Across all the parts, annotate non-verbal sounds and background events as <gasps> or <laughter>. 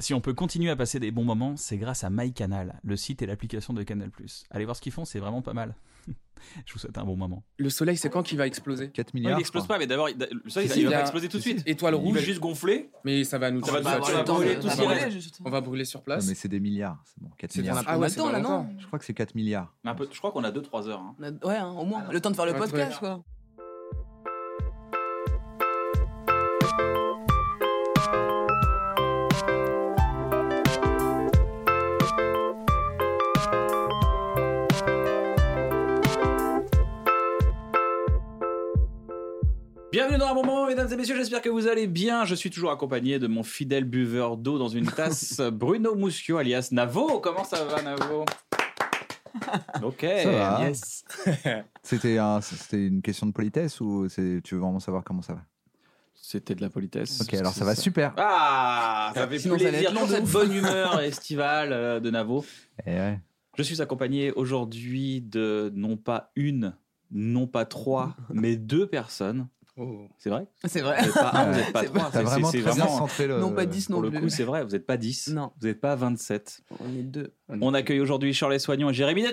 Si on peut continuer à passer des bons moments, c'est grâce à MyCanal, le site et l'application de Canal+. Allez voir ce qu'ils font, c'est vraiment pas mal. <laughs> Je vous souhaite un bon moment. Le soleil, c'est quand qu'il va exploser? 4 Non, milliards. il explose pas, mais d'abord, il- le soleil, Si, il va pas exploser tout de suite. Étoile Il va rouge. juste gonfler. Mais ça va nous. On va brûler sur Non, place. mais c'est des milliards. C'est bon, 4 C'est milliards. Ah ouais, Je crois que c'est 4 milliards. Un peu, je crois qu'on a 2-3 heures. hein. Ouais, hein, au moins. Le temps de faire le podcast, quoi. Bienvenue dans un moment, mesdames et messieurs, j'espère que vous allez bien. Je suis toujours accompagné de mon fidèle buveur d'eau dans une tasse, <laughs> Bruno Muschio, alias Navo. Comment ça va, Navo? Ok, Ça va. yes. <laughs> C'était un- une question de politesse ou tu veux vraiment savoir comment ça va? C'était de la politesse. Ok, alors ça va super. Ah, ça fait Sinon, ça plaisir de cette bonne <laughs> humeur estivale euh, de Navo. Eh ouais. Je suis accompagné aujourd'hui de non pas une, non pas trois, mais deux personnes. Oh. C'est vrai C'est vrai. Vous n'êtes pas un, vous n'êtes pas <laughs> C'est trois. T'as C'est- vraiment très vraiment- centré le. Non, pas 10 non Pour le plus. coup, c'est vrai, vous n'êtes pas 10. Non. Vous n'êtes pas 27. On est deux. On accueille aujourd'hui Charles Soignon et Jérémy.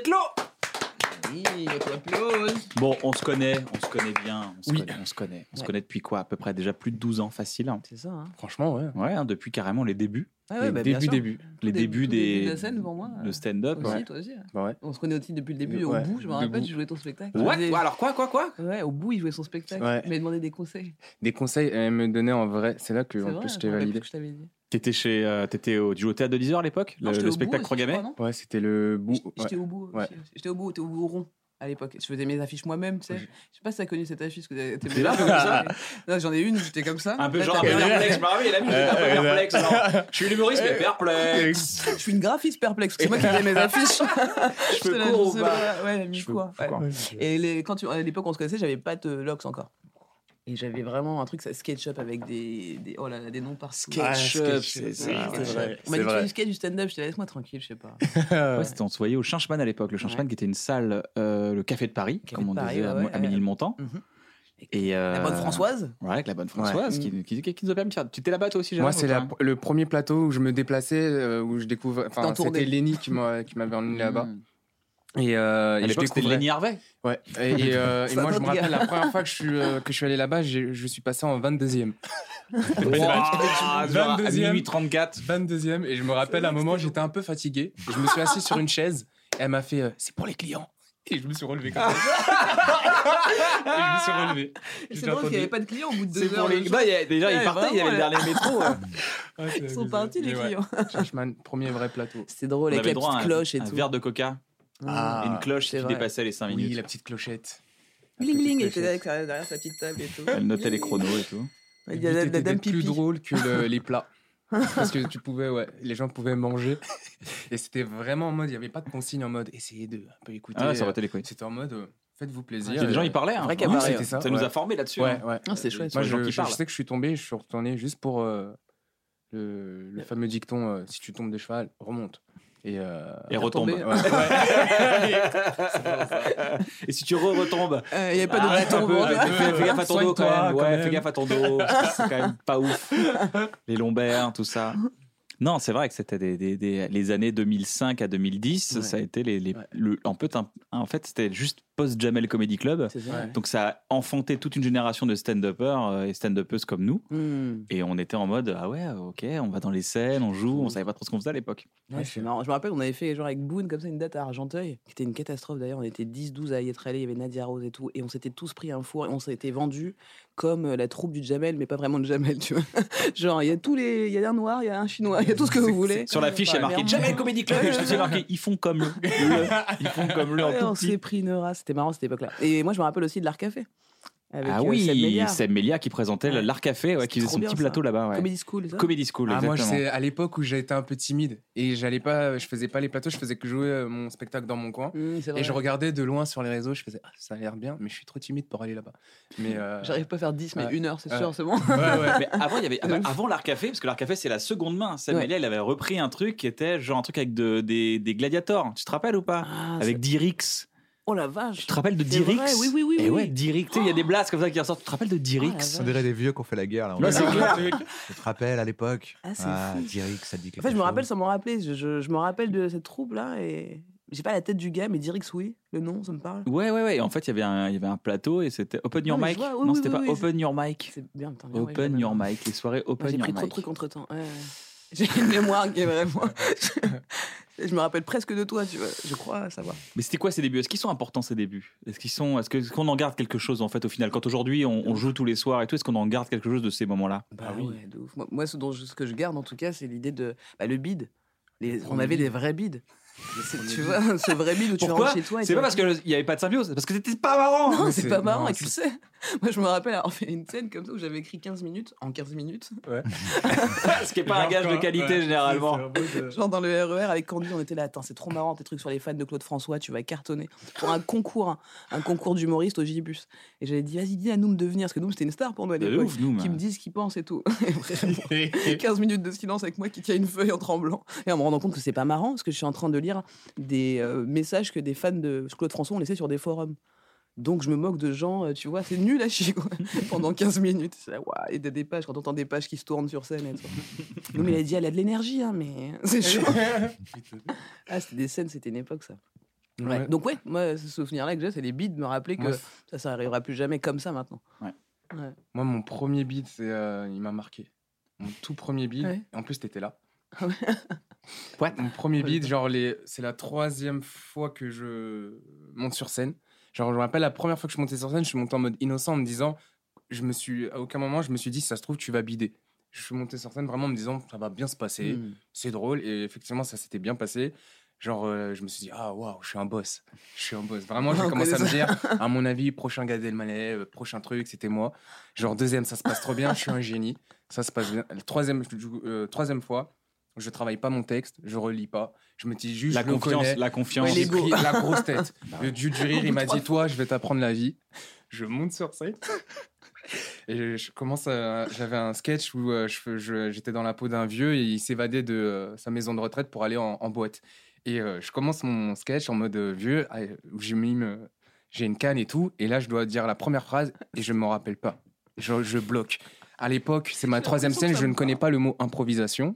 Oui, applause. Bon, on se connaît, on se connaît bien, on se Oui. connaît, on se connaît. On se connaît depuis quoi? À peu près déjà plus de 12 ans facile. hein. C'est ça, hein. Franchement, ouais. Ouais, hein, depuis carrément les débuts, Ah ouais, Les bah, bien début, sûr. début. les débuts tout début des de la scène pour moi. de stand-up. Aussi, ouais. toi aussi. Bah ouais. On se connaît aussi depuis le début. Ouais, Au bout, je me rappelle, tu jouais ton spectacle. Ouais, Tu faisais- alors quoi, quoi, quoi Ouais, au bout, il jouait son spectacle. Ouais. Il m'a demandé des conseils. Des conseils, elle me donnait en vrai. C'est là que en vrai, plus je t'ai validé. plus que je t'avais dit. T'étais chez, euh, t'étais au, tu jouais au théâtre de 10 heures à l'époque, le, le spectacle non Ouais, c'était le bout. J'étais- au bout. J'étais au bout, t'es au bout au rond à l'époque. Je faisais mes affiches moi-même, tu sais. Je sais pas si t'as connu cette affiche. que t'es là, <laughs> comme ça Non, J'en ai une, j'étais comme ça. Un peu Là, genre perplexe, je me rappelle, il a mis, j'étais un peu perplexe. genre, Je suis l'humoriste, mais perplexe. Je suis une graphiste perplexe. C'est moi qui faisais mes affiches. <laughs> Je pas pas. Ouais, mi Cheveux quoi. Et les, quand tu, à l'époque, on se connaissait, j'avais pas de locks encore. Et j'avais vraiment un truc, ça SketchUp avec des, des, oh là là, des noms. SketchUp, Ah, c'est SketchUp, ça. c'est vrai. On m'a dit, tu fais du sketch, du stand-up? Je te laisse-moi tranquille, je sais pas. <laughs> Ouais, c'était, on se voyait au Changeman à l'époque. Le Changeman Ouais. qui était une salle, euh, le Café de Paris, Café comme de on Paris, disait ouais, à, à ouais. Ménilmontant. Mhm. Et euh, La bonne Françoise? Ouais, avec la bonne Françoise, qui, qui, qui nous a permis de faire. Tu étais là-bas toi aussi, Moi, c'est le premier plateau où je me déplaçais, euh, où je découvrais. Enfin, c'était Lenny qui m'a- qui m'avait emmené <laughs> là-bas. Et, euh, et je découvrais. Lenny Harvey. Ouais. Et, <laughs> et, euh, et moi, un je me rappelle la première fois que je suis, euh, que je suis allé là-bas, je suis passé en 22e. Wow, genre à 22e. minuit 34. 22e. Et je me rappelle, à un moment, j'étais un peu fatigué. Et je me suis assis sur une chaise. Et elle m'a fait euh, C'est pour les clients. Et je me suis relevé comme ça. <laughs> et je me suis relevé. C'est drôle qu'il n'y avait pas de clients au bout de deux pour heures. les. Bah, a- déjà, il Ouais, partait, il y avait le dernier métro. ouais. <laughs> Ouais, c'est Ils sont partis, les clients. Chachman, premier vrai plateau. C'était drôle On avec la petite un, cloche et un tout. verre de coca Ah, et une cloche qui vrai. dépassait les 5 minutes. Oui, la petite clochette. Bling bling, elle était derrière sa petite table et tout. Elle notait les chronos et tout. Il y a la, dame plus drôle que le- les plats. <laughs> Parce que tu pouvais, ouais, les gens pouvaient manger. Et c'était vraiment en mode, il n'y avait pas de consigne en mode, essayez de un peu écouter. Ah, ça aurait été les couilles. C'était en mode, euh, faites-vous plaisir. Il y a des gens, ils parlaient. hein. Vrai Oui, c'était ouais. ça. Ça, nous a formés là-dessus. Ouais, hein. ouais. Ah, c'est chouette. Moi, les je, sais que je suis tombé, je suis retourné juste pour euh, le, le fameux dicton euh, si tu tombes de cheval, remonte. Et, euh, Et retombe. Ouais. <laughs> Et si tu re-retombes, Euh, Il n'y avait pas de Arrête un bâton. peu, fais, fais- fais gaffe à ton dos quand même. quand Ouais, même. fais gaffe à ton dos. <laughs> C'est quand même pas ouf. Les lombaires, tout ça. Non, c'est vrai que c'était des, des- des- les années 2005 à 2010. Ouais. Ça a été les, les- Ouais. le, en, fait, un- en fait, c'était juste post-Jamel Comedy Club. C'est ça. Ouais. Donc ça a enfanté toute une génération de stand-uppers euh, et stand-uppeuses comme nous. Hmm. Et on était en mode, ah ouais, ok, on va dans les scènes, on joue, on savait pas trop ce qu'on faisait à l'époque. Ouais, c'est marrant. Je me rappelle, on avait fait genre avec Boone comme ça une date à Argenteuil, qui était une catastrophe d'ailleurs. On était 10-12 à y être allés, il y avait Nadia Rose et tout, et on s'était tous pris un four et on s'était vendus comme euh, la troupe du Jamel, mais pas vraiment de Jamel, tu vois. <laughs> genre, il y a tous les. Il y a un noir, il y a un chinois, il y a tout ce que vous voulez. Sur l'affiche, il y a marqué. Jamel Comedy Club. Je te sais marqué, ils font comme le. ils font comme le en Ouais, tout on s'est pris une race, c'était marrant cette époque-là. Et moi, je me rappelle aussi de l'Art Café. Avec, ah euh, oui, Seb Melia. Seb Melia qui présentait Ouais. l'Art Café, ouais, qui faisait son bien, petit ça. plateau là-bas. Ouais. Comedy School, ça Comedy School, Ah, moi, c'est à l'époque où j'étais un peu timide et j'allais pas, je faisais pas les plateaux, je faisais que jouer euh, mon spectacle dans mon coin. Mmh. Et je regardais de loin sur les réseaux, je faisais, ah, ça a l'air bien, mais je suis trop timide pour aller là-bas. Mais euh, J'arrive pas à faire 10, mais Ouais. une heure, c'est Ouais. sûr, c'est bon. ouais, ouais. Mais avant, il y avait, <laughs> ouf. avant l'Art Café, parce que l'Art Café, c'est la seconde main. Seb Ouais. Melia, il avait repris un truc qui était genre un truc avec de- des, des gladiators. Tu te rappelles ou pas? Ah, Avec Dirix. Oh la vache. Tu te rappelles de Dirix oui, oui, oui, Et ouais, oui. Dirix. Tu sais, il y a des blasts comme ça qui ressortent. Tu te rappelles de Dirix Oh, la On dirait des vieux qui ont fait la guerre. Là. On Ouais, c'est clair. <laughs> Tu te rappelles à l'époque Ah, c'est Ah, fou. Dirix, ça dit quelque En fait, je me rappelle sans m'en rappeler. Je, je- je me rappelle de cette troupe-là et j'ai pas la tête du gars, mais Dirix, oui. Le nom, ça me parle. Ouais, ouais, ouais. En fait, il y avait un, il y avait un plateau et c'était Open Your Non, mais Mic. vois, oui, non, oui, c'était oui, pas oui, Open Your Mic. C'est bien, putain. bien, ouais, Open Your Mic. Les soirées. Open J'ai Your pris trop de Mic. trucs entre temps. J'ai une mémoire qui est vraiment. je me rappelle presque de toi, tu vois. Je crois savoir. Mais c'était quoi ces débuts? Est-ce qu'ils sont importants ces débuts? Est-ce qu'ils sont Est-ce qu'on en garde quelque chose en fait au final? Quand aujourd'hui on, on joue tous les soirs et tout, est-ce qu'on en garde quelque chose de ces moments-là? Bah ouais, de ouf. Moi, moi, ce, dont je, ce que je garde en tout cas, c'est l'idée de. Bah, le bide. Les- on avait des vrais bides. C'est- tu vois, ce vrai bide où tu Pourquoi? rentres chez toi. C'est pas parce qu'il n'y avait pas de symbiose, c'est parce que c'était pas marrant Non, c'est c'est- pas marrant non, et tu le sais. <laughs> Moi, je me rappelle avoir fait une scène comme ça où j'avais écrit 15 minutes en 15 minutes. <laughs> Ce qui n'est pas un gage de qualité généralement. Genre dans le RER avec Candy, on était là. Attends, c'est trop marrant tes trucs sur les fans de Claude François, tu vas cartonner. Pour un concours, hein, un concours d'humoriste au Gibus. Et j'avais dit, vas-y, dis à Noom de venir, parce que Noom c'était une star pour nous à De l'époque. Qui me disent ce qu'ils pensent et tout. <laughs> Et vraiment, 15 minutes de silence avec moi qui tient une feuille en tremblant. Et en me rendant compte que c'est pas marrant, parce que je suis en train de lire des euh, messages que des fans de Claude François ont laissés sur des forums. Donc je me moque de gens, euh, tu vois, c'est nul à chier quoi. <laughs> pendant 15 minutes. C'est là, ouah, et des, des pages, quand on entend des pages qui se tournent sur scène. Non mais il a dit, elle a de l'énergie, hein, mais <laughs> c'est chaud. <laughs> Ah, c'était des scènes, c'était une époque ça. Ouais. Ouais. Donc ouais, moi ce souvenir-là que j'ai, c'est les beats de me rappeler que ça, ça arrivera plus jamais comme ça maintenant. Moi, mon premier beat, c'est, euh, il m'a marqué. Mon tout premier beat. En plus, t'étais là. What Mon premier beat, genre, les... c'est la troisième fois que je monte sur scène. Genre, je me rappelle la première fois que je suis monté sur scène, je suis monté en mode innocent en me disant, je me suis, à aucun moment, je me suis dit, si ça se trouve, tu vas bider. Je suis monté sur scène vraiment en me disant, ça va bien se passer, Hmm. c'est drôle. Et effectivement, ça s'était bien passé. Genre, euh, je me suis dit, ah waouh, je suis un boss. Je suis un boss. Vraiment, <laughs> j'ai commencé à me dire, <laughs> à mon avis, prochain Gad Elmaleh, euh, prochain truc, c'était moi. Genre, deuxième, ça se passe trop bien, je suis un génie. Ça se passe bien. Troisième, euh, troisième fois, je travaille pas mon texte, je relis pas. Je me dis juste, La je le confiance, connais. la confiance. Ouais, pris la grosse tête. <laughs> Le dieu du rire, il m'a dit <laughs> Toi, je vais t'apprendre la vie. Je monte sur scène. <laughs> Et je, je commence à- J'avais un sketch où euh, je- j'étais dans la peau d'un vieux et il s'évadait de euh, sa maison de retraite pour aller en, en boîte. Et euh, je commence mon sketch en mode vieux, ah, où j'ai une canne et tout. Et là, je dois dire la première phrase et je ne m'en rappelle pas. Je, je bloque. À l'époque, c'est ma troisième scène, je ne connais pas le mot improvisation.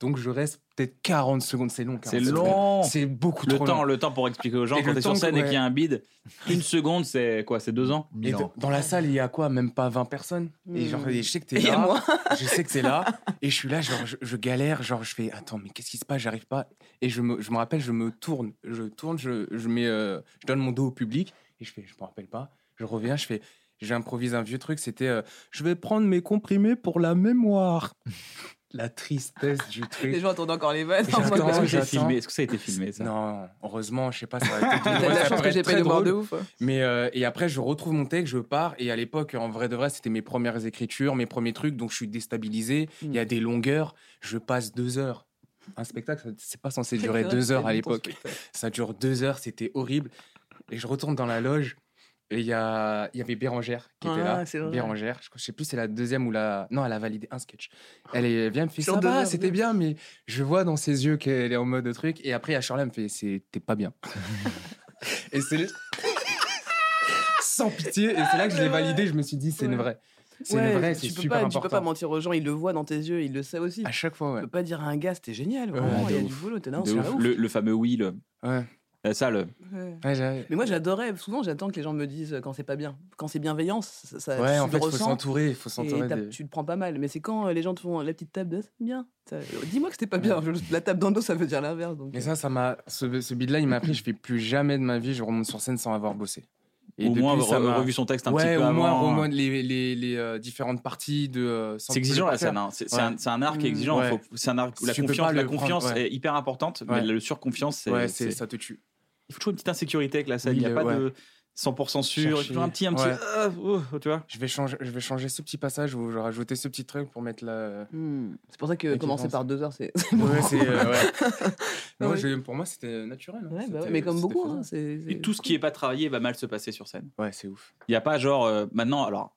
Donc je reste peut-être 40 secondes, c'est long. 40 C'est long. C'est beaucoup Le trop temps, long. le temps pour expliquer aux gens Et quand le t'es sur scène que- et qu'il y a un bide, une seconde, c'est quoi C'est deux ans? Et ans. dans la salle, il y a quoi? Même pas 20 personnes? Et genre, Hmm. et je sais que t'es là. moi. je sais que t'es là. <laughs> Et je suis là, genre, je, je galère. Genre, je fais, attends, mais qu'est-ce qui se passe? J'arrive pas. Et je me, je me rappelle, je me tourne. Je tourne, je, je mets, euh, je donne mon dos au public. Et je fais, je me rappelle pas. Je reviens, je fais, j'improvise un vieux truc. C'était, euh, je vais prendre mes comprimés pour la mémoire. <laughs> la tristesse du <laughs> truc. Les gens entendent encore les vannes. Est-ce que c'est j'attends. filmé? Est-ce que ça a été filmé ça? Non, heureusement, je sais pas, ça <laughs> été la chance que j'ai pas de mort de ouf. hein. Mais euh, et après, je retrouve mon texte, je pars. Et à l'époque, en vrai de vrai, c'était mes premières écritures, mes premiers trucs. Donc, je suis déstabilisé. Il y a des longueurs. Je passe deux heures. Un spectacle, c'est pas censé durer deux heures à l'époque. Ça dure deux heures, c'était horrible. Et je retourne dans la loge. Et il y, a, il y avait Bérangère qui était Ah, là. c'est vrai. Bérangère, je, je sais plus c'est la deuxième ou la. Non, elle a validé un sketch. Elle est, vient me fait ça va, c'était bien, mais je vois dans ses yeux qu'elle est en mode truc. Et après, à Charlie, elle me fait c'est t'es pas bien. <laughs> et c'est. <laughs> Sans pitié. Et c'est là que je l'ai validé. Je me suis dit c'est une Ouais. vraie. C'est Ouais, une vraie, c'est tu peux super pas, important. Tu peux pas mentir aux gens, ils le voient dans tes yeux, ils le savent aussi. À chaque fois, ouais. Tu peux pas dire à un gars, c'était génial, vraiment, de il y a ouf. du boulot, t'es De c'est ouf. Le, le fameux oui, le, Ouais. Euh, ça, le. Ouais. Ouais, j'avais- Mais moi, j'adorais, souvent, j'attends que les gens me disent quand c'est pas bien. Quand c'est bienveillant, ça, ça- Ouais, tu en fait, il faut s'entourer. Il faut et s'entourer. des- tu le prends pas mal. Mais c'est quand euh, les gens te font la petite tape de c'est bien. Ça- Dis-moi que c'était pas bien. <laughs> La tape dans le dos, ça veut dire l'inverse. donc, Mais euh, ça, ça m'a. Ce, ce beat-là, il m'a appris. Je fais plus jamais de ma vie. Je remonte sur scène sans avoir bossé. Au moins, ça re- revu son texte un ouais, petit peu au moins, avant. au moins les, les, les, euh, différentes parties de. euh, C'est exigeant la scène. hein. C'est c'est Ouais. un, c'est un art qui est Mm. exigeant. Ouais. C'est un art où la confiance, la prendre, confiance ouais. est hyper importante, mais le surconfiance, c'est. Ouais, c'est- c'est ça te tue. Il faut toujours une petite insécurité avec la scène. Oui, Il y a pas ouais. de. 100% sûr, Chercher. toujours un petit, un petit, Ouais. ah, oh, tu vois. Je vais changer, je vais changer ce petit passage ou je vais rajouter ce petit truc pour mettre la. Hmm. C'est pour ça que commencer par deux heures, c'est. Ouais, c'est. euh, ouais. <laughs> Moi, je- pour moi, c'était naturel. hein. Ouais, bah mais comme beaucoup, hein, c'est. Et tout ce qui est pas travaillé va mal se passer sur scène. Ouais, c'est ouf. Il n'y a pas genre euh, maintenant, alors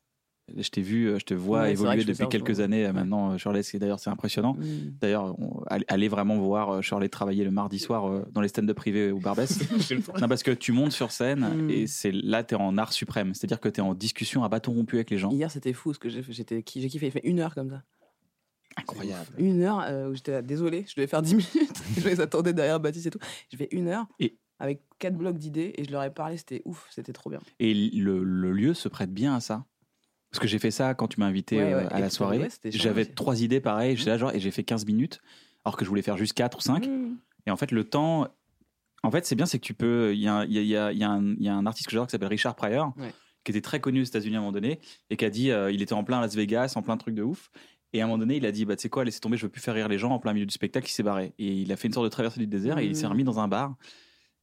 je t'ai vu, euh, je te vois Ouais, évoluer que je fais depuis ça quelques années. euh, Maintenant, euh, Shirley, c'est d'ailleurs c'est impressionnant. Hmm. D'ailleurs, allez- vraiment voir Shirley travailler le mardi soir dans les stand-up privés au Barbès. <laughs> non, parce que tu montes sur scène Mm. et c'est là, tu es en art suprême. C'est-à-dire que tu es en discussion à bâton rompu avec les gens. Hier, c'était fou ce que j'ai. J'étais, kiffé. J'ai fait une heure comme ça. Incroyable. Une heure euh, où j'étais là, désolé, je devais faire 10 <laughs> minutes. je les attendais derrière Baptiste et tout. J'ai fait une heure Et- avec quatre blocs d'idées et je leur ai parlé. C'était ouf, c'était trop bien. Et le, le lieu se prête bien à ça. Parce que j'ai fait ça quand tu m'as invité Ouais, euh, ouais. à Et la soirée. J'avais trois idées pareilles. J'étais là, genre, et j'ai fait 15 minutes, alors que je voulais faire juste 4 ou 5. Hmm. Et en fait, le temps. En fait, c'est bien, c'est que tu peux. Il y a, un- y a- y a- y a artiste que j'adore qui s'appelle Richard Pryor, Ouais. qui était très connu aux États-Unis à un moment donné, et qui a dit euh, il était en plein Las Vegas, en plein truc de ouf. Et à un moment donné, il a dit bah, Tu sais quoi, laissez tomber, je veux plus faire rire les gens en plein milieu du spectacle, il s'est barré. Et il a fait une sorte de traversée du désert et il s'est Mhm. remis dans un bar.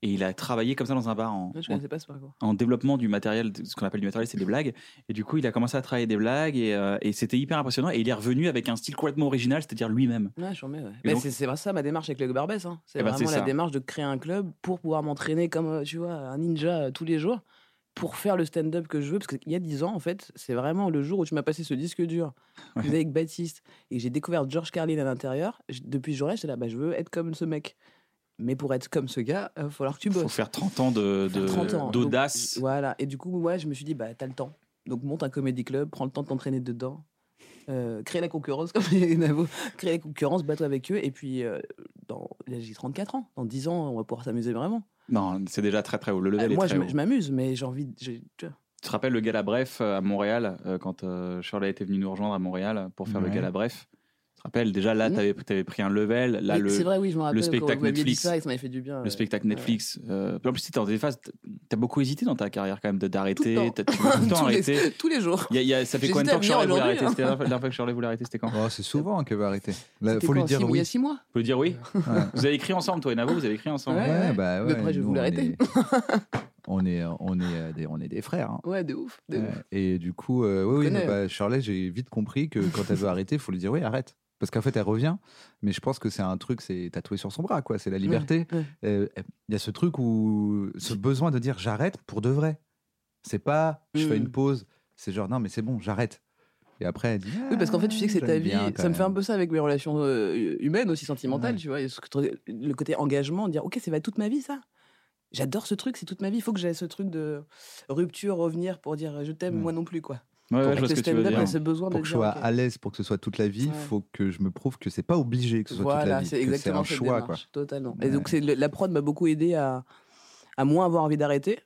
Et il a travaillé comme ça dans un bar en, Ouais, je en- connaissais pas ce parcours. en développement du matériel, ce qu'on appelle du matériel, c'est des blagues. Et du coup, il a commencé à travailler des blagues et, euh, et c'était hyper impressionnant. Et il est revenu avec un style complètement original, c'est-à-dire lui-même. Ouais, je remets, ouais. Mais donc- c'est, c'est vrai ça ma démarche avec le Barbès. Hein. C'est Eh ben, vraiment c'est la ça. démarche de créer un club pour pouvoir m'entraîner comme, euh, tu vois, un ninja euh, tous les jours pour faire le stand-up que je veux. Parce qu'il y a 10 ans, en fait, c'est vraiment le jour où tu m'as passé ce disque dur Ouais. avec Baptiste et j'ai découvert George Carlin à l'intérieur. Depuis ce jour-là, j'étais là, bah, je veux être comme ce mec. Mais pour être comme ce gars, il va falloir que tu Il faut bosses. faire 30 ans de- Faire de- 30 ans. d'audace. Voilà. Et du coup, ouais, je me suis dit, bah, t'as le temps. Donc, monte un comédie club, prends le temps de t'entraîner dedans. Euh, crée la concurrence, <laughs> comme les Navo. Crée la concurrence, bats-toi avec eux. Et puis, euh, dans, là, j'ai 34 ans. Dans 10 ans, on va pouvoir s'amuser vraiment. Non, c'est déjà très très haut. Le Euh, level moi, est je, très m'amuse, mais j'ai envie. de- tu te rappelles le gala Bref euh, à Montréal, euh, quand euh, Shirley était venue nous rejoindre à Montréal pour faire le Ouais. gala Bref? Te rappelles, déjà là, Mhm. tu avais, pris un level. Là, le, C'est vrai, oui, je me rappelle. quand spectacle Netflix. ça, ça m'avait fait du bien. le ouais. spectacle Ouais. Netflix. euh, en plus, tu dans des phases, tu as beaucoup hésité dans ta carrière quand même d'arrêter. le temps. t'as- tout le <laughs> temps tous, les, <laughs> tous les jours. Il y a- il y a- ça fait combien de temps que Shirley voulait arrêter? hein. La dernière fois que Shirley voulait arrêter, c'était quand? Oh, c'est souvent qu'elle veut arrêter. <laughs> Là, faut lui dire six mois- Il y oui. a 6 mois? Faut lui dire oui. Vous avez écrit ensemble, toi et Navo, vous avez écrit ensemble. Ouais. Bah ouais, après, je voulais arrêter. On est, on est, euh, des, on est des frères. hein. Ouais, de ouf. De Euh, ouf. et du coup, euh, oui, oui, bah, Shirley, j'ai vite compris que quand elle veut arrêter, il faut lui dire oui, arrête. Parce qu'en fait, elle revient. Mais je pense que c'est un truc, c'est tatoué sur son bras, quoi. C'est la liberté. ouais. Euh, Il y a ce truc où ce besoin de dire j'arrête pour de vrai. C'est pas je fais Mm. une pause. C'est genre non, mais c'est bon, j'arrête. Et après, elle dit Oui, parce qu'en fait, tu sais que c'est Ah, ta vie. bien, Ça me fait un peu ça avec mes relations euh, humaines, aussi sentimentales, Ouais. tu vois. Le côté engagement, dire, OK, ça va toute ma vie, ça. J'adore ce truc, c'est toute ma vie. Il faut que j'ai ce truc de rupture, revenir pour dire je t'aime, Ouais. moi non plus, quoi. Ouais, ouais, que tu veux dire. ce besoin Pour que je dire, sois à l'aise, pour que ce soit toute la vie, il Ouais. faut que je me prouve que c'est pas obligé que ce soit toute la vie. c'est que exactement un choix, quoi. démarche, totalement. Ouais. Et donc, c'est le- la prod m'a beaucoup aidé à, à moins avoir envie d'arrêter.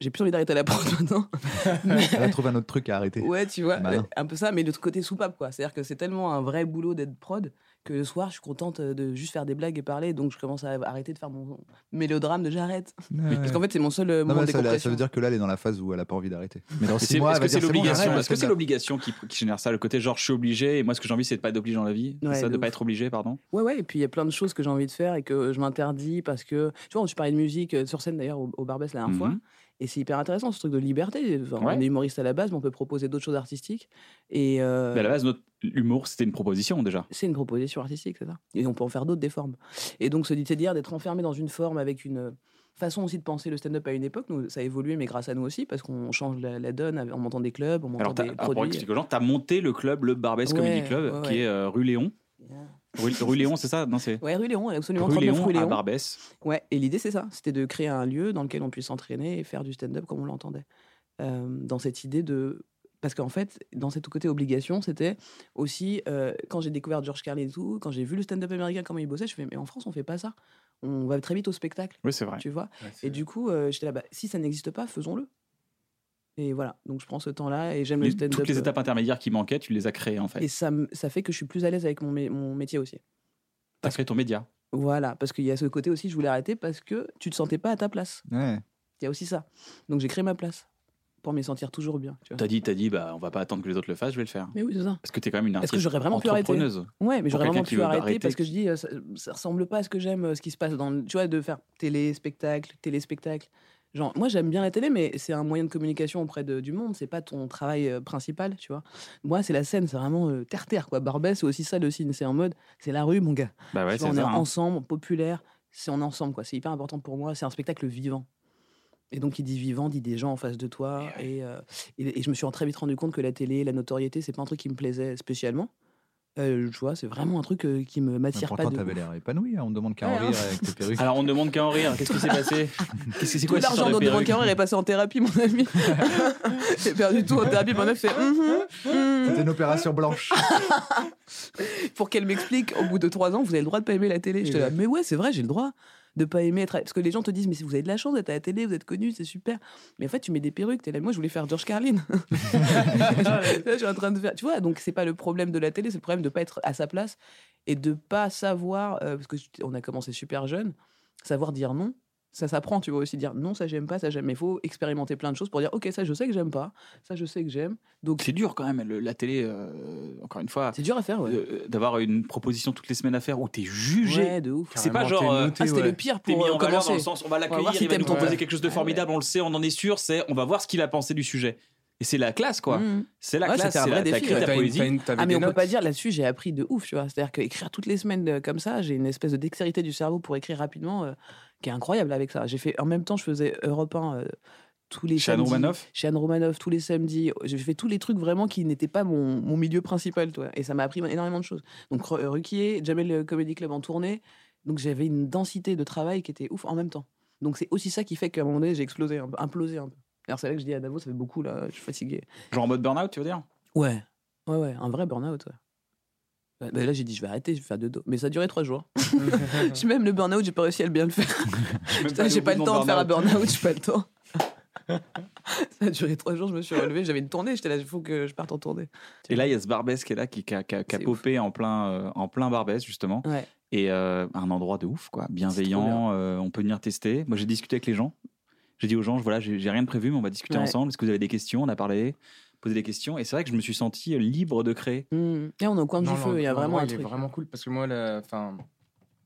J'ai plus envie d'arrêter la prod <laughs> maintenant. <laughs> Mais- Elle a trouvé un autre truc à arrêter. Ouais, tu vois, Malin. un peu ça, mais de côté soupape, quoi. C'est-à-dire que c'est tellement un vrai boulot d'être prod que le soir, je suis contente de juste faire des blagues et parler, donc je commence à arrêter de faire mon mélodrame de j'arrête. Ouais. Parce qu'en fait, c'est mon seul euh, Non, moment de ça, ça veut dire que là, elle est dans la phase où elle a pas envie d'arrêter. <laughs> Mais dans six c'est- mois, Est-ce que c'est l'obligation Est-ce que c'est l'obligation qui, qui génère ça Le côté genre je suis obligé et moi ce que j'ai envie c'est de pas être obligé dans la vie C'est Ouais, ça de de pas ouf. être obligé pardon? Ouais, ouais, et puis il y a plein de choses que j'ai envie de faire et que je m'interdis parce que. Tu vois, tu parlais de musique euh, sur scène d'ailleurs au, au Barbès la dernière fois. Mhm. Et c'est hyper intéressant ce truc de liberté. Enfin, Ouais. On est humoriste à la base, mais on peut proposer d'autres choses artistiques. Et euh, Mais à la base notre l'humour c'était une proposition déjà. c'est une proposition artistique, c'est ça. Et on peut en faire d'autres des formes. Et donc, se dit- dire d'être enfermé dans une forme avec une façon aussi de penser le stand-up à une époque. Nous, ça a évolué, mais grâce à nous aussi, parce qu'on change la, la donne en montant des clubs, en montant Alors des ah, pour produits. expliquer aux gens, t'as monté le club le Barbès Ouais, Comedy Club ouais, qui est euh, rue Léon. Rue, rue Léon c'est ça? Non c'est Ouais, rue Léon, absolument rue 39 Léon rue à. Barbès. Ouais, et l'idée, c'est ça. C'était de créer un lieu dans lequel on puisse s'entraîner et faire du stand-up comme on l'entendait. Euh, dans cette idée de. Parce qu'en fait, dans cette côté obligation, c'était aussi euh, quand j'ai découvert George Carlin et tout, quand j'ai vu le stand-up américain, comment il bossait, je fais, mais en France, on fait pas ça. On va très vite au spectacle, Oui c'est vrai. tu vois. Ouais, Et du coup, euh, j'étais là, bah, si ça n'existe pas, faisons-le. Et voilà, donc je prends ce temps-là et j'aime le stand-up. toutes les euh, étapes intermédiaires qui manquaient tu les as créées en fait. Et ça, ça fait que je suis plus à l'aise avec mon, mé- mon métier aussi. T'as créé ton média. Voilà, parce qu'il y a ce côté aussi, je voulais arrêter parce que tu te sentais pas à ta place. Ouais. Il y a aussi ça. Donc j'ai créé ma place pour m'y sentir toujours bien. Tu vois. T'as dit t'as dit bah on va pas attendre que les autres le fassent je vais le faire. Mais oui, c'est ça. Parce que t'es quand même une artiste que j'aurais vraiment pu arrêter entrepreneuse. Ouais, mais j'aurais vraiment pu arrêter arrêter, parce que je dis, euh, ça, ça ressemble pas à ce que j'aime, euh, ce qui se passe dans, tu vois, de faire télé, spectacle, télé, spectacle. Genre, moi, j'aime bien la télé, mais c'est un moyen de communication auprès de- du monde. C'est pas ton travail euh, principal, tu vois. Moi, c'est la scène, c'est vraiment terre-terre, quoi. Barbès, c'est aussi ça le signe. C'est en mode, c'est la rue, mon gars. Bah ouais, vois, on est hein. ensemble, populaire. C'est est ensemble, quoi. C'est hyper important pour moi. C'est un spectacle vivant. Et donc, il dit vivant, dit des gens en face de toi. Et, euh, et, et je me suis très vite rendu compte que la télé, la notoriété, c'est pas un truc qui me plaisait spécialement. Euh, tu vois, c'est vraiment un truc euh, qui me m'attire pas Pourtant, de t'avais l'air épanoui. hein, On ne demande qu'à en hein. rire avec tes perruques. <laughs> Alors on ne demande qu'à en rire. Qu'est-ce qui s'est passé <laughs> Qu'est-ce que c'est Tout quoi l'argent dont devant perruque Carreur est passé en thérapie, mon ami. <laughs> J'ai perdu tout en thérapie. Mon meuf fait Mhm, mhm. C'était une opération blanche. pour qu'elle m'explique au bout de trois ans, vous avez le droit de pas aimer la télé. J'étais là, mais ouais, c'est vrai, j'ai le droit de pas aimer être. Parce que les gens te disent, mais si vous avez de la chance d'être à la télé, vous êtes connu, c'est super. Mais en fait, tu mets des perruques. T'es là, moi, je voulais faire George Carlin. <laughs> Je suis en train de faire. Tu vois, donc c'est pas le problème de la télé, c'est le problème de pas être à sa place et de pas savoir. euh, parce que tu- on a commencé super jeune, savoir dire non. Ça s'apprend, tu vois aussi dire non, ça j'aime pas, ça j'aime. Mais il faut expérimenter plein de choses pour dire ok, ça je sais que j'aime pas, ça je sais que j'aime. Donc C'est dur quand même, le- la télé, euh, encore une fois, c'est dur à faire, ouais. euh, d'avoir une proposition toutes les semaines à faire où t'es jugé. Ouais, de ouf. C'est pas genre, t'es euh, noté, Ah, c'était ouais. le pire T'es pour mis euh, en valeur dans le sens, on va On va l'accueillir, si il va t'aimes nous proposer quelque chose de Ah formidable, on le sait, on en est sûr, c'est on va voir ce qu'il a pensé du sujet. Et c'est la classe, quoi. Mhm. C'est la Ouais, classe, c'est vrai la, t'as défi, ta poésie. une- Ah mais on peut notes. pas dire là-dessus j'ai appris de ouf tu vois c'est-à-dire qu'écrire toutes les semaines euh, comme ça j'ai une espèce de dextérité du cerveau pour écrire rapidement euh, qui est incroyable avec ça. J'ai fait en même temps je faisais Europe 1 euh, tous les Chez Anne samedis. Romanoff chez Anne Romanoff tous les samedis. J'ai fait tous les trucs vraiment qui n'étaient pas mon, mon milieu principal toi. Et ça m'a appris énormément de choses. Donc Ru- Ruquier Jamel euh, Comedy Club en tournée. Donc j'avais une densité de travail qui était ouf en même temps. Donc c'est aussi ça qui fait qu'à un moment donné j'ai explosé un peu, implosé un peu. Alors c'est là que je dis à Davo ça fait beaucoup là je suis fatigué. Genre en mode burn-out, tu veux dire? Ouais, ouais, ouais, un vrai burn-out. Ouais. Ouais, bah là, j'ai dit, je vais arrêter, je vais faire de dos. Mais ça a duré trois jours. <laughs> Je- Même le burn-out, j'ai pas réussi à le bien le faire. J'ai pas le temps de faire un burn-out, j'ai pas le temps. <laughs> ça a duré trois jours, je me suis relevé, j'avais une tournée, j'étais là, il faut que je parte en tournée. Et là, il y a ce Barbès qui est là, qui, qui a, qui a- qui a C'est popé en plein, euh, en plein Barbès, justement. Ouais. Et euh, un endroit de ouf, quoi. Bienveillant, euh, on peut venir tester. Moi, j'ai discuté avec les gens. J'ai dit aux gens, voilà, j'ai j'ai rien de prévu, mais on va discuter Ouais. ensemble. Est-ce que vous avez des questions? On a parlé, posé des questions. Et c'est vrai que je me suis senti euh, libre de créer. Mmh. Et on est au coin Non, du feu, il y a vraiment un il est truc. vraiment cool parce que moi, la- enfin,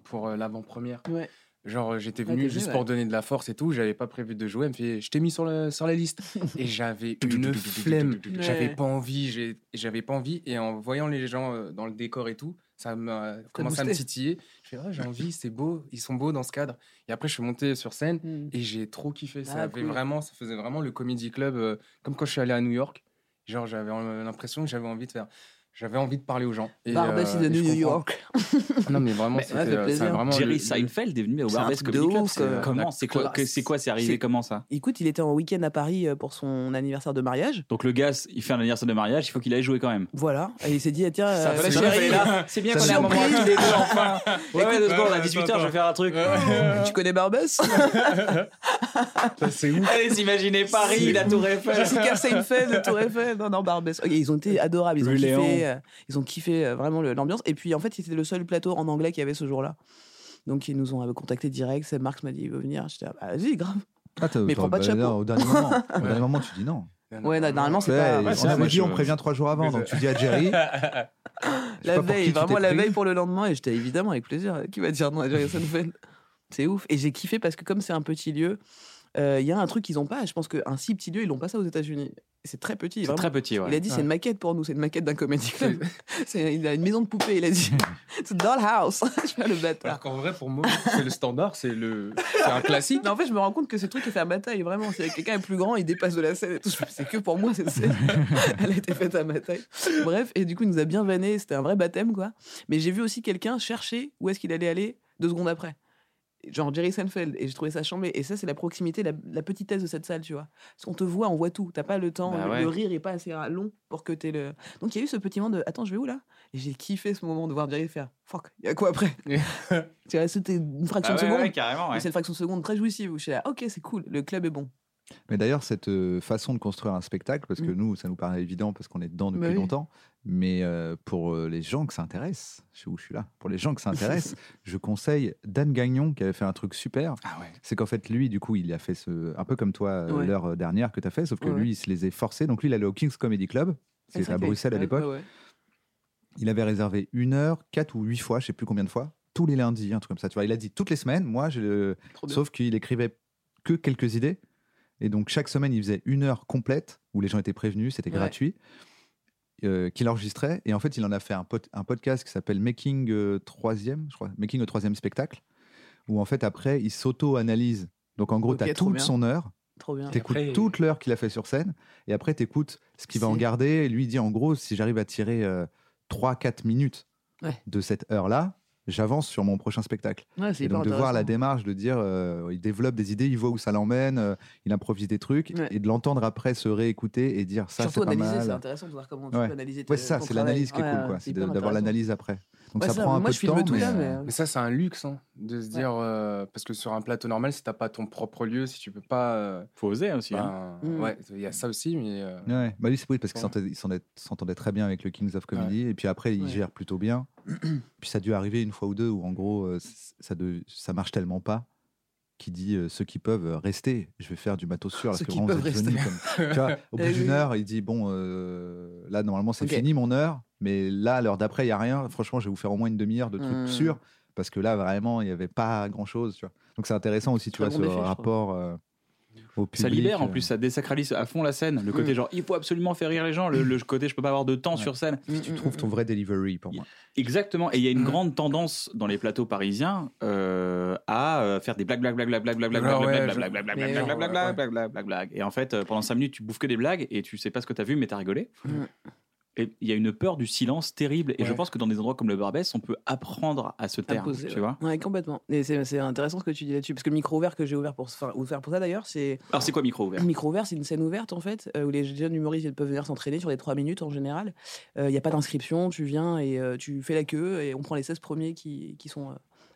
pour euh, l'avant-première, Ouais. genre euh, j'étais venu juste pour donner de la force et tout. J'avais pas prévu de jouer. Elle me fait, je t'ai mis sur la sur la liste <laughs> et j'avais une flemme. J'avais pas envie. j'ai- J'avais pas envie. Et en voyant les gens dans le décor et tout, ça m'a commencé à me titiller. Je fais, ah, j'ai envie. C'est beau. Ils sont beaux dans ce cadre. Et après, je suis monté sur scène Mmh. et j'ai trop kiffé. Ça Ah, avait cool. vraiment, ça faisait vraiment le comedy club euh, comme quand je suis allé à New York. Genre, j'avais l'impression que j'avais envie de faire. J'avais envie de parler aux gens. Et, Barbès euh, is the et je New comprends. York. <laughs> Non, mais vraiment, c'était Ouais, ça fait euh, vraiment Jerry Seinfeld est venu au Barbès Comedy de Club. euh, Comment la C'est quoi C'est quoi C'est arrivé C'est- comment ça? Écoute, il était en week-end à Paris euh, pour son anniversaire de mariage. Donc le gars, il fait un anniversaire de mariage, il faut qu'il aille jouer quand même. Voilà. Et il s'est dit, ah, tiens, euh. C'est bien qu'on ait un moment tous les deux enfin. <laughs> Ouais, ouais, deux secondes, à ouais, 18h, attends, je vais faire un truc. tu connais Barbès? C'est ouf. Allez, s'imaginer Paris, la Tour Eiffel. Jessica Seinfeld, le Tour Eiffel, non, non, Barbès. Ok, ils ont été adorables, ils ont Louis kiffé, euh, ils ont kiffé euh, vraiment le- l'ambiance. Et puis en fait, c'était le seul plateau en anglais qu'il y avait ce jour-là. Donc ils nous ont euh, contacté direct. C'est Marx m'a dit, il veut venir. J'étais, ah, bah, vas-y, grave. Ah, t'as- Mais t'as- prends pas de bah, chapeau. non, Au dernier moment, <laughs> au dernier moment, tu dis non. Ouais, non, normalement, c'est Ouais, pas. on ouais, c'est avait moi, dit, je- on prévient trois jours avant. Donc tu dis à Jerry. <laughs> <laughs> je sais La pas pour veille, vraiment la pris. veille pour le lendemain. Et j'étais évidemment avec plaisir. Qui va dire non à Jerry Seinfeld C'est ouf. Et j'ai kiffé parce que comme c'est un petit lieu, euh, il y a un truc qu'ils ont pas. Je pense qu'un si petit lieu, ils l'ont pas ça aux États-Unis. C'est très petit. C'est très petit, ouais. Il a dit, c'est une maquette pour nous, c'est une maquette d'un comédie club. <laughs> C'est- il a une maison de poupée, il a dit. <laughs> C'est Dollhouse. <laughs> Je fais le bâtard. Alors qu'en vrai, pour moi, c'est le standard, c'est le, c'est un classique. Mais en fait, je me rends compte que ce truc est fait à ma taille, vraiment. C'est quelqu'un est plus grand, il dépasse de la scène et tout. C'est que pour moi, cette scène. Elle a été faite à ma taille. Bref, et du coup, il nous a bien vanné. C'était un vrai baptême, quoi. Mais j'ai vu aussi quelqu'un chercher où est-ce qu'il allait aller deux secondes après. Genre Jerry Seinfeld. Et j'ai trouvé ça chambé. Et ça, c'est la proximité, la, la petitesse de cette salle, tu vois. Parce qu'on te voit, on voit tout. T'as pas le temps. Bah le, ouais. le rire est pas assez long pour que t'aies le. Donc il y a eu ce petit moment de Attends, je vais où là? Et j'ai kiffé ce moment de voir Jerry faire Fuck, il y a quoi après? <laughs> Tu vois, c'était une fraction Ah de seconde. ouais, carrément, c'est une fraction de seconde très jouissive où je suis là, ok, c'est cool, le club est bon. Mais d'ailleurs, cette euh, façon de construire un spectacle, parce que Mm. nous, ça nous paraît évident parce qu'on est dedans depuis Bah oui. longtemps, mais euh, pour euh, les gens que ça intéresse, je sais où je suis là, pour les gens que ça <laughs> intéresse, je conseille Dan Gagnon qui avait fait un truc super. Ah ouais. C'est qu'en fait, lui, du coup, il a fait ce, un peu comme toi Ouais. l'heure dernière que tu as fait, sauf que Ouais, lui, il se les est forcés. Donc lui, il allait au King's Comedy Club, c'était à Bruxelles à l'époque. Il avait réservé une heure, quatre ou huit fois, je sais plus combien de fois, tous les lundis, un truc comme ça. Tu vois, il a dit toutes les semaines. Moi, je, sauf qu'il écrivait que quelques idées. Et donc, chaque semaine, il faisait une heure complète où les gens étaient prévenus, c'était Ouais. gratuit, euh, qu'il enregistrait. Et en fait, il en a fait un, pod- un podcast qui s'appelle Making euh, troisième, je crois, Making le troisième spectacle, où en fait, après, il s'auto-analyse. Donc, en gros, Ok, tu as toute bien. son heure, Trop bien. T'écoutes après- toute l'heure qu'il a fait sur scène et après t'écoutes ce qu'il va en garder. Et lui il dit en gros, si j'arrive à tirer 3-4 minutes Ouais. de cette heure-là, j'avance sur mon prochain spectacle. Ouais, Et donc de voir la démarche, de dire, euh, il développe des idées, il voit où ça l'emmène, euh, il improvise des trucs Ouais. et de l'entendre après se réécouter et dire ça c'est pas analyser, c'est mal. intéressant de voir comment tu Ouais. peux analyser tes- ça, c'est l'analyse qui est cool, quoi. c'est d'avoir l'analyse après. Donc Ouais, ça, ça, prend un moi, peu je de temps. tout là, mais, mais, euh, Mais ça, c'est un luxe, hein, de se dire. euh, parce que sur un plateau normal, si t'as pas ton propre lieu, si tu peux pas. euh, Faut oser aussi. hein. ben, Mm. Ouais, il y a ça aussi, mais. euh, Ouais, bah lui c'est oui, parce qu'il Ouais. s'entendait- très bien avec le Kings of Comedy et puis après il Ouais. gère plutôt bien. <clears throat> puis ça a dû arriver une fois ou deux où en gros euh, ça, de- ça marche tellement pas qu'il dit euh, ceux qui peuvent rester, je vais faire du matos sûr parce Ceux que qui vraiment peuvent comme- tu vois, au <laughs> bout Eh d'une oui. heure il dit bon euh, là normalement c'est Ok. fini mon heure mais là à l'heure d'après il y a rien franchement je vais vous faire au moins une demi-heure de trucs Mm. sûrs parce que là vraiment il y avait pas grand chose tu vois. Donc c'est intéressant aussi tu vois bon ce rapport euh, au public. Ça libère en euh. plus, ça désacralise à fond la scène. Le côté Mm. genre, il faut absolument faire rire les gens. Le, le côté, je peux pas avoir de temps Ouais. sur scène. Mm, tu mm, trouves mm, ton vrai delivery pour moi. Exactement. Et il y a une Mm. grande tendance dans les plateaux parisiens euh, à euh, faire des blagues, blagues, blagues, blagues, blagues, blagues, blagues, Ah blagues, blagues, blagues, blagues, blagues, blagues, blagues, ouais, blagues, ouais. blagues, blagues, blagues, blagues. Et en fait, euh, pendant 5 minutes, tu bouffes que des blagues et tu sais pas ce que tu as vu, mais tu as rigolé. Et il y a une peur du silence terrible. Et je pense que dans des endroits comme le Barbès, on peut apprendre à se taire. poser, Tu ouais. vois Ouais, complètement. Et c'est c'est intéressant ce que tu dis là-dessus. Parce que le micro ouvert que j'ai ouvert pour, enfin, ouvert pour ça d'ailleurs, c'est. Alors, c'est quoi micro ouvert? Le micro ouvert, c'est une scène ouverte en fait, euh, où les jeunes humoristes peuvent venir s'entraîner sur les 3 minutes en général. Il n'y a pas d'inscription, tu viens et euh, tu fais la queue et on prend les 16 premiers qui, qui sont euh,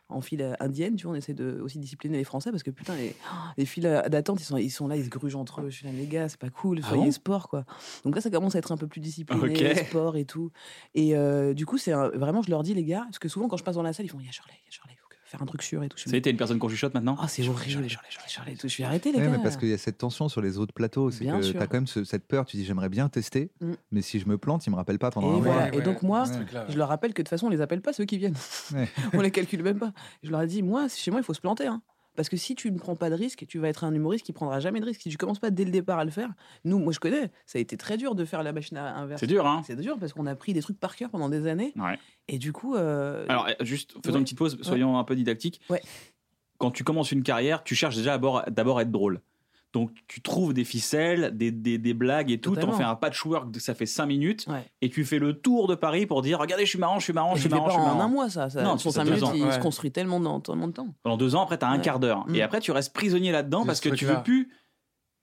en file euh, indienne. Tu vois, on essaie de aussi discipliner les Français parce que putain, les, <gasps> les files euh, d'attente, ils sont, ils sont là, ils se grugent entre eux. Je suis là, les gars, c'est pas cool, Ah soyez bon? sport quoi. Donc là, ça commence à être un peu plus discipliné, Ok. <laughs> sport et tout. Et euh, du coup, c'est vraiment, je leur dis, les gars, parce que souvent quand je passe dans la salle, ils font, il y a Shirley, il y a Shirley, faire un truc sûr et tout. Ça y est, t'es une personne qu'on chuchote maintenant Ah, c'est horrible. Shirley, Shirley, et tout. Je suis arrêté, les Ouais, gars. mais parce qu'il y a cette tension sur les autres plateaux, c'est Bien que sûr. tu as quand même ce- cette peur, tu dis j'aimerais bien tester, Mm. mais si je me plante, il me rappelle pas pendant Et un voilà. mois. Et donc, moi, ce truc-là, Je leur rappelle que de toute façon, on les appelle pas ceux qui viennent. Ouais. <laughs> on les calcule même pas. Je leur ai dit, moi, chez moi, il faut se planter. hein. Parce que si tu ne prends pas de risque, tu vas être un humoriste qui prendra jamais de risque. Si tu commences pas dès le départ à le faire, nous, moi je connais, ça a été très dur de faire la machine à inverse. C'est dur, hein C'est dur parce qu'on a pris des trucs par cœur pendant des années. Ouais. Et du coup. euh, Alors, euh, juste, faisons Ouais. une petite pause, soyons un peu didactiques. Ouais. Quand tu commences une carrière, tu cherches déjà d'abord à être drôle. Donc, tu trouves des ficelles, des, des, des blagues et tout. T'en fais un patchwork, de- ça fait 5 minutes. ouais. Et tu fais le tour de Paris pour dire Regardez, je suis marrant, je suis marrant, je Et suis marrant, pas je suis en un marrant. mois, ça. ça Non, sur tu fais 5 deux minutes, ans, il ouais. se construit tellement dans tellement de temps. Pendant deux ans, après, t'as un Ouais. quart d'heure. Mm. Et après, tu restes prisonnier là-dedans De parce ce que tu veux plus.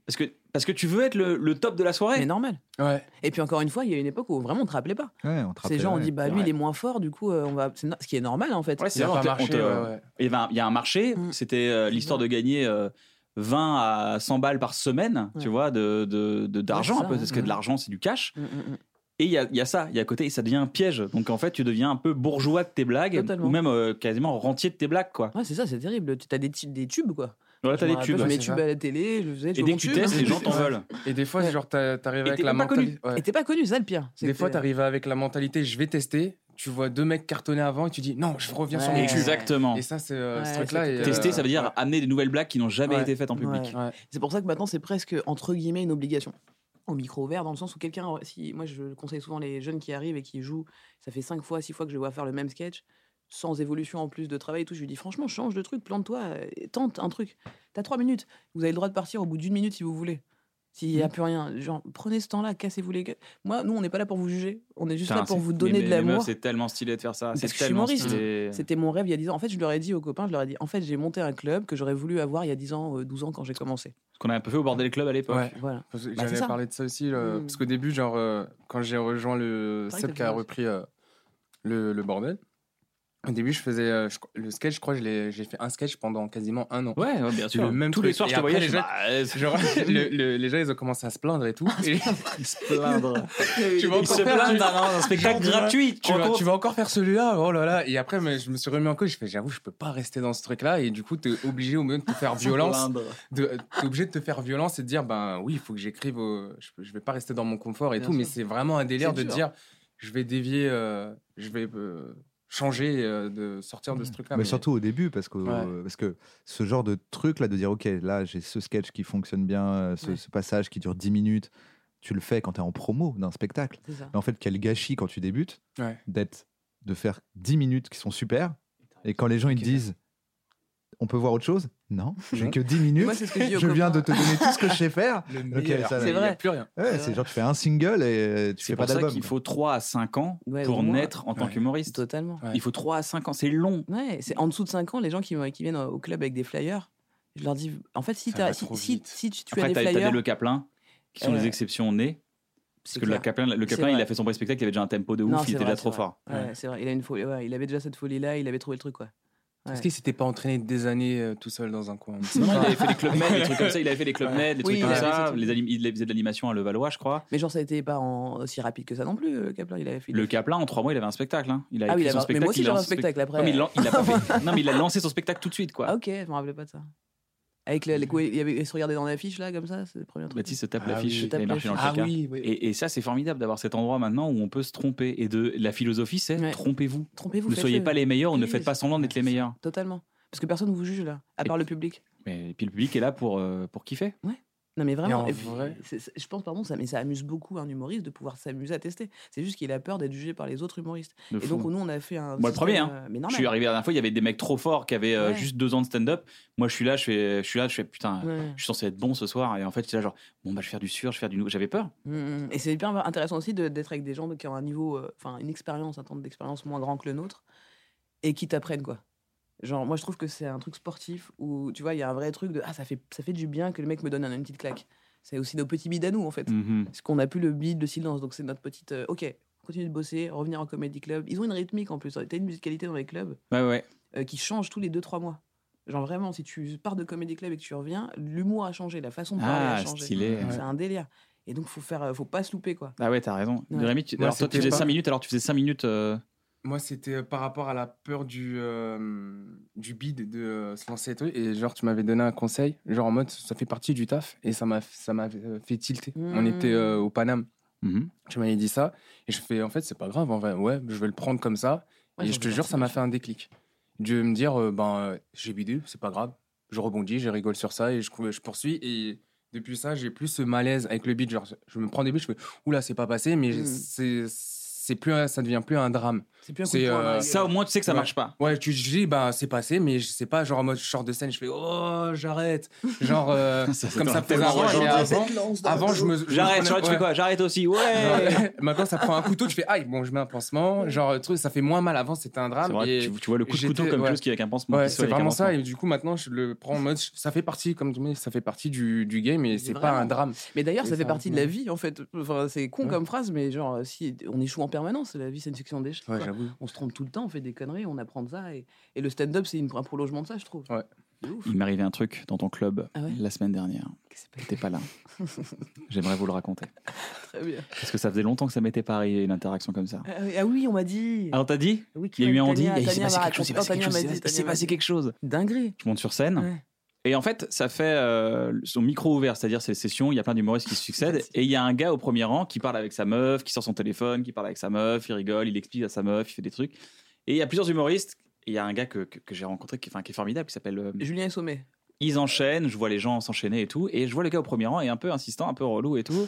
Parce que, parce que tu veux être le, le top de la soirée. Mais normal. Ouais. Et puis encore une fois, il y a une époque où vraiment on te rappelait pas. Ouais, on te Ces rappelle, gens ont dit, bah c'est lui, il est moins fort, du coup, euh, on va. c'est no- Ce qui est normal en fait. Ouais, c'est y il y a un marché, Mm. c'était euh, l'histoire de gagner euh, 20 à 100 balles par semaine, tu Ouais. vois, de, de- de- d'argent, Ouais, un peu, parce que de l'argent, c'est du cash. Mm, mm, mm. Et il y a, il y a ça, il y a à côté, et ça devient un piège. Donc en fait, tu deviens un peu bourgeois de tes blagues, Totalement. ou même euh, quasiment rentier de tes blagues, quoi. Ouais, c'est ça, c'est terrible. Tu as des, des tubes, quoi. Voilà, t'as des tubes. Je mets tubes à la télé, je faisais. Et dès que tu testes, les gens t'en Ouais. veulent. Et des fois, Ouais. genre, t'a- t'arrives avec la mentalité. ouais. Et t'es pas connu, c'est ça le pire. Des fois, t'arrives avec la mentalité, je vais tester. Tu vois deux mecs cartonner avant et tu dis non, je reviens sur mon cul. Exactement. Et ça, c'est euh, Ouais, ce c'est truc-là. et, fait. Tester, euh, ça veut dire ouais. amener des nouvelles blagues qui n'ont jamais Ouais. été faites en public. Ouais. Ouais. C'est pour ça que maintenant, c'est presque, entre guillemets, une obligation. Au micro ouvert, dans le sens où quelqu'un. Si, moi, je conseille souvent les jeunes qui arrivent et qui jouent. Ça fait 5 fois, 6 fois que je les vois faire le même sketch, sans évolution en plus de travail et tout. Je lui dis, franchement, change de truc, plante-toi, euh, tente un truc. T'as 3 minutes. Vous avez le droit de partir au bout d'une minute si vous voulez. S'il n'y a Mm. plus rien, genre, prenez ce temps-là, cassez-vous les gueules. Moi, nous, on n'est pas là pour vous juger. On est juste Putain, là pour vous donner mais de l'amour. C'est tellement stylé de faire ça. C'est que je suis tellement stylé. C'était mon rêve il y a 10 ans. En fait, je leur ai dit aux copains, je leur ai dit, en fait, j'ai monté un club que j'aurais voulu avoir il y a 10 ans, euh, 12 ans quand j'ai commencé. Ce qu'on a un peu fait au Bordel Club à l'époque. Ouais. Voilà. Bah, J'allais parler de ça aussi, euh, Mm. parce qu'au début, genre, euh, quand j'ai rejoint le Seb qui a repris euh, le, le bordel, au début, je faisais euh, je- le sketch, je crois, j'ai fait un sketch pendant quasiment un an. Ouais, ouais, bien sûr. le même Tous les soirs, je te voyais, les gens- bah, Genre, <laughs> le- le- les gens, ils ont commencé à se plaindre et tout. <laughs> Et <laughs> se plaindre. tu vas Ils se d'un un spectacle Genre, gratuit. tu vas, tu vas encore faire celui-là, oh là là. Et après, mais je me suis remis en cause. Je fais, j'avoue, je peux pas rester dans ce truc-là. Et du coup, t'es obligé au moins de te faire violence. de- T'es obligé de te faire violence et de dire, ben oui, il faut que j'écrive. au- Je, je vais pas rester dans mon confort et Bien tout. Mais c'est vraiment un délire de dur. dire, je vais dévier, euh, je vais. euh, changer, euh, de sortir de ce truc-là. Mais surtout au début, parce que, Ouais. parce que ce genre de truc là, de dire ok, là j'ai ce sketch qui fonctionne bien, euh, ce, Ouais. ce passage qui dure 10 minutes, tu le fais quand tu es en promo d'un spectacle. Mais en fait, quel gâchis quand tu débutes Ouais. d'être de faire 10 minutes qui sont super, et quand les gens ils disent on peut voir autre chose? Non, j'ai que 10 minutes. Moi, c'est ce que je viens de te donner tout ce que je sais faire. <laughs> C'est Il y a vrai. plus rien. Ouais, C'est c'est genre tu fais un single et tu C'est fais pas pour ça d'album. qu'il quoi. faut 3 à 5 ans Ouais, pour naître en tant Ouais. qu'humoriste. Totalement. Ouais. Il faut 3 à 5 ans, c'est long. Ouais, c'est en dessous de 5 ans, les gens qui, qui viennent au club avec des flyers, je leur dis, en fait, si, va si, si, si tu, tu as Après, des flyers, des Le Caplin qui sont Euh, les exceptions nées. Parce c'est que le clair. Caplin, le C'est Caplin il a fait son premier spectacle, il avait déjà un tempo de ouf, il c'est était déjà c'est trop fort. C'est il, a une folie, ouais, il avait déjà cette folie-là, il avait trouvé le truc, quoi. Est-ce qu'il s'était pas entraîné des années euh, tout seul dans un coin? Non, il avait fait des clubs <laughs> med, des trucs comme ça. Il avait fait des clubs med, des Oui, trucs il comme avait ça. fait. Les il faisait de l'animation à Levallois, je crois. Mais genre, ça a été pas en- aussi rapide que ça non plus, euh, Kaplan, il avait fait. Le Caplin, en trois mois, il avait un spectacle. hein. Il a Ah oui, écrit il son avait- mais spectacle. moi aussi il un son spectacle après. Non, mais il l'a- il a pas <laughs> fait- non, mais il a lancé son spectacle tout de suite, quoi. Ah ok, je me rappelais pas de ça. Avec le, les coups- il y avait, il se regardait dans l'affiche là, comme ça, c'est le premier truc. Baptiste se tape Ah l'affiche, oui. avait marché dans le caca. oui, oui. Et, et ça, c'est formidable d'avoir cet endroit maintenant où on peut se tromper. Et de la philosophie, c'est Ouais. trompez-vous. Trompez-vous. Ne soyez pas les meilleurs ou ne faites pas semblant d'être les meilleurs. Totalement. Parce que personne ne vous juge là, à Et part le public. Mais, et puis le public est là pour, euh, pour kiffer. Non mais vraiment, en et puis, vrai- c'est- c'est- je pense pardon, ça, mais ça amuse beaucoup un humoriste de pouvoir s'amuser à tester. C'est juste qu'il a peur d'être jugé par les autres humoristes. De Et fou. donc nous on a fait un. Moi, le premier, hein. euh, Mais Je suis arrivé la dernière fois, il y avait des mecs trop forts qui avaient euh, juste deux ans de stand-up. Moi, je suis là, je fais, je suis là, je fais putain, Ouais. je suis censé être bon ce soir. Et en fait, j'étais là, genre, bon, bah, je vais faire du sûr, je vais faire du nouveau. J'avais peur. Mm, mm. Et c'est hyper intéressant aussi de- d'être avec des gens qui ont un niveau, euh, enfin une expérience, un temps d'expérience moins grand que le nôtre, et qui t'apprennent quoi. Genre moi je trouve que c'est un truc sportif où tu vois il y a un vrai truc de ah ça fait ça fait du bien que le mec me donne une petite claque. C'est aussi nos petits bides à nous en fait. Mhm. Parce qu'on n'a plus le bide, le silence, donc c'est notre petite. euh, ok, continue de bosser, revenir en comédie club. Ils ont une rythmique en plus. T'as une musicalité dans les clubs Ouais, ouais. euh, qui change tous les 2-3 mois. Genre vraiment, si tu pars de comédie club et que tu reviens, l'humour a changé, la façon de parler Ah, a changé. stylé. C'est un délire. Et donc faut faire, euh, faut pas se louper quoi. Ah ouais, t'as raison. Ouais. Rémi, tu... Alors toi, tu faisais pas- 5 minutes, alors tu faisais 5 minutes. euh, Moi, c'était euh, par rapport à la peur du, euh, du bide de euh, se lancer et tout. Et genre, tu m'avais donné un conseil, genre en mode, ça fait partie du taf. Et ça m'a ça m'a euh, fait tilter. On était euh, au Paname. mhm. Tu m'avais dit ça. Et je fais, en fait, c'est pas grave. En vrai, ouais, je vais le prendre comme ça. Ouais, et je te jure, ça m'a fait un déclic. De me dire, euh, ben, euh, j'ai bidé, c'est pas grave. Je rebondis, je rigole sur ça et je, je poursuis. Et depuis ça, j'ai plus ce malaise avec le beat. Genre, je me prends des buts, je fais, oula, c'est pas passé, mais Mm. c'est, c'est plus, un- ça devient plus un drame. C'est plus un coup de C'est, poing dans la euh, gueule. Ça, au moins, tu sais que ça Ouais. marche pas. Ouais, tu te dis, bah, c'est passé, mais je sais pas, genre en mode sors de scène, je fais, oh, j'arrête. Genre, euh, <laughs> Ça, comme ça tellement faisait avant. et avant, avant, je me. je me J'arrête, prenais- tu vois, tu fais ouais. quoi? J'arrête aussi, ouais Genre, <laughs> Maintenant, ça prend un couteau, tu fais aïe, bon, je mets un pansement. Genre, truc, ça fait moins mal. Avant, c'était un C'est drame. vrai, et tu, tu vois le coup de couteau comme ouais. chose qui est avec un pansement. Ouais, qui c'est soigne avec un vraiment ça. pansement. Et du coup, maintenant, je le prends en mode, ça fait partie, comme tu dis, ça fait partie du, du game et c'est pas vraiment. un drame. Mais d'ailleurs, Et ça fait ça, partie de ouais. la vie en fait. Enfin, c'est con Ouais. comme phrase, mais genre euh, si on échoue en permanence, la vie c'est une section d'échecs. Ouais, on se trompe tout le temps, on fait des conneries, on apprend de ça. Et, et le stand-up, c'est une- un prolongement de ça, je trouve. Ouais. Il m'est arrivé un truc dans ton club Ah ouais la semaine dernière. T'étais pas là. <laughs> J'aimerais vous le raconter. passé <laughs> Très bien. Parce que ça faisait longtemps que ça m'était pas arrivé une interaction comme ça. Ah oui, ah oui, on m'a dit. Alors t'as dit oui, Il y a eu un on dit, il s'est passé quelque chose, il s'est passé quelque chose, quelque. Dinguerie. Je monte sur scène. Ouais. Et en fait, ça fait euh, son micro ouvert, c'est-à-dire c'est sessions, il y a plein d'humoristes qui se succèdent, et il y a un gars au premier rang qui parle avec sa meuf, qui sort son téléphone, qui parle avec sa meuf, il rigole, il explique à sa meuf, il fait des trucs. Et il y a plusieurs humoristes, et il y a un gars que, que, que j'ai rencontré qui, enfin, qui est formidable, qui s'appelle... euh, Julien Sommet. ils enchaînent, je vois les gens s'enchaîner et tout, et je vois le gars au premier rang, et un peu insistant, un peu relou et tout.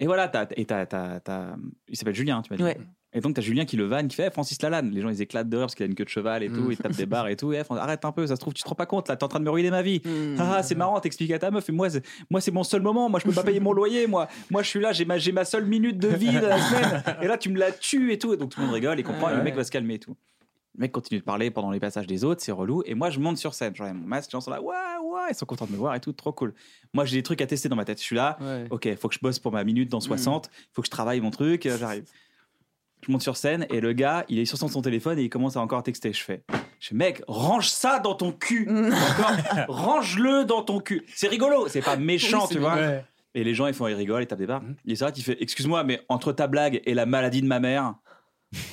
Et voilà, t'as, et t'as, t'as- t'as- il s'appelle Julien, tu m'as dit. Ouais. Et donc t'as Julien qui le vanne, qui fait Eh, Francis Lalanne. Les gens ils éclatent de rire parce qu'il a une queue de cheval et tout, Mm. ils tapent des barres et tout. Et, eh, arrête un peu, ça se trouve, tu te rends pas compte, là, t'es en train de me ruiner ma vie. Hmm. Ah, c'est marrant, t'expliques à ta meuf. Et moi, c'est, moi, c'est mon seul moment. Moi, je peux pas payer mon loyer. Moi, moi, je suis là, j'ai ma, j'ai ma seule minute de vie de la semaine. Et là, tu me la tues et tout. Et donc tout le monde rigole et comprend. Et le Ouais. mec va se calmer et tout. Le mec continue de parler pendant les passages des autres, c'est relou. Et moi, je monte sur scène. J'aurai mon masque, les gens sont là, ouais, ouais, ils sont contents de me voir et tout, trop cool. Moi, j'ai des trucs à tester dans ma tête. Je suis là, Ouais. ok, faut que je bosse pour ma minute dans 60, faut que je travaille mon truc, euh, j'arrive. Je monte sur scène et le gars, il est sur son son téléphone et il commence à encore texter. Je fais, je fais, mec, range ça dans ton cul, <laughs> d'accord <laughs> Range-le dans ton cul. C'est rigolo, c'est pas méchant, tu vois. Et les gens, ils font, ils rigolent, ils tapent des barres. Mhm. Il s'arrête, il fait, excuse-moi, mais entre ta blague et la maladie de ma mère,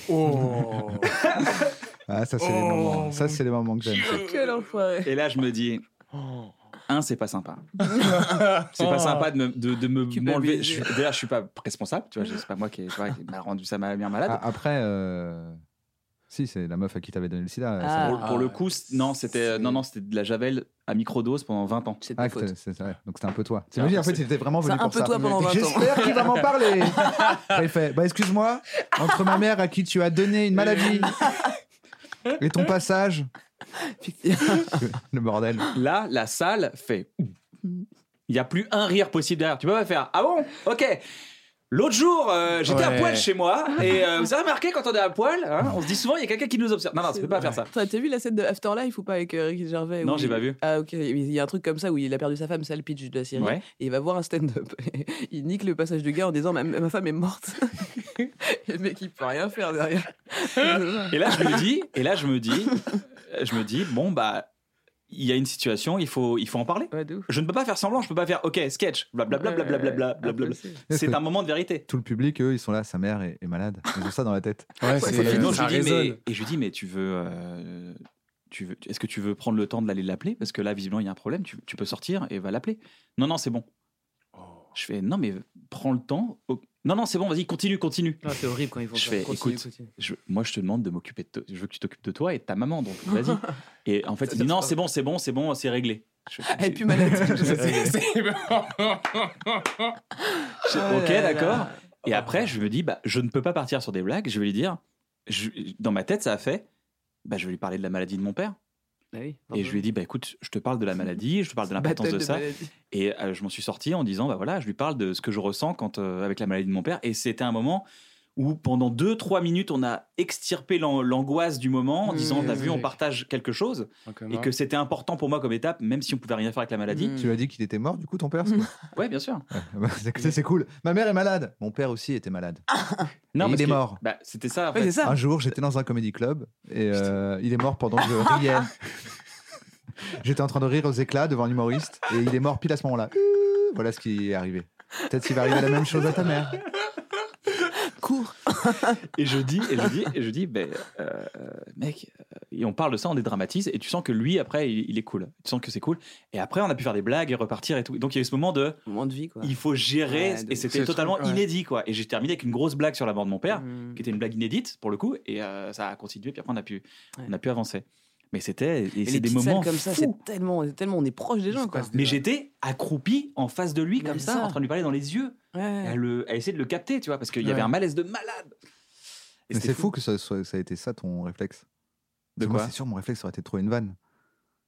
Oh <laughs> Ah, ça, c'est les Oh, moments. Ça, c'est les moments que j'aime. ça. Quel enfoiré. et là, je me dis, un, c'est pas sympa. <laughs> C'est pas sympa de me, de, de me m'enlever. Je suis- Déjà, je suis pas responsable, tu vois. C'est pas moi qui, ai- tu vois, qui m'a rendu ça m'a bien malade. Ah, Après, euh, Si, c'est la meuf à qui t'avais donné le sida. Ah. Pour, le coup, non, c'était non, non, c'était de la javel à microdose pendant 20 ans. C'est de Ah, c'est vrai. Donc c'était un peu toi. T'imagines, en fait, c'est- il était vraiment C'est venu un pour peu ça. toi pendant 20 ans. J'espère qu'il va m'en parler. Après, <laughs> il fait, bah excuse-moi, entre ma mère à qui tu as donné une maladie <laughs> et ton passage, le bordel. Là, la salle fait. Il n'y a plus un rire possible derrière. Tu peux pas faire. Ah bon? Ok. L'autre jour, euh, j'étais à poil chez moi et euh, vous avez remarqué quand on est à poil, hein, on se dit souvent il y a quelqu'un qui nous observe. Non, non, tu peux pas faire ça. T'as vu la scène de Afterlife ou pas avec euh, Ricky Gervais Non, j'ai il- pas vu. Ah ok, il y a un truc comme ça où il a perdu sa femme, ça le pitch de la série. Ouais. Et il va voir un stand-up. <laughs> il nique le passage du gars en disant ma, ma femme est morte. <laughs> et le mec il peut rien faire derrière. Et là, je me dis, et là, je me dis, je me dis, bon bah, il y a une situation, il faut, il faut en parler. Ouais. Je ne peux pas faire semblant, je peux pas faire OK sketch, blablabla, blablabla, blablabla. C'est <laughs> un moment de vérité. Tout le public, eux, ils sont là, sa mère est, est malade. Ils ont ça dans la tête. <laughs> Ouais, c'est- Et je lui dis, mais, résonne. et je lui dis, mais tu veux, euh, tu veux, est-ce que tu veux prendre le temps de l'aller l'appeler? Parce que là, visiblement, il y a un problème. Tu, tu peux sortir et va l'appeler. Non, non, c'est bon. Je fais, non, mais prends le temps. Oh, Non, non, c'est bon, vas-y, continue, continue. Ah, c'est horrible quand ils font Je ça. fais, Continue, écoute, continue. Je- moi, je te demande de m'occuper de toi. Je veux que tu t'occupes de toi et de ta maman, donc vas-y. <laughs> Et en fait, il dit, non, c'est bon, c'est bon, c'est bon, c'est réglé. Je est plus malade. Oh ok, là. d'accord. Et après, je me dis, bah, je ne peux pas partir sur des blagues. Je vais lui dire, je- dans ma tête, ça a fait, bah, je vais lui parler de la maladie de mon père. Ah oui, Et je lui ai dit, bah, écoute, je te parle de la <laughs> maladie, je te parle de l'importance Battle de ça. maladie. Et euh, je m'en suis sorti en disant, bah voilà, je lui parle de ce que je ressens quand, euh, avec la maladie de mon père. Et c'était un moment où pendant 2-3 minutes, on a extirpé l'an- l'angoisse du moment en Mmh, disant, t'as vu, on partage quelque chose. Et que c'était important pour moi comme étape, même si on pouvait rien faire avec la maladie. Mmh. Tu lui as dit qu'il était mort, du coup, ton père quoi? Ouais, bien sûr. Ouais, c'est- cool. Ma mère est malade. Mon père aussi était malade. Non, Et parce il est mort. Bah, c'était ça. Ouais, ça. Un jour, j'étais dans un comédie club et euh, il est mort pendant que je riais. <laughs> J'étais en train de rire aux éclats devant l'humoriste et il est mort pile à ce moment-là. Euh, Voilà ce qui est arrivé. Peut-être qu'il va arriver la même chose à ta mère. <laughs> Et je dis, et je dis, et je dis, ben, euh, mec, euh, et on parle de ça, on dédramatise, et tu sens que lui, après, il, il est cool. Tu sens que c'est cool. Et après, on a pu faire des blagues et repartir et tout. Donc, il y a eu ce moment de, Moment de vie quoi. il faut gérer, Ouais, de et c'était totalement truc, ouais. inédit, quoi. Et j'ai terminé avec une grosse blague sur la mort de mon père, Mmh. qui était une blague inédite, pour le coup, et euh, ça a continué, puis après, on a pu, Ouais. on a pu avancer. Mais c'était, et c'est des moments comme ça, c'est tellement, tellement, on est proche des gens quoi. Mais j'étais accroupi en face de lui, Comme comme ça, ça. en train de lui parler dans les yeux. Ouais. Elle, le- elle essayait de le capter, tu vois, parce qu'il y avait un malaise de malade. Et Mais c'est fou que ça, soit- ça a été ça ton réflexe. De quoi C'est sûr, mon réflexe aurait été de trouver une vanne.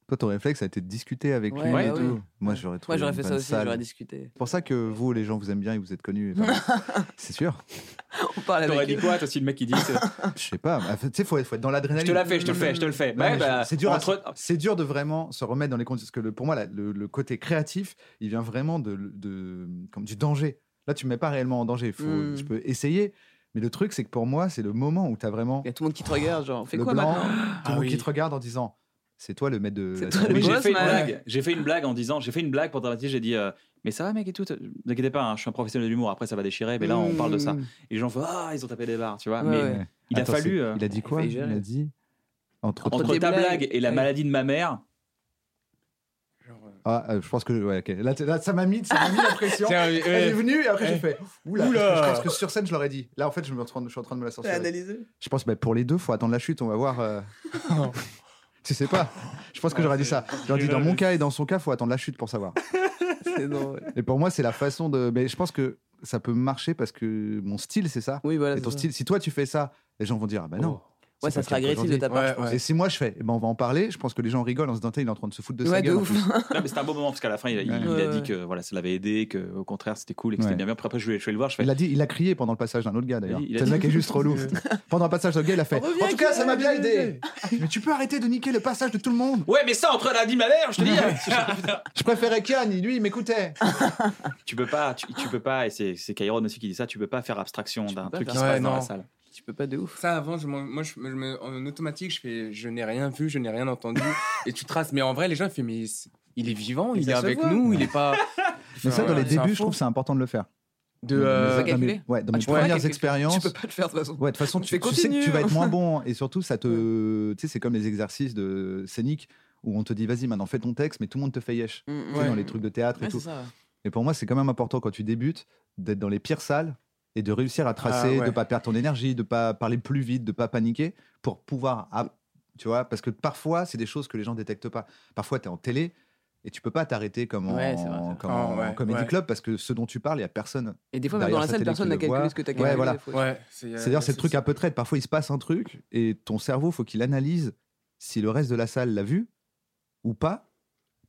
Toi, ton réflexe a été de discuter avec Ouais, lui ouais, et ouais. tout. Moi, j'aurais trouvé Moi j'aurais fait ça aussi, j'aurais discuté. C'est pour ça que vous, les gens, vous aiment bien et vous êtes connus. Enfin, <laughs> c'est sûr. On parle T'aurais avec dit eux. quoi, toi, si le mec il dit Je sais pas. mais, Tu sais, faut être, faut être dans Je l'adrénaline. te la fais, je te le fais, je te le fais. Ouais, bah, c'est dur, à- entre- c'est dur de vraiment se remettre dans les conditions. Parce que le- pour moi, la- le, le côté créatif, il vient vraiment de, de- comme du danger. Là, tu me mets pas réellement en danger. Faut, Mm. Je peux essayer. Mais le truc, c'est que pour moi, c'est le moment où tu as vraiment Il y a tout le monde qui te regarde, genre, fais quoi blanc, maintenant? tout le Ah monde oui. qui te regarde en disant c'est toi le maître de. C'est toi le j'ai fait une blague. J'ai fait une blague en disant, j'ai fait une blague pour dramatiser. J'ai dit, euh, mais ça va, mec et tout. Ne vous inquiétez pas, hein, je suis un professionnel de l'humour. Après, ça va déchirer. Mais là, on parle de ça. Mmh. Et les gens font, ah, ils ont tapé des barres, tu vois. Ouais, mais ouais. il a fallu euh, Il a dit quoi il a dit entre. Entre entre tes ta blagues. blague et la maladie de ma mère. Euh, Ah, euh, je pense que ouais, ok. Là, ça m'a mis, ça m'a mis la pression. <laughs> Tiens, ouais, Elle est ouais. venue et après j'ai Ouais. fait oula. Oula. parce que Je pense que sur scène je l'aurais dit. Là en fait je, me retrouve- je suis en train de me la analysé Je pense bah, pour les deux faut attendre la chute. On va voir. euh, <laughs> tu sais pas. Je pense que j'aurais dit ça. J'aurais dit dans mon cas et dans son cas faut attendre la chute pour savoir. <laughs> Drôle. Et pour moi c'est la façon de. Mais je pense que ça peut marcher parce que mon style c'est ça. Oui, voilà. Et ton c'est ça. style, si toi tu fais ça, les gens vont dire ah bah non. Ouais, c'est ça pas sera qu'il y a agressif de ta part, Ouais, je pense. ouais. Et si moi je fais, eh ben on va en parler. Je pense que les gens rigolent en se disant il est en train de se foutre de sa Ouais, de gueule. en ouf. <laughs> Non, mais c'était un beau moment parce qu'à la fin, il a, il- Ouais. il a Ouais, dit que voilà, ça l'avait aidé, que au contraire, c'était cool et que c'était Ouais. bien. bien. Après, après, je vais, je vais le voir. Je fais, Il a dit, il a crié pendant le passage d'un autre gars d'ailleurs. Dit- mec est juste <laughs> relou. pendant le passage d'un gars, il a fait. En tout cas, ça m'a bien aidé. Mais tu peux arrêter de niquer le passage de tout le monde. ouais, mais ça entre lundi, ma mère, je te dis. <laughs> Je préférais Kian, lui, il m'écoutait. tu peux pas, tu, peux pas, et c'est c'est Kairon aussi qui dit ça. Tu peux pas faire abstraction d'un truc qui se passe dans la non. salle. Tu peux pas de ouf. Ça, avant, je, moi, je, me- je me- en automatique, je fais je n'ai rien vu, je n'ai rien entendu. <laughs> et tu traces. Mais en vrai, les gens, ils font mais il est vivant, il est avec voit. nous, il est pas. <laughs> Mais ça, dans les débuts, je trouve que c'est important de le faire. De, Dans mes- euh, dans mes- ouais, dans Ah, mes tu peux pas premières expériences. Tu peux pas le faire de toute façon. Ouais, de toute façon, Tu tu, tu sais que tu vas être moins bon <laughs> et surtout, ça te. Tu sais, c'est comme les exercices de scénique où on te dit, vas-y, maintenant fais ton texte, mais tout le monde te fait yesh. Mm, Tu sais, ouais. dans les trucs de théâtre et tout. ça. Et pour moi, c'est quand même important quand tu débutes d'être dans les pires salles et de réussir à tracer, Ah, ouais. de pas perdre ton énergie, de pas parler plus vite, de pas paniquer pour pouvoir, tu vois, parce que parfois c'est des choses que les gens détectent pas. Parfois tu es en télé et tu peux pas t'arrêter comme en, Ouais, vrai, comme Ah, en ouais, comedy ouais. club parce que ce dont tu parles, il y a personne. Et des fois, même dans la sa salle, personne n'a calculé ce que tu as Ouais, calculé. voilà. faut- Ouais, c'est C'est-à-dire c'est le truc un peu traite. Parfois il se passe un truc et ton cerveau faut qu'il analyse si le reste de la salle l'a vu ou pas.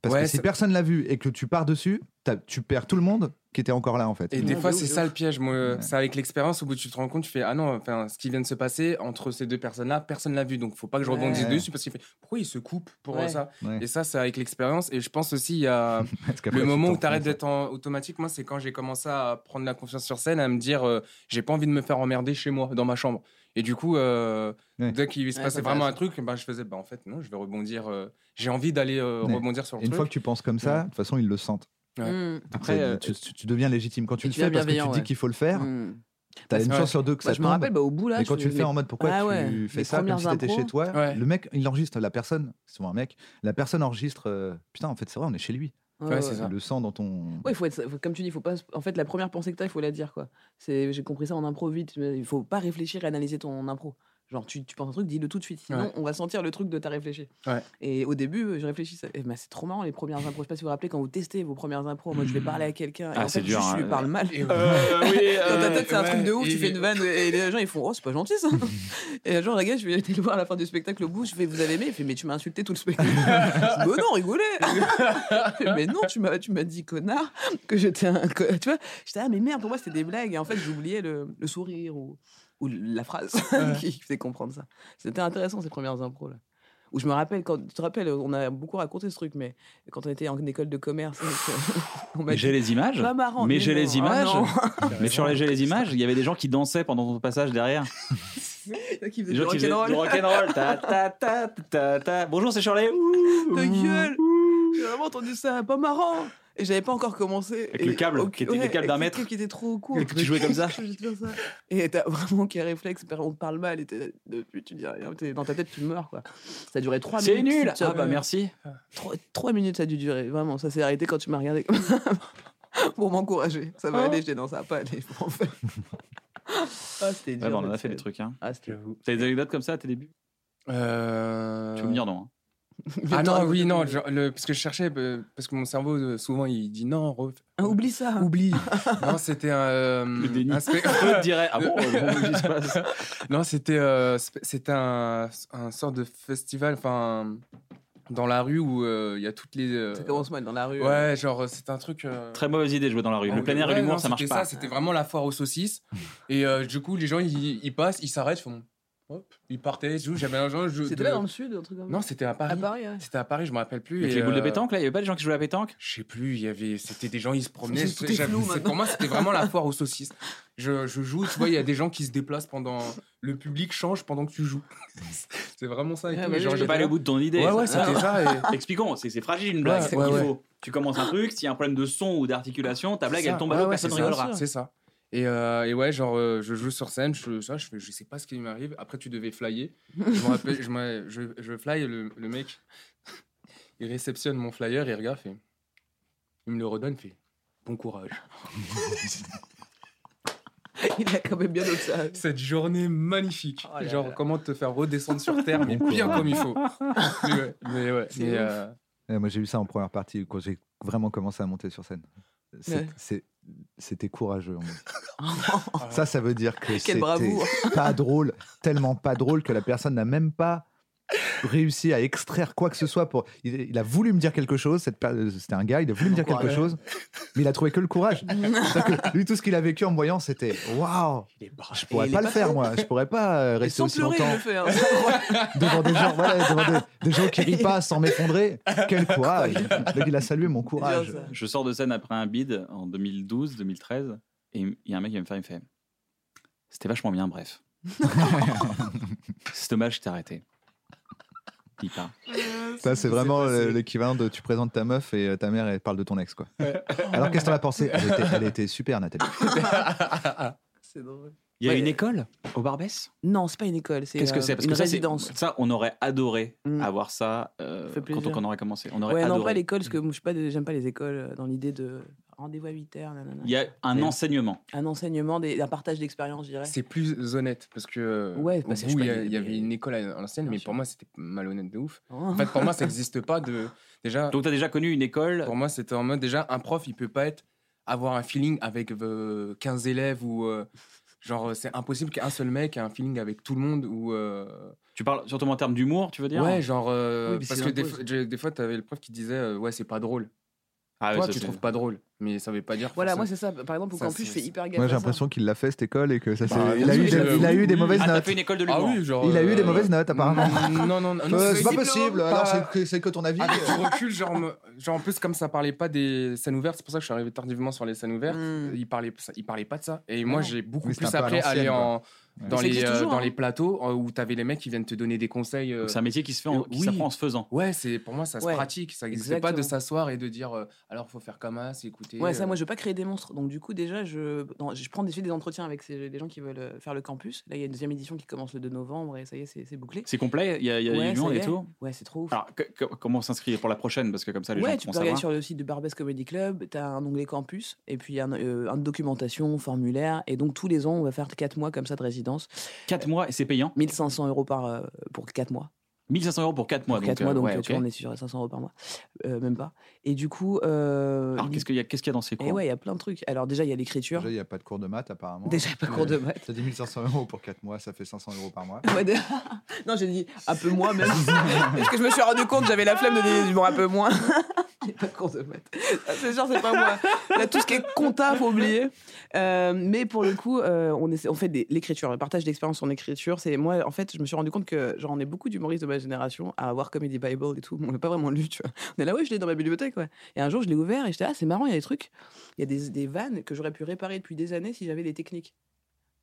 Parce Ouais, que si personne l'a vu et que tu pars dessus, tu perds tout le monde qui était encore là en fait. Et des de fois, c'est ça le piège. Moi, Ouais. c'est avec l'expérience, au bout, tu te rends compte, tu fais Ah non, enfin, ce qui vient de se passer entre ces deux personnes-là, personne l'a vu. Donc, faut pas que je Ouais. rebondisse dessus parce qu'il fait Pourquoi il se coupe pour Ouais. ça Ouais. Et ça, c'est avec l'expérience. Et je pense aussi, il y a <laughs> le moment où tu arrêtes d'être en automatique. Moi, c'est quand j'ai commencé à prendre la confiance sur scène, à me dire euh, J'ai pas envie de me faire emmerder chez moi, dans ma chambre. Et du coup, euh, Ouais. dès qu'il se Ouais, passait vraiment un truc, bah, je faisais bah, En fait, non, je vais rebondir. euh, j'ai envie d'aller euh, Ouais. rebondir sur le Et Une truc. fois que tu penses comme ça, de toute façon ils le sentent. Ouais. Mm. Après, c'est- euh, tu, tu- tu deviens légitime quand tu Et le fais parce que tu bienveillant, dis ouais. qu'il faut le faire. Mm. T'as une chance sur deux que Moi, ça je me rappelle, bah, au bout, là. Mais quand tu le fais les- en mode pourquoi Ah tu ouais, fais les ça comme si t'étais chez toi, Ouais. le mec il enregistre la personne, c'est souvent un mec, la personne enregistre euh, putain en fait c'est vrai on est chez lui. Ouais, c'est ça. Le sent dans ton Ouais, il faut être, faut- comme tu dis, faut pas. En fait, la première pensée que tu as, il faut la dire, quoi. C'est, j'ai compris ça en impro vite. mais Il faut pas réfléchir et analyser ton impro. Genre, tu, tu penses un truc, dis-le tout de suite. Sinon, Ouais. on va sentir le truc de ta réfléchi. Ouais. Et au début, je réfléchissais. Et ben, c'est trop marrant les premières impros. Je sais pas si vous vous rappelez quand vous testez vos premières impros. Moi, je vais parler à quelqu'un. et Ah, en c'est fait, dur, je lui hein. parle mal. <laughs> Euh, oui, Dans ta euh, tête, c'est un truc de ouf, tu fais une vanne et les gens ils font Oh, c'est pas gentil ça. <laughs> et un jour, la gars, je vais aller le voir à la fin du spectacle au bout, je fais Vous avez aimé? Il fait Mais tu m'as insulté tout le spectacle. <laughs> je dis Bah non, rigolez Mais non, tu m'as, tu m'as dit connard que j'étais un. Tu vois? J'étais Ah, mais merde, pour moi c'était des blagues. Et en fait, j'oubliais le, le sourire ou, ou la phrase <laughs> qui faisait comprendre ça. C'était intéressant ces premières impros là. Où je me rappelle, quand, tu te rappelles, on a beaucoup raconté ce truc, mais quand on était en école de commerce, <laughs> on m'a Mais J'ai les images. Pas marrant, mais mais j'ai les Ah images. <laughs> mais sur les j'ai les images, il y avait des gens qui dansaient pendant ton passage derrière. qui Des du gens qui faisaient du rock'n'roll. Ta, ta, ta, ta, ta. Bonjour, c'est Shirley. Ouh, gueule. J'ai vraiment entendu ça, pas marrant. Et j'avais pas encore commencé. Avec Et le câble, au- qui était le câble avec d'un le mètre. qui était trop court. Et que tu jouais comme ça. <laughs> Je vais te faire ça. Et t'as vraiment aucun réflexe, on te parle mal, et t'es- depuis tu dis rien, t'es- dans ta tête tu meurs quoi. Ça a duré 3 minutes. C'est nul. Ah bah merci. 3, minutes ça a dû durer, vraiment. Ça s'est arrêté quand tu m'as regardé comme ça. <laughs> Pour m'encourager. Ça va Oh. aller, je dis non, ça va pas aller. En fait. Ah, c'était dur. Ouais, bah, on en a fait des trucs. Hein. Ah, c'était. T'as des anecdotes comme ça à tes débuts? Euh, Tu veux me dire non hein. <laughs> Ah non, oui, non, genre, le- parce que je cherchais, euh, parce que mon cerveau, euh, souvent, il dit non, ref- Ah, oublie ça. oublie. <laughs> non, c'était un. euh, Le déni. un <laughs> dirait Ah bon, euh, bon, qu'est-ce qui se passe? Non, c'était euh, un, un sort de festival, enfin, dans la rue où euh, il y a toutes les. euh, Ça commence mal dans la rue. Ouais, genre, c'est un truc. euh, Très mauvaise idée de jouer dans la rue. Le Ah, plein air et l'humour, ça marche c'était pas. C'était vraiment la foire aux saucisses. et euh, du coup, les gens, ils, ils passent, ils s'arrêtent, ils font. Hop, ils partaient, je- j'avais un genre. je- C'était de- là dans le sud, un truc comme ça Non, c'était à Paris. À Paris, ouais. C'était à Paris, je me rappelle plus. Avec et, les boules de euh, pétanque, là, il y avait pas des gens qui jouaient à la pétanque? Je sais plus, il y avait, c'était des gens, ils se promenaient. Tout est J'avais- flou, pour moi, c'était vraiment la foire aux saucisses. <laughs> Je, je joue, tu vois, il y a des gens qui se déplacent pendant. Le public change pendant que tu joues. <laughs> c'est vraiment ça. Et Ouais, tout. bah Et genre, Je vais pas aller au bout de ton idée. Ouais, ouais, c'était ça. et- <laughs> Expliquons, c'est fragile une blague. Ouais, ouais, qu'il ouais. faut. Tu commences un truc, s'il y a un problème de son ou d'articulation, ta blague elle tombe à l'eau, personne rigolera. C'est ça. Et, euh, et ouais, genre, euh, je joue sur scène, je, ça, je, fais, je sais pas ce qui m'arrive. Après, tu devais flyer. je me rappelle, je, me- je, je fly, le, le mec, il réceptionne mon flyer, il regarde, fait, il me le redonne, il fait bon courage. Il a quand même bien ça. Cette journée magnifique. Oh là genre, là. comment te faire redescendre sur terre, mais bien comme il faut. mais ouais, mais ouais, euh, Ouais, moi, j'ai eu ça en première partie quand j'ai vraiment commencé à monter sur scène. C'est- Ouais. c'est- C'était courageux. <laughs> Oh, Ça, ça veut dire que c'était pas drôle, tellement pas drôle que la personne n'a même pas réussi à extraire quoi que ce soit pour. Il, il a voulu me dire quelque chose. cette C'était un gars, il a voulu me dire quelque chose, mais il a trouvé que le courage. <laughs> Que lui, tout ce qu'il a vécu en me voyant, c'était waouh. Je pourrais pas le pas faire, moi. Je pourrais pas euh, rester aussi pleurer, longtemps le fait. hein. <laughs> Devant des gens, voilà, devant des, des gens qui rient pas sans m'effondrer. Quel courage il a salué mon courage. Je sors de scène après un bid en 2012, 2013, et il y a un mec qui va me faire, il me fait C'était vachement bien, bref. <laughs> C'est dommage, je t'ai arrêté. Part. Ça, c'est vraiment euh, l'équivalent de tu présentes ta meuf et euh, ta mère, elle parle de ton ex, quoi. <laughs> Alors, qu'est-ce que t'en as pensé? Elle était, elle était super, Nathalie. <laughs> C'est drôle. Il y a Ouais. une école au Barbès? Non, c'est pas une école, c'est Qu'est-ce que euh, c'est? Parce une que ça, c'est- résidence. ça, on aurait adoré Mm. avoir ça euh, Ça fait quand, on, plaisir. quand on aurait commencé. On aurait Ouais, non, adoré. pas l'école, parce que moi, je j'aime pas les écoles dans l'idée de rendez-vous à 8 heures, nanana. Il y a un enseignement. un enseignement, des, un partage d'expérience, je dirais. C'est plus honnête parce que Ouais, au parce que il y, sais a- pas, il y avait une école à l'ancienne, mais sûr. pour moi c'était malhonnête de ouf. <laughs> Oh. En fait, pour moi, ça n'existe pas de déjà. Donc, tu as déjà connu une école. Pour moi, c'était en mode déjà un prof, il peut pas être avoir un feeling avec euh, 15 élèves ou euh, genre c'est impossible qu'un seul mec ait un feeling avec tout le monde ou euh, Tu parles surtout en termes d'humour, tu veux dire ouais genre euh, Oui, parce que des, des fois tu avais le prof qui disait euh, ouais c'est pas drôle. Ah, Toi ouais, ça, tu trouves pas drôle, mais ça veut pas dire. Voilà, moi c'est ça. Par exemple, au Ça, campus, je c'est- fais hyper gaffe. Moi, j'ai l'impression qu'il l'a fait cette école et que ça s'est- Bah, il, a eu des, il a eu des oui, mauvaises Ah, t'as notes. fait une école de Ah oui, genre Il a eu des euh, mauvaises notes apparemment. <laughs> Non non non, non, Euh, c'est pas possible. pas- Alors c'est que, c'est que ton avis. Avec du <laughs> recul, genre, me- genre, en plus, comme ça parlait pas des scènes ouvertes, c'est pour ça que je suis arrivé tardivement sur les scènes ouvertes. Mm. Il parlait, ça- il parlait pas de ça. Et moi, non. j'ai beaucoup plus appris à aller en, dans, les, euh, dans hein. les plateaux où t'avais les mecs qui viennent te donner des conseils. C'est un métier qui se fait en, qui s'apprend en se faisant. Ouais, c'est pour moi, ça se pratique. Ça n'existait pas de s'asseoir et de dire alors faut faire comme ça, c'est Ouais, ça, euh, moi, je veux pas créer des monstres. Donc, du coup, déjà, je, non, je prends des, des entretiens avec ces, les gens qui veulent euh, faire le campus. Là, il y a une deuxième édition qui commence le 2 novembre et ça y est, c'est bouclé. C'est complet, il y a, y a Ouais, y et tout? Ouais, c'est trop ouf. Alors, que- que- comment s'inscrire pour la prochaine? Parce que comme ça, les ouais, gens tu peux regarder sur le site de Barbès Comedy Club, tu as un onglet campus, et puis il y a un, euh, un documentation, formulaire, et donc tous les ans, on va faire 4 mois comme ça de résidence. 4 mois et c'est payant? 1500 euros par, euh, pour 4 mois. 1500 euros pour 4 mois. Pour 4 donc, mois, euh, donc ouais, euh, vois, on est sur 500 euros par mois. Euh, même pas. Et du coup. Euh, Alors, qu'est-ce qu'il y, a- qu'est-ce qu'il y a dans ces Et cours? ouais, il y a plein de trucs. Alors, déjà, il y a l'écriture. Déjà, il n'y a pas de cours de maths apparemment. Déjà, il y a pas de cours de maths. Ça dit 1500 euros pour 4 mois, ça fait 500 euros par mois. <laughs> Ouais, de- non, j'ai dit un peu moins même. <laughs> Parce que je me suis rendu compte, j'avais la flemme de dire du bon, un peu moins. <laughs> <laughs> J'ai pas de cours de maths. Ah, C'est sûr, c'est pas moi. Là, tout ce qui est compta, faut oublier. Euh, mais pour le coup, euh, on, essaie- on fait des- l'écriture, le partage d'expérience en écriture. C'est moi, en fait, je me suis rendu compte que genre on est beaucoup d'humoristes de ma génération à avoir Comedy Bible et tout. On l'a pas vraiment lu, tu vois. On est là, ouais, je l'ai dans ma bibliothèque, ouais. Et un jour, je l'ai ouvert et j'étais ah, c'est marrant, il y a des trucs, il y a des, des vannes que j'aurais pu réparer depuis des années si j'avais les techniques.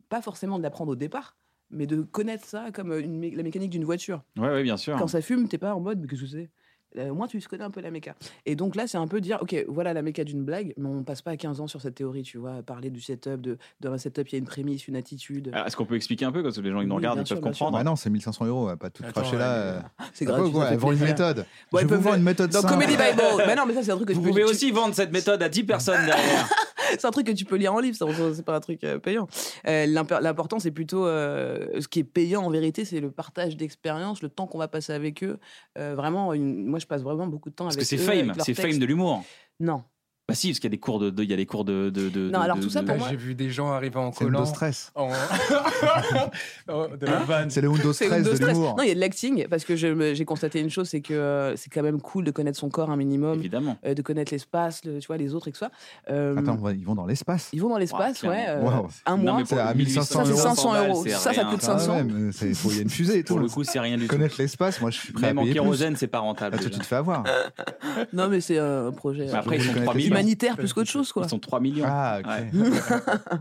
Pas forcément de l'apprendre au départ, mais de connaître ça comme une mé- la mécanique d'une voiture. Ouais, ouais, bien sûr. Quand ça fume, t'es pas en mode, mais qu'est-ce que c'est? Euh, au moins, tu connais un peu la méca. Et donc là, c'est un peu dire, ok, voilà la méca d'une blague, mais on passe pas 15 ans sur cette théorie, tu vois, parler du setup, de, dans un setup, il y a une prémisse, une attitude. Alors, Est-ce qu'on peut expliquer un peu Parce que les gens ils nous regardent, ils peuvent comprendre. Bah non, c'est 1500 euros, on va pas tout Attends, cracher là. est- euh. c'est Ah, fait elles vendent une méthode. Bon, je ils vous vends une méthode Dans. Comedy Bible. mais non, mais ça, c'est un truc que Vous tu peux- pouvez aussi vendre cette méthode à 10 personnes derrière. C'est un truc que tu peux lire en livre, c'est pas un truc euh, payant. Euh, l'imp- L'important, c'est plutôt euh, ce qui est payant en vérité, c'est le partage d'expérience, le temps qu'on va passer avec eux. Euh, vraiment, une- moi, je passe vraiment beaucoup de temps Parce avec que c'est eux, fame, c'est fame de l'humour. Non. Bah si, parce qu'il y a des cours de, de- il y a des cours de, de, de- Non, de- alors tout ça, pour moi- j'ai vu des gens arriver en C'est le collant. Windows stress. en- <laughs> Oh, de la vanne. C'est le Windows C'est stress de stress. l'humour. Non, il y a de l'acting parce que j'ai constaté une chose, c'est que euh, c'est quand même cool de connaître son corps un minimum, Évidemment. euh, de connaître l'espace, le- tu vois, les autres et que ça. Euh, Attends, ils vont dans l'espace. ils vont dans l'espace, Wow, ouais, euh, Wow. un Non, mois. C'est à ça, 1500 c'est euros. 500 balles, euros. c'est Ça, ça coûte Ah 500. ouais, mais c'est- faut- il y a une fusée et tout. Pour le coup, c'est rien du tout. Connaître l'espace, moi je suis prêt Même en kérosène, c'est pas rentable. Ah, tu te fais avoir. Non, mais c'est un projet après, ils sont connaître 3 les millions. Humanitaire plus qu'autre chose, quoi. Ils sont 3 millions. Ah, ok. Ouais. <laughs>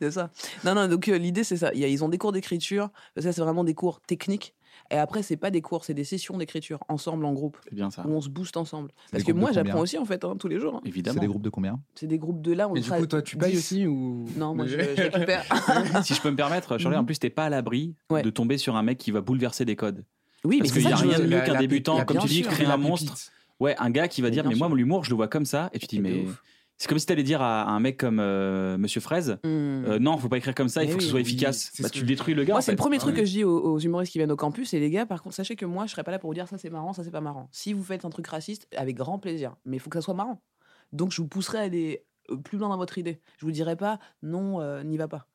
C'est ça. Non, non, donc euh, l'idée, c'est ça. Il y a- ils ont des cours d'écriture. Ça, c'est vraiment des cours techniques. Et après, c'est pas des cours, c'est des sessions d'écriture, ensemble, en groupe, C'est bien ça. où on se booste ensemble. C'est Parce que moi, j'apprends aussi, en fait, hein, tous les jours. hein. C'est Évidemment. des groupes de combien? C'est des groupes de là, on Et du coup, toi, tu payes 10. aussi ou Non, moi, je, Mais- <laughs> je récupère. <laughs> si je peux me permettre, Shirley, en plus, t'es pas à l'abri Ouais. de tomber sur un mec qui va bouleverser des codes. Oui, Parce mais qu'il c'est y a rien de mieux qu'un la débutant, comme tu dis, créer un pépite. Ouais, un gars qui va dire, mais moi, l'humour, je le vois comme ça. Et tu dis, Mais. C'est comme si t'allais dire à un mec comme euh, Monsieur Fraise, Hmm. euh, non, faut pas écrire comme ça, il faut que ce soit oui, efficace. Bah, ce tu que- détruis le gars. Moi, c'est le premier truc que je dis aux, aux humoristes qui viennent au campus. Et les gars, par contre, sachez que moi, je serais pas là pour vous dire ça c'est marrant, ça c'est pas marrant. Si vous faites un truc raciste, avec grand plaisir. Mais il faut que ça soit marrant. Donc, je vous pousserai à aller euh, plus loin dans votre idée. Je vous dirai pas non, euh, n'y va pas.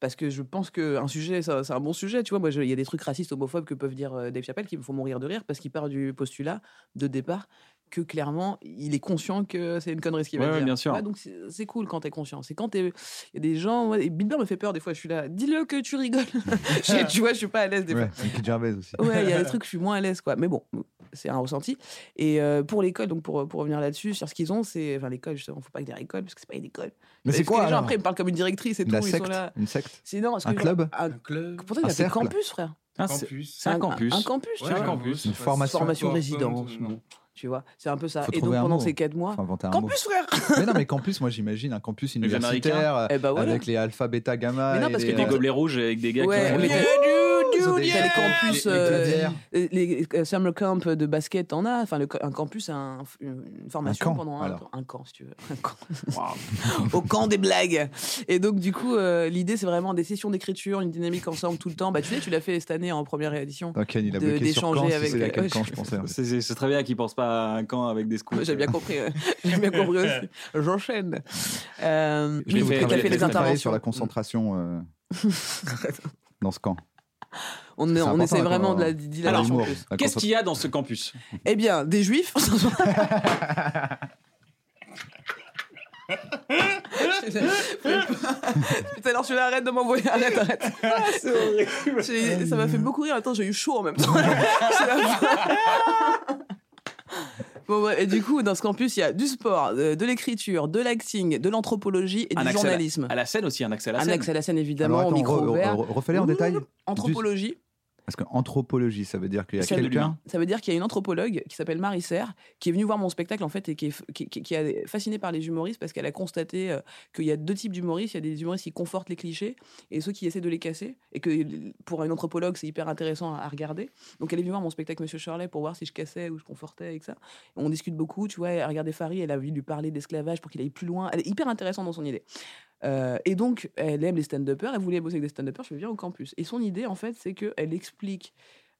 Parce que je pense qu'un sujet, c'est un bon sujet. Tu vois, moi, il y a des trucs racistes, homophobes que peuvent dire euh, Dave Chappelle qui me font mourir de rire parce qu'il part du postulat de départ que clairement, il est conscient que c'est une connerie ce qu'il va Ouais, ouais, dire. bien sûr. Ouais, donc, c'est cool quand t'es conscient. C'est quand t'es. Il y a des gens. ouais, et Bill Burr me fait peur des fois. Je suis là. Dis-le que tu rigoles. <laughs> <laughs> Tu vois, je suis pas à l'aise des fois. Ouais, Ricky Gervais aussi. Ouais, il y a des <laughs> trucs, je suis moins à l'aise, quoi. Mais bon, c'est un ressenti. Et euh, pour l'école, donc pour, pour revenir là-dessus, sur ce qu'ils ont, c'est. Enfin, l'école, justement, faut pas dire école, parce que c'est pas une école. Mais c'est que quoi Les gens, après, ils me parlent comme une directrice et tout. La ils secte sont là. Une secte C'est non, que Un club un- Un club. Pourtant, il Un a cercle campus, frère. Ah, c'est Campus. c'est un campus. Un, campus, Ouais, un Une formation. Formation résidence. Tu vois, c'est un peu ça. Faut et donc, pendant mot. ces quatre mois. Campus, frère Mais non, mais campus, moi j'imagine un campus universitaire Eh bah voilà. avec les alpha, bêta, gamma. Mais non, et parce les- que Des gobelets rouges avec des gars Ouais, qui T'as les campus, les- les euh, clavières. les, les, euh, summer camp de basket, t'en as. Enfin, le, un campus, un- une formation camp, pendant un, un camp, si tu veux. <laughs> Un camp. Au camp des blagues. Et donc, du coup, euh, l'idée, c'est vraiment des sessions d'écriture, une dynamique ensemble tout le temps. Bah, tu sais, tu l'as fait cette année en première édition. Il a de- d'échanger avec- c'est ouais, camp je- <laughs> pensais. en. C'est- très bien qu'ils pensent pas à un camp avec des scouts. J'ai bien compris. ouais. J'ai bien compris aussi. <laughs> J'enchaîne. Euh, Je oui, l'ai fait fait interventions. sur la concentration euh, dans ce camp. On, C'est on essaie vraiment de la plus. la Qu'est-ce qu'il y a dans ce campus? Eh bien, des juifs. Putain, alors tu arrête de m'envoyer, arrête, arrête. <laughs> C'est horrible. J'ai- Ça m'a fait beaucoup rire. Attends, j'ai eu chaud en même temps. <laughs> Bon, ouais, et du coup, dans ce campus, il y a du sport, euh, de l'écriture, de l'acting, de l'anthropologie et Un du accès à la- journalisme. À la scène aussi, un accès à la Un scène. accès à la scène, Alors, évidemment, attends, au micro re- ouvert. re- refais-les en détail. Anthropologie. Parce qu'anthropologie, ça veut dire qu'il y a quelqu'un. Ça veut dire qu'il y a une anthropologue qui s'appelle Marie Serre, qui est venue voir mon spectacle en fait et qui est, qui, qui- qui est fascinée par les humoristes parce qu'elle a constaté euh, qu'il y a deux types d'humoristes. Il y a des humoristes qui confortent les clichés et ceux qui essaient de les casser. Et que pour une anthropologue, c'est hyper intéressant à, à regarder. Donc elle est venue voir mon spectacle Monsieur Shirley pour voir si je cassais ou je confortais avec ça. On discute beaucoup, tu vois. Elle regardait Farid, elle a envie de lui parler d'esclavage pour qu'il aille plus loin. Elle est hyper intéressante dans son idée. Euh, et donc, elle aime les stand-uppers, elle voulait bosser avec des stand-uppers, je viens au campus. Et son idée, en fait, c'est qu'elle explique.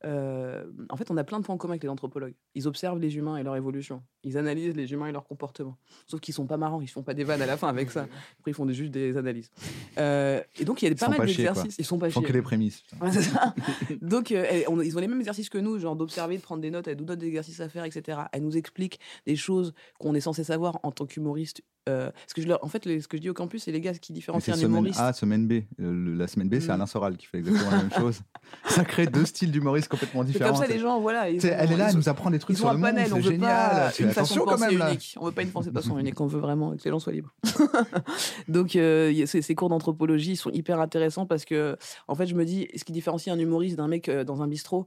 euh, en fait, on a plein de points en commun avec les anthropologues. Ils observent les humains et leur évolution. Ils analysent les humains et leur comportement. Sauf qu'ils sont pas marrants, ils font pas des vannes à la fin avec <laughs> ça. Après, ils font juste des analyses. Euh, et donc, il y a Ils pas mal d'exercices. Ils sont pas Ils font chiés. que les prémices. Ouais, ça. <laughs> Donc, euh, on- ils ont les mêmes exercices que nous, genre d'observer, de prendre des notes, elle nous donne des exercices à faire, etc. Elle nous explique des choses qu'on est censé savoir en tant qu'humoriste. Euh, ce que je leur, en fait, les- ce que je dis au campus, c'est les gars, ce qui Mais différencie c'est un semaine humoriste. A, semaine B. Le- La semaine B, c'est Mm. Alain Soral qui fait exactement la même <laughs> chose. Ça crée deux styles d'humoristes complètement C'est différents. comme ça, les gens, voilà. Ils ont- elle est là, elle nous apprend des trucs Ils ont sur un le monde, panel, on c'est veut génial. pas Tu une façon de penser même unique. On veut pas une pensée de façon <laughs> unique, on veut vraiment que les gens soient libres. <laughs> Donc euh, ces, ces cours d'anthropologie sont hyper intéressants parce que en fait je me dis ce qui différencie un humoriste d'un mec euh, dans un bistrot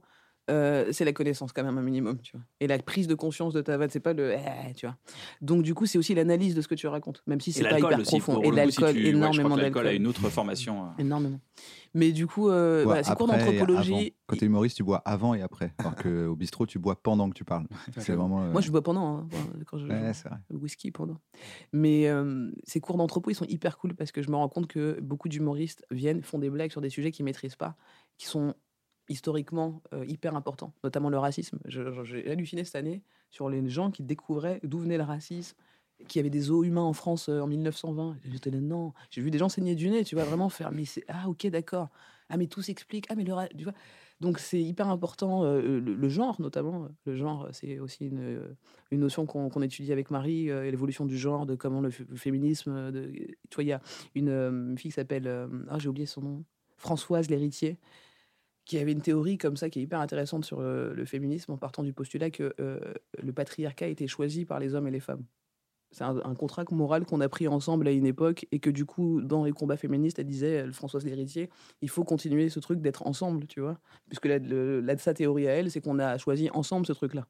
euh, c'est la connaissance quand même un minimum tu vois et la prise de conscience de ta vanne c'est pas le eh, tu vois donc du coup c'est aussi l'analyse de ce que tu racontes même si c'est pas l'alcool hyper aussi. profond et coup, si l'alcool tu- ouais, énormément que l'alcool a d'alcool une autre formation. euh. énormément mais du coup euh, voilà, ces cours après et avant. d'anthropologie Quand t'es humoriste, tu bois avant et après. Alors qu'au bistrot, tu bois pendant que tu parles. C'est vraiment. euh, moi je bois pendant hein, quand je, Ouais, c'est vrai. le whisky pendant. Mais euh, ces cours d'anthropo, ils sont hyper cool parce que je me rends compte que beaucoup d'humoristes viennent, font des blagues sur des sujets qu'ils maîtrisent pas, qui sont historiquement euh, hyper importants, notamment le racisme. J'ai halluciné cette année sur les gens qui découvraient d'où venait le racisme, qu'il y avait des zoos humains en France euh, en 1920. J'étais là, non. J'ai vu des gens saigner du nez, tu vois, vraiment faire, mais c'est, ah ok, d'accord. Ah, mais tout s'explique. Ah, mais le tu vois. Donc c'est hyper important, euh, le, genre notamment. Le genre, c'est aussi une, une notion qu'on étudie avec Marie, l'évolution du genre, de comment le, féminisme. De, tu vois, il y a une, une fille qui s'appelle, ah j'ai oublié son nom, Françoise L'Héritier, qui avait une théorie comme ça qui est hyper intéressante sur le, le féminisme en partant du postulat que euh, le patriarcat était choisi par les hommes et les femmes. C'est un, contrat moral qu'on a pris ensemble à une époque et que du coup, dans les combats féministes, elle disait, elle, Françoise L'Héritier, il faut continuer ce truc d'être ensemble, tu vois. Puisque la, le- sa théorie à elle, c'est qu'on a choisi ensemble ce truc-là.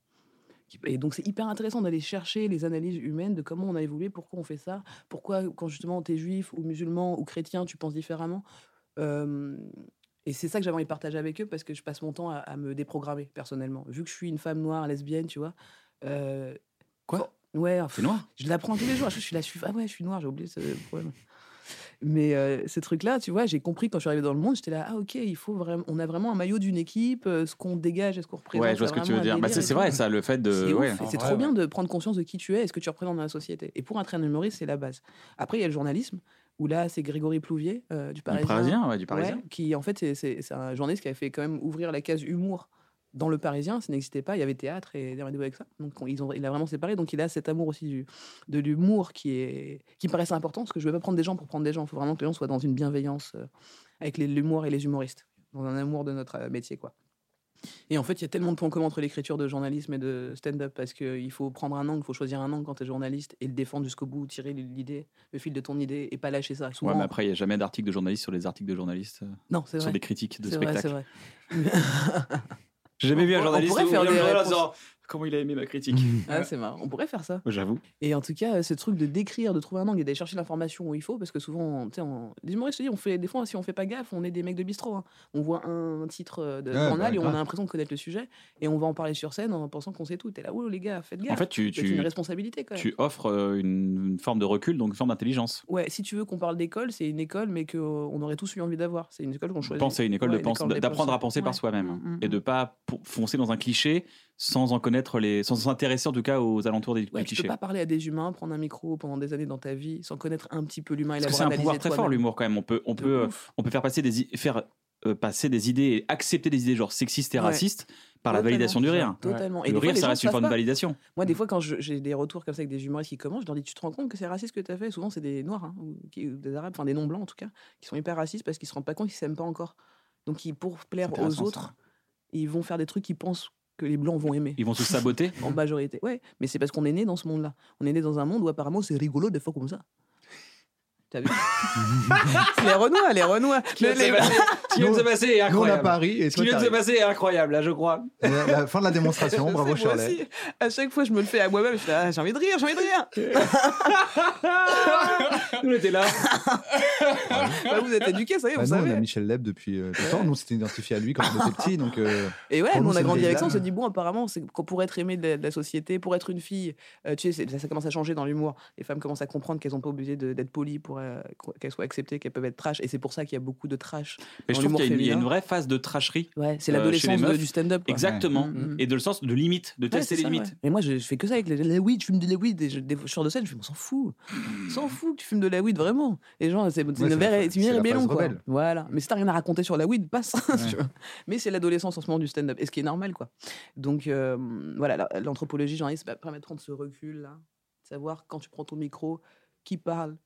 Et donc c'est hyper intéressant d'aller chercher les analyses humaines de comment on a évolué, pourquoi on fait ça, pourquoi quand justement tu es juif ou musulman ou chrétien, tu penses différemment. Euh, et c'est ça que j'avais envie de partager avec eux parce que je passe mon temps à, à me déprogrammer personnellement. Vu que je suis une femme noire, lesbienne, tu vois. euh, Quoi? for- Ouais, C'est noir je l'apprends tous les jours. Je suis là, je suis, ah ouais, je suis noire, j'ai oublié ce problème. Mais euh, ce truc-là, tu vois, j'ai compris quand je suis arrivée dans le monde, j'étais là, ah ok, il faut vraiment, on a vraiment un maillot d'une équipe, euh, ce qu'on dégage et ce qu'on représente. Ouais, je vois ce que tu veux dire. Bah, c'est vrai, ça, le fait de. C'est ouais. trop bien de prendre conscience de qui tu es et ce que tu représentes dans la société. Et pour un train humoriste, c'est la base. Après, il y a le journalisme, où là, c'est Grégory Plouvier, euh, du Du Parisien. Parisien, ouais, du Parisien. Ouais, qui en fait, c'est- un journaliste qui a fait quand même ouvrir la case humour dans le Parisien. Ça n'existait pas. Il y avait théâtre et des avec ça. Donc on- ils ont, il a vraiment séparé. Donc il a cet amour aussi du, de l'humour qui, est, qui me paraissait important parce que je ne veux pas prendre des gens pour prendre des gens. Il faut vraiment que les gens soient dans une bienveillance euh, avec les- l'humour et les humoristes, dans un amour de notre euh, métier, quoi. Et en fait, il y a tellement de points communs entre l'écriture de journalisme et de stand-up parce qu'il faut prendre un angle, il faut choisir un angle quand tu es journaliste et le défendre jusqu'au bout, tirer l'idée, le fil de ton idée et pas lâcher ça. Souvent, Ouais, mais après, il n'y a jamais d'article de journaliste sur les articles de journalistes, euh, non, c'est sur vrai. des critiques de C'est vrai, c'est spectacles. vrai. <laughs> J'ai jamais vu un On- on journaliste pourrait faire des réponses. Comment il a aimé ma critique. Ah, c'est marrant. On pourrait faire ça. J'avoue. Et en tout cas, euh, ce truc de décrire, de trouver un angle et d'aller chercher l'information où il faut, parce que souvent, tu sais, on... les humoristes, je te dis, on fait des fois, si on fait pas gaffe, on est des mecs de bistrot. hein. On voit un titre euh, de Ouais, journal bah, et on a l'impression de connaître le sujet, et on va en parler sur scène en pensant qu'on sait tout. T'es là, oh les gars, faites gaffe. En fait, tu, tu, une responsabilité quand même. tu offres euh, une, forme de recul, donc une forme d'intelligence. Ouais, si tu veux qu'on parle d'école, c'est une école, mais qu'on aurait tous eu envie d'avoir. C'est une école qu'on choisit. Penser, une école Ouais, de pense- d'apprendre à penser par soi-même Mm, mm, et de pas pour- foncer dans un cliché sans en connaître les, sans s'intéresser en tout cas aux alentours des, Ouais, tu peux pas parler à des humains, prendre un micro pendant des années dans ta vie sans connaître un petit peu l'humain et Parce que c'est un pouvoir très fort l'humour quand même. On peut, on De peut, ouf. on peut faire passer des, faire euh, passer des idées, et accepter des idées genre sexistes et Ouais. racistes par la validation du rire. Totalement. Et le fois, rire, ça reste une forme de validation. Moi, des fois, quand j'ai des retours comme ça avec des humoristes qui commencent, je leur dis Tu te rends compte que c'est raciste ce que tu as fait? Souvent, c'est des noirs, hein, ou, des arabes, enfin des non-blancs en tout cas, qui sont hyper racistes parce qu'ils se rendent pas compte qu'ils s'aiment pas encore. Donc, ils, pour plaire aux autres, ça. ils vont faire des trucs qu'ils pensent que les blancs vont aimer. Ils vont se saboter. En majorité. Ouais, mais c'est parce qu'on est né dans ce monde-là. On est né dans un monde où apparemment c'est rigolo des fois comme ça. T'as vu C'est <laughs> les Renois, les Renois. Ce qui vient de Les- se passer- est Nous, on a incroyable. Paris et Ce qui vient de se passer est incroyable, là, je crois. la, la fin de la démonstration, <laughs> bravo Shirley. aussi. À chaque fois, je me le fais à moi-même. Je fais, ah, j'ai envie de rire, j'ai envie de rire. <laughs> Nous, on était là. Bah, vous êtes éduqués, ça y est, Bah, vous nous, on a savez. Michel Leb depuis euh, longtemps. Nous, on s'était identifié à lui quand on était petit. Donc, euh, Et ouais, nous, nous, on a grandi avec ça. On vieille se dit, bon, apparemment, c'est pour être aimé de la, de la société, pour être une fille, euh, tu sais, ça, ça commence à changer dans l'humour. Les femmes commencent à comprendre qu'elles n'ont pas obligé d'être polies pour euh, qu'elles soient acceptées, qu'elles peuvent être trash. Et c'est pour ça qu'il y a beaucoup de trash. Mais je trouve qu'il y, a une- il y a l'humour une vraie phase de tracherie. Ouais, c'est Euh, l'adolescence du stand-up. Exactement. Mm, mm. Et de le sens de limite, de Ouais, tester les ça, limites. ouais. Mais moi, je, je fais que ça avec les, les weed, je fume de la weed. Et je, des je sors de scène, je fais, on s'en fout. On s'en fout que tu fumes de la weed, vraiment. Les gens, c'est une, la la rébellion, quoi. rebelle. Voilà. Mais si t'as rien à raconter sur la weed, passe. <laughs> Mais c'est l'adolescence en ce moment du stand-up. Et ce qui est normal, quoi. Donc, euh, voilà, la- l'anthropologie, j'en ai, ça permet de prendre ce recul-là. Savoir quand tu prends ton micro, qui parle,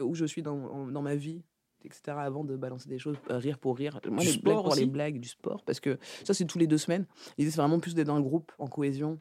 où je suis dans, ma vie. Etc. avant de balancer des choses, euh, rire pour rire. Moi, Du les blagues sport pour les blagues, du sport, parce que ça, c'est tous les deux semaines. L'idée, c'est vraiment plus d'être dans le groupe, en cohésion,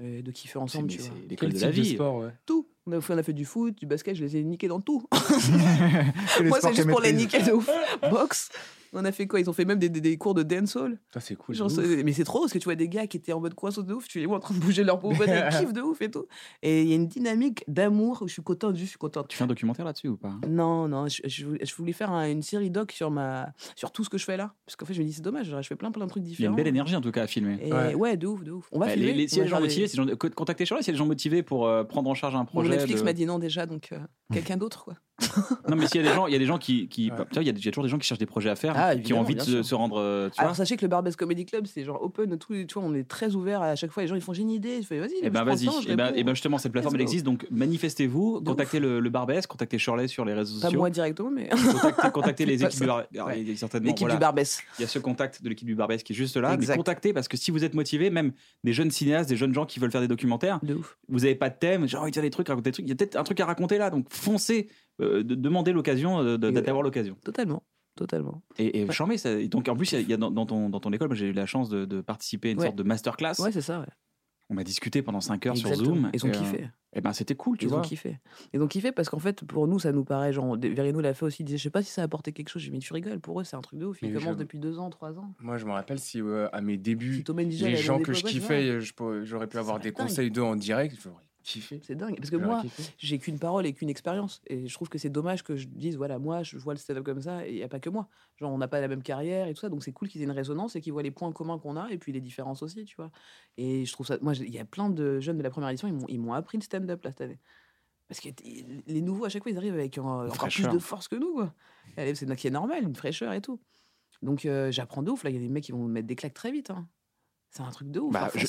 et de kiffer ensemble, tu vois. c'est l'école Quel de la type de vie. sport, ouais. Tout. On a, fait, on a fait du foot, du basket, je les ai niqués dans tout. <laughs> <laughs> Moi, c'est juste pour les niquer de ouf. Boxe. On a fait quoi? Ils ont fait même des, des- des cours de dancehall. Ça, c'est cool. Genre, mais c'est trop parce que tu vois des gars qui étaient en mode croissance de ouf, tu les vois en train de bouger leur peau, <laughs> ils kiffent de ouf et tout. Et il y a une dynamique d'amour où je suis contente, je suis contente. Tu fais un documentaire là-dessus ou pas? Non, non, je, je voulais, je voulais faire un- une série doc sur, ma, sur tout ce que je fais là. Parce qu'en fait, je me dis, c'est dommage, genre, je fais plein plein de trucs Il y a différents. une belle énergie en tout cas à filmer. Et ouais. Ouais. de ouf, de ouf. On va Ouais, filmer. les, les- on a va des gens des- motivés, des gens- co- contactez Charlotte s'il y a des gens motivés pour euh, prendre en charge un Mon projet. Netflix de- m'a dit non déjà, donc euh, quelqu'un d'autre quoi. Non, mais s'il y a des gens, il y a des gens qui, qui Ouais. tu vois, il y, a il y a toujours des gens qui cherchent des projets à faire, Ah, qui ont envie de se, sûr. se rendre, euh, tu Alors vois. sachez que le Barbès Comedy Club c'est genre open, tout, tu vois, on est très ouvert à chaque fois. Les gens ils font j'ai une idée, je fais vas-y. Eh ben vas-y. Et ben, réponds. eh ben justement, cette plateforme elle existe, donc manifestez-vous, contactez le, le Barbès, contactez Shirley sur les réseaux Pas sociaux, moi directement, mais contactez, contactez <laughs> les Pas équipes du Barbès. Alors, il y a certainement, l'équipe voilà, du Barbès. il y a ce contact de l'équipe du Barbès qui est juste là, Exact. mais contactez parce que si vous êtes motivé, même des jeunes cinéastes, des jeunes gens qui veulent faire des documentaires, De ouf. vous n'avez pas de thème, j'ai envie de faire des trucs, raconter des trucs, il y a peut-être un truc à raconter là, donc foncez, de- demandez l'occasion, euh, d'avoir l'occasion. Totalement, totalement. Et, et Ouais. charmé, ça. et donc en plus, il y a- dans, dans ton, dans ton école, moi, j'ai eu la chance de, de participer à une Ouais. sorte de masterclass. Ouais, c'est ça. Ouais. On m'a discuté pendant 5 heures sur. Zoom. Ils ont et, euh, kiffé. Et ben c'était cool, tu Ils vois. ont kiffé. Ils ont kiffé parce qu'en fait, pour nous, ça nous paraît genre. Verino l'a fait aussi. Il disait, je sais pas si ça a apporté quelque chose. J'ai mis, tu rigoles. Pour eux, c'est un truc de ouf. Ils commencent depuis deux ans, trois ans. Moi, je me rappelle si euh, à mes débuts, Si Thomas Nigel les gens que je kiffais, j'aurais pu avoir des dingue. conseils d'eux en direct, j'aurais C'est dingue. Parce que moi, j'ai qu'une parole et qu'une expérience. Et je trouve que c'est dommage que je dise, voilà, moi, je vois le stand-up comme ça, et il n'y a pas que moi. Genre, on n'a pas la même carrière et tout ça, donc c'est cool qu'ils aient une résonance et qu'ils voient les points communs qu'on a et puis les différences aussi, tu vois. Et je trouve ça. Moi, il y a plein de jeunes de la première édition, ils m'ont- appris le stand-up là cette année. Parce que les nouveaux, à chaque fois, ils arrivent avec encore plus de force que nous, quoi. C'est normal, une fraîcheur et tout. Donc, euh, j'apprends de ouf. Là, il y a des mecs qui vont me mettre des claques très vite. hein. C'est un truc de ouf. Bah, j'ai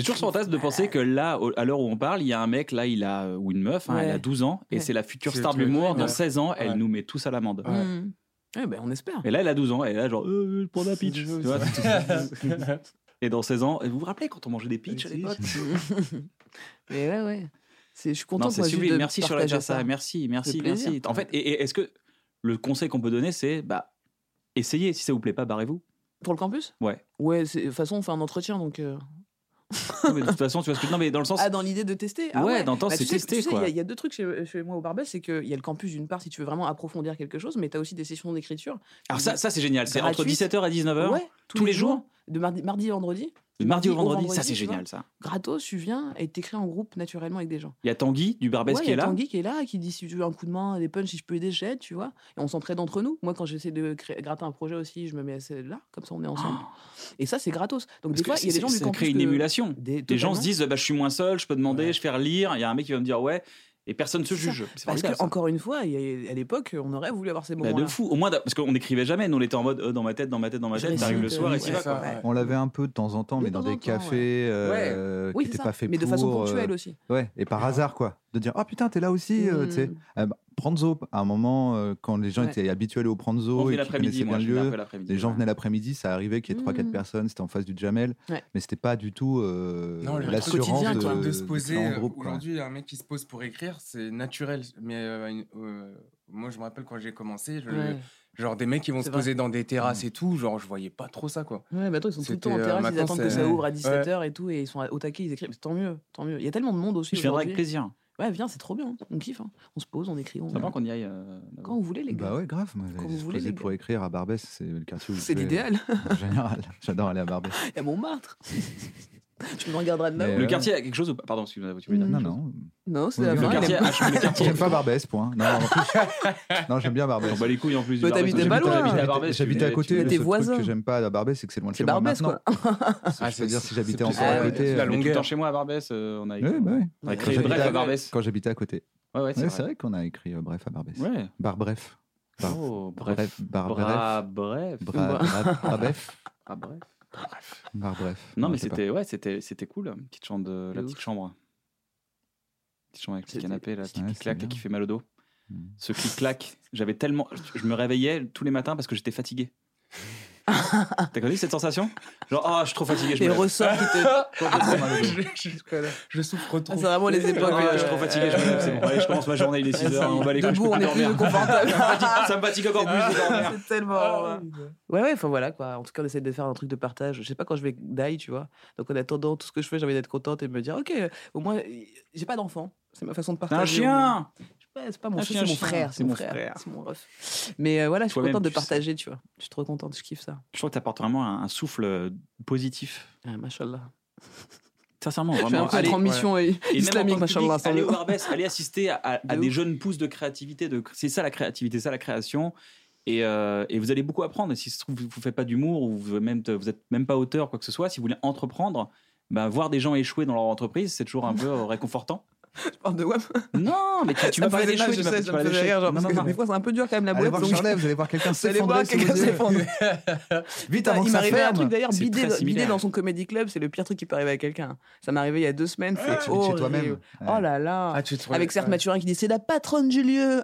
toujours ce fantasme de penser que là, au- à l'heure où on parle, il y a un mec, là, il a, ou une meuf, hein, elle a Ouais. 12 ans, et Ouais. c'est la future star de l'humour. Dans ouais. 16 ans, elle Ouais. nous met tous à l'amende. Ouais. Mmh. Ouais, ben, on espère. Et là, elle a 12 ans, est là, genre, euh, pour la pitch. tu vois. <laughs> et dans 16 ans, vous vous rappelez quand on mangeait des pitchs à l'époque? <laughs> Mais ouais, ouais. Je suis Non, content c'est moi, sublime. de Merci sur la partager ça. Merci, merci, merci. En fait, et, et est-ce que le conseil qu'on peut donner, c'est bah, essayez. Si ça vous plaît pas, barrez-vous. Pour le campus? Ouais. Ouais, de toute façon, on fait un entretien, donc... euh, <laughs> Non, mais de toute façon, tu vois ce que non, mais dans le sens. Ah, dans l'idée de tester ah Ouais, dans le temps, Bah, c'est tester, tu sais, Il quoi. y a- il y, a deux trucs chez, chez moi au Barbès, c'est qu'il y a le campus d'une part, si tu veux vraiment approfondir quelque chose, mais tu as aussi des sessions d'écriture. Alors ça, ça c'est génial. C'est entre Gratuite. 17h et 19h. Ouais, tous les jours de mardi, mardi et vendredi. Le mardi au vendredi, ça vendredi, c'est vois. génial ça. Gratos, tu viens et t'écris en groupe naturellement avec des gens. Il y a Tanguy du Barbès Ouais, qui y est a là. Tanguy qui est là, qui dit si tu veux un coup de main, des punchs, si je peux aider, j'aide, tu vois. Et on s'entraide entre nous. Moi, quand j'essaie de créer, gratter un projet aussi, je me mets à ce- là, comme ça on est ensemble. Et ça, c'est gratos. Donc Parce des fois, il y a des gens du ça campus crée une émulation. Des- Les gens se disent bah, je suis moins seul, je peux demander, Ouais. je fais lire. Il y a un mec qui va me dire ouais, et personne ne se juge. Parce formidable, que, ça. encore une fois, il y a- à l'époque, on aurait voulu avoir ces Bah, moments-là. de fou. Au moins, parce qu'on n'écrivait jamais. Nous, on était en mode euh, dans ma tête, dans ma tête, dans ma tête. T'arrives le soir euh, et ouais, vas. quoi. ouais. On l'avait un peu de temps en temps, De mais dans des temps, ouais. cafés euh, Oui, qui n'étaient pas faits Mais de pour. façon euh, ponctuelle aussi. Ouais, et par hasard, quoi. De dire, oh putain, t'es là aussi, euh, tu sais. Mm. Ah bah, Pranzo, à un moment, euh, quand les gens Ouais. étaient habitués au Pranzo et qu'ils l'après-midi, lieu, les gens ouais. venaient l'après-midi, ça arrivait qu'il y ait 3-4 Mm. personnes, c'était en face du Jamel, Ouais. mais c'était pas du tout euh, Non, le truc l'assurance de, de de se poser. euh. Aujourd'hui, un mec qui se pose pour écrire, c'est naturel. Mais euh, euh, moi, je me rappelle quand j'ai commencé, je- Ouais. genre des mecs qui vont se vrai. poser dans des terrasses et tout, genre je voyais pas trop ça quoi. Ouais, bah attends, ils sont tout le temps en euh, terrasse, ils maintenant, attendent que c'est- ça ouvre à Ouais. 17h et tout, et ils sont au taquet, ils écrivent. Tant mieux, tant mieux. Il y a tellement de monde aussi. Je viendrai avec plaisir. Ouais, viens, c'est trop bien. On kiffe. hein. On se pose, on écrit. On... C'est bien qu'on y aille. euh. Quand vous voulez, les gars. Bah ouais, grave. Moi, Quand je vous voulez, les pour écrire à Barbès, c'est le quartier où C'est l'idéal. En général, <laughs> j'adore aller à Barbès. <laughs> Il y a Montmartre. <laughs> <laughs> tu me regarderas de. Mais. Le quartier a quelque chose ou pas? Pardon, excuse-moi, tu voulais dire Non, non. Non, c'est la. Le quartier, ah, le quartier. J'aime pas Barbès, point. Non, en plus, <laughs> non j'aime bien Barbès. On bat les couilles en plus. du Barbès. t'habitais pas J'habite- loin. j'habite à Barbès, J'habitais à tu- côté. Le T'es seul voisin. truc que j'aime pas à Barbès, c'est que c'est loin de C'est chez moi Barbès, maintenant. quoi. Ah, Je veux dire, si j'habitais c'est encore à ouais, côté. c'est la euh, tout le longueur. temps chez moi à Barbès. euh, On a Ouais, bah ouais. on a Ouais, créé quand Bref à à- Barbès. Quand j'habitais à côté. Ouais, ouais, Ouais, c'est c'est vrai. qu'on a écrit euh, Bref à Barbès. Ouais. Bar Bref. Bar Oh, bref. Bref. Bar Bref. bref. <laughs> Bra- Bra- Bref. Ah, bref. Bar Bref. Non, mais c'était ouais, c'était c'était cool. Petite chambre de la petite chambre. Petite chambre avec le canapé là, Ouais, claque qui fait mal au dos. Mm. Ce clic clac, j'avais tellement je me réveillais tous les matins parce que j'étais fatigué. <laughs> <laughs> T'as connu cette sensation? Genre ah, je suis trop fatigué, je Les me lève. ressorts qui te. <laughs> Dos. je, je- je souffre Ah, trop. C'est vraiment les époques. Ah, euh, je suis trop fatigué, je me lève, c'est bon. Allez, je commence ma journée, il est 6h, on va les couilles, on est plus confortable. Ça me fatigue encore plus de dormir. C'est tellement. Ouais, ouais, enfin voilà quoi. En tout cas, on essaie de faire un truc de partage. Je sais pas quand je vais die, tu vois. Donc en attendant, tout ce que je fais, j'ai envie d'être contente et de me dire, ok, au moins, j'ai pas d'enfant. C'est ma façon de partager. un chien C'est pas mon chien, c'est frère. C'est mon frère. C'est mon ref. Mais euh, voilà, je suis contente de sais. partager, tu vois. Je suis trop contente, je kiffe ça. Je trouve que t'apportes vraiment un, un souffle euh, positif. Ah, machallah. Sincèrement, Je suis un vraiment. Allez, en mission Et islamique, machallah. Allez le- au Barbès, allez assister à, à- à De des ouf. jeunes pousses de créativité. De... C'est ça la créativité, c'est ça la création. Et, euh, et vous allez beaucoup apprendre. Et si se trouve, vous ne faites pas d'humour ou vous même, vous êtes même pas auteur, quoi que ce soit, si vous voulez entreprendre, ben, voir des gens échouer dans leur entreprise, c'est toujours un peu <laughs> réconfortant. <laughs> Je parle de WAM. Non, mais tu, tu les mal, échouer. je tu parce non, que non. des fois, c'est un peu dur quand même la boîte. voir donc- Charlet, <laughs> vous allez voir quelqu'un Vous allez voir quelqu'un s'effondrer. <laughs> Vite avant il que ça m'arrivait un truc ferme. d'ailleurs, similaire. dans son comedy club, c'est le pire truc qui peut arriver à quelqu'un. Ça m'est arrivé il y a deux semaines, c'est horrible. Oh là là. Ah, Avec Serge. Mathurin qui dit c'est la patronne du lieu.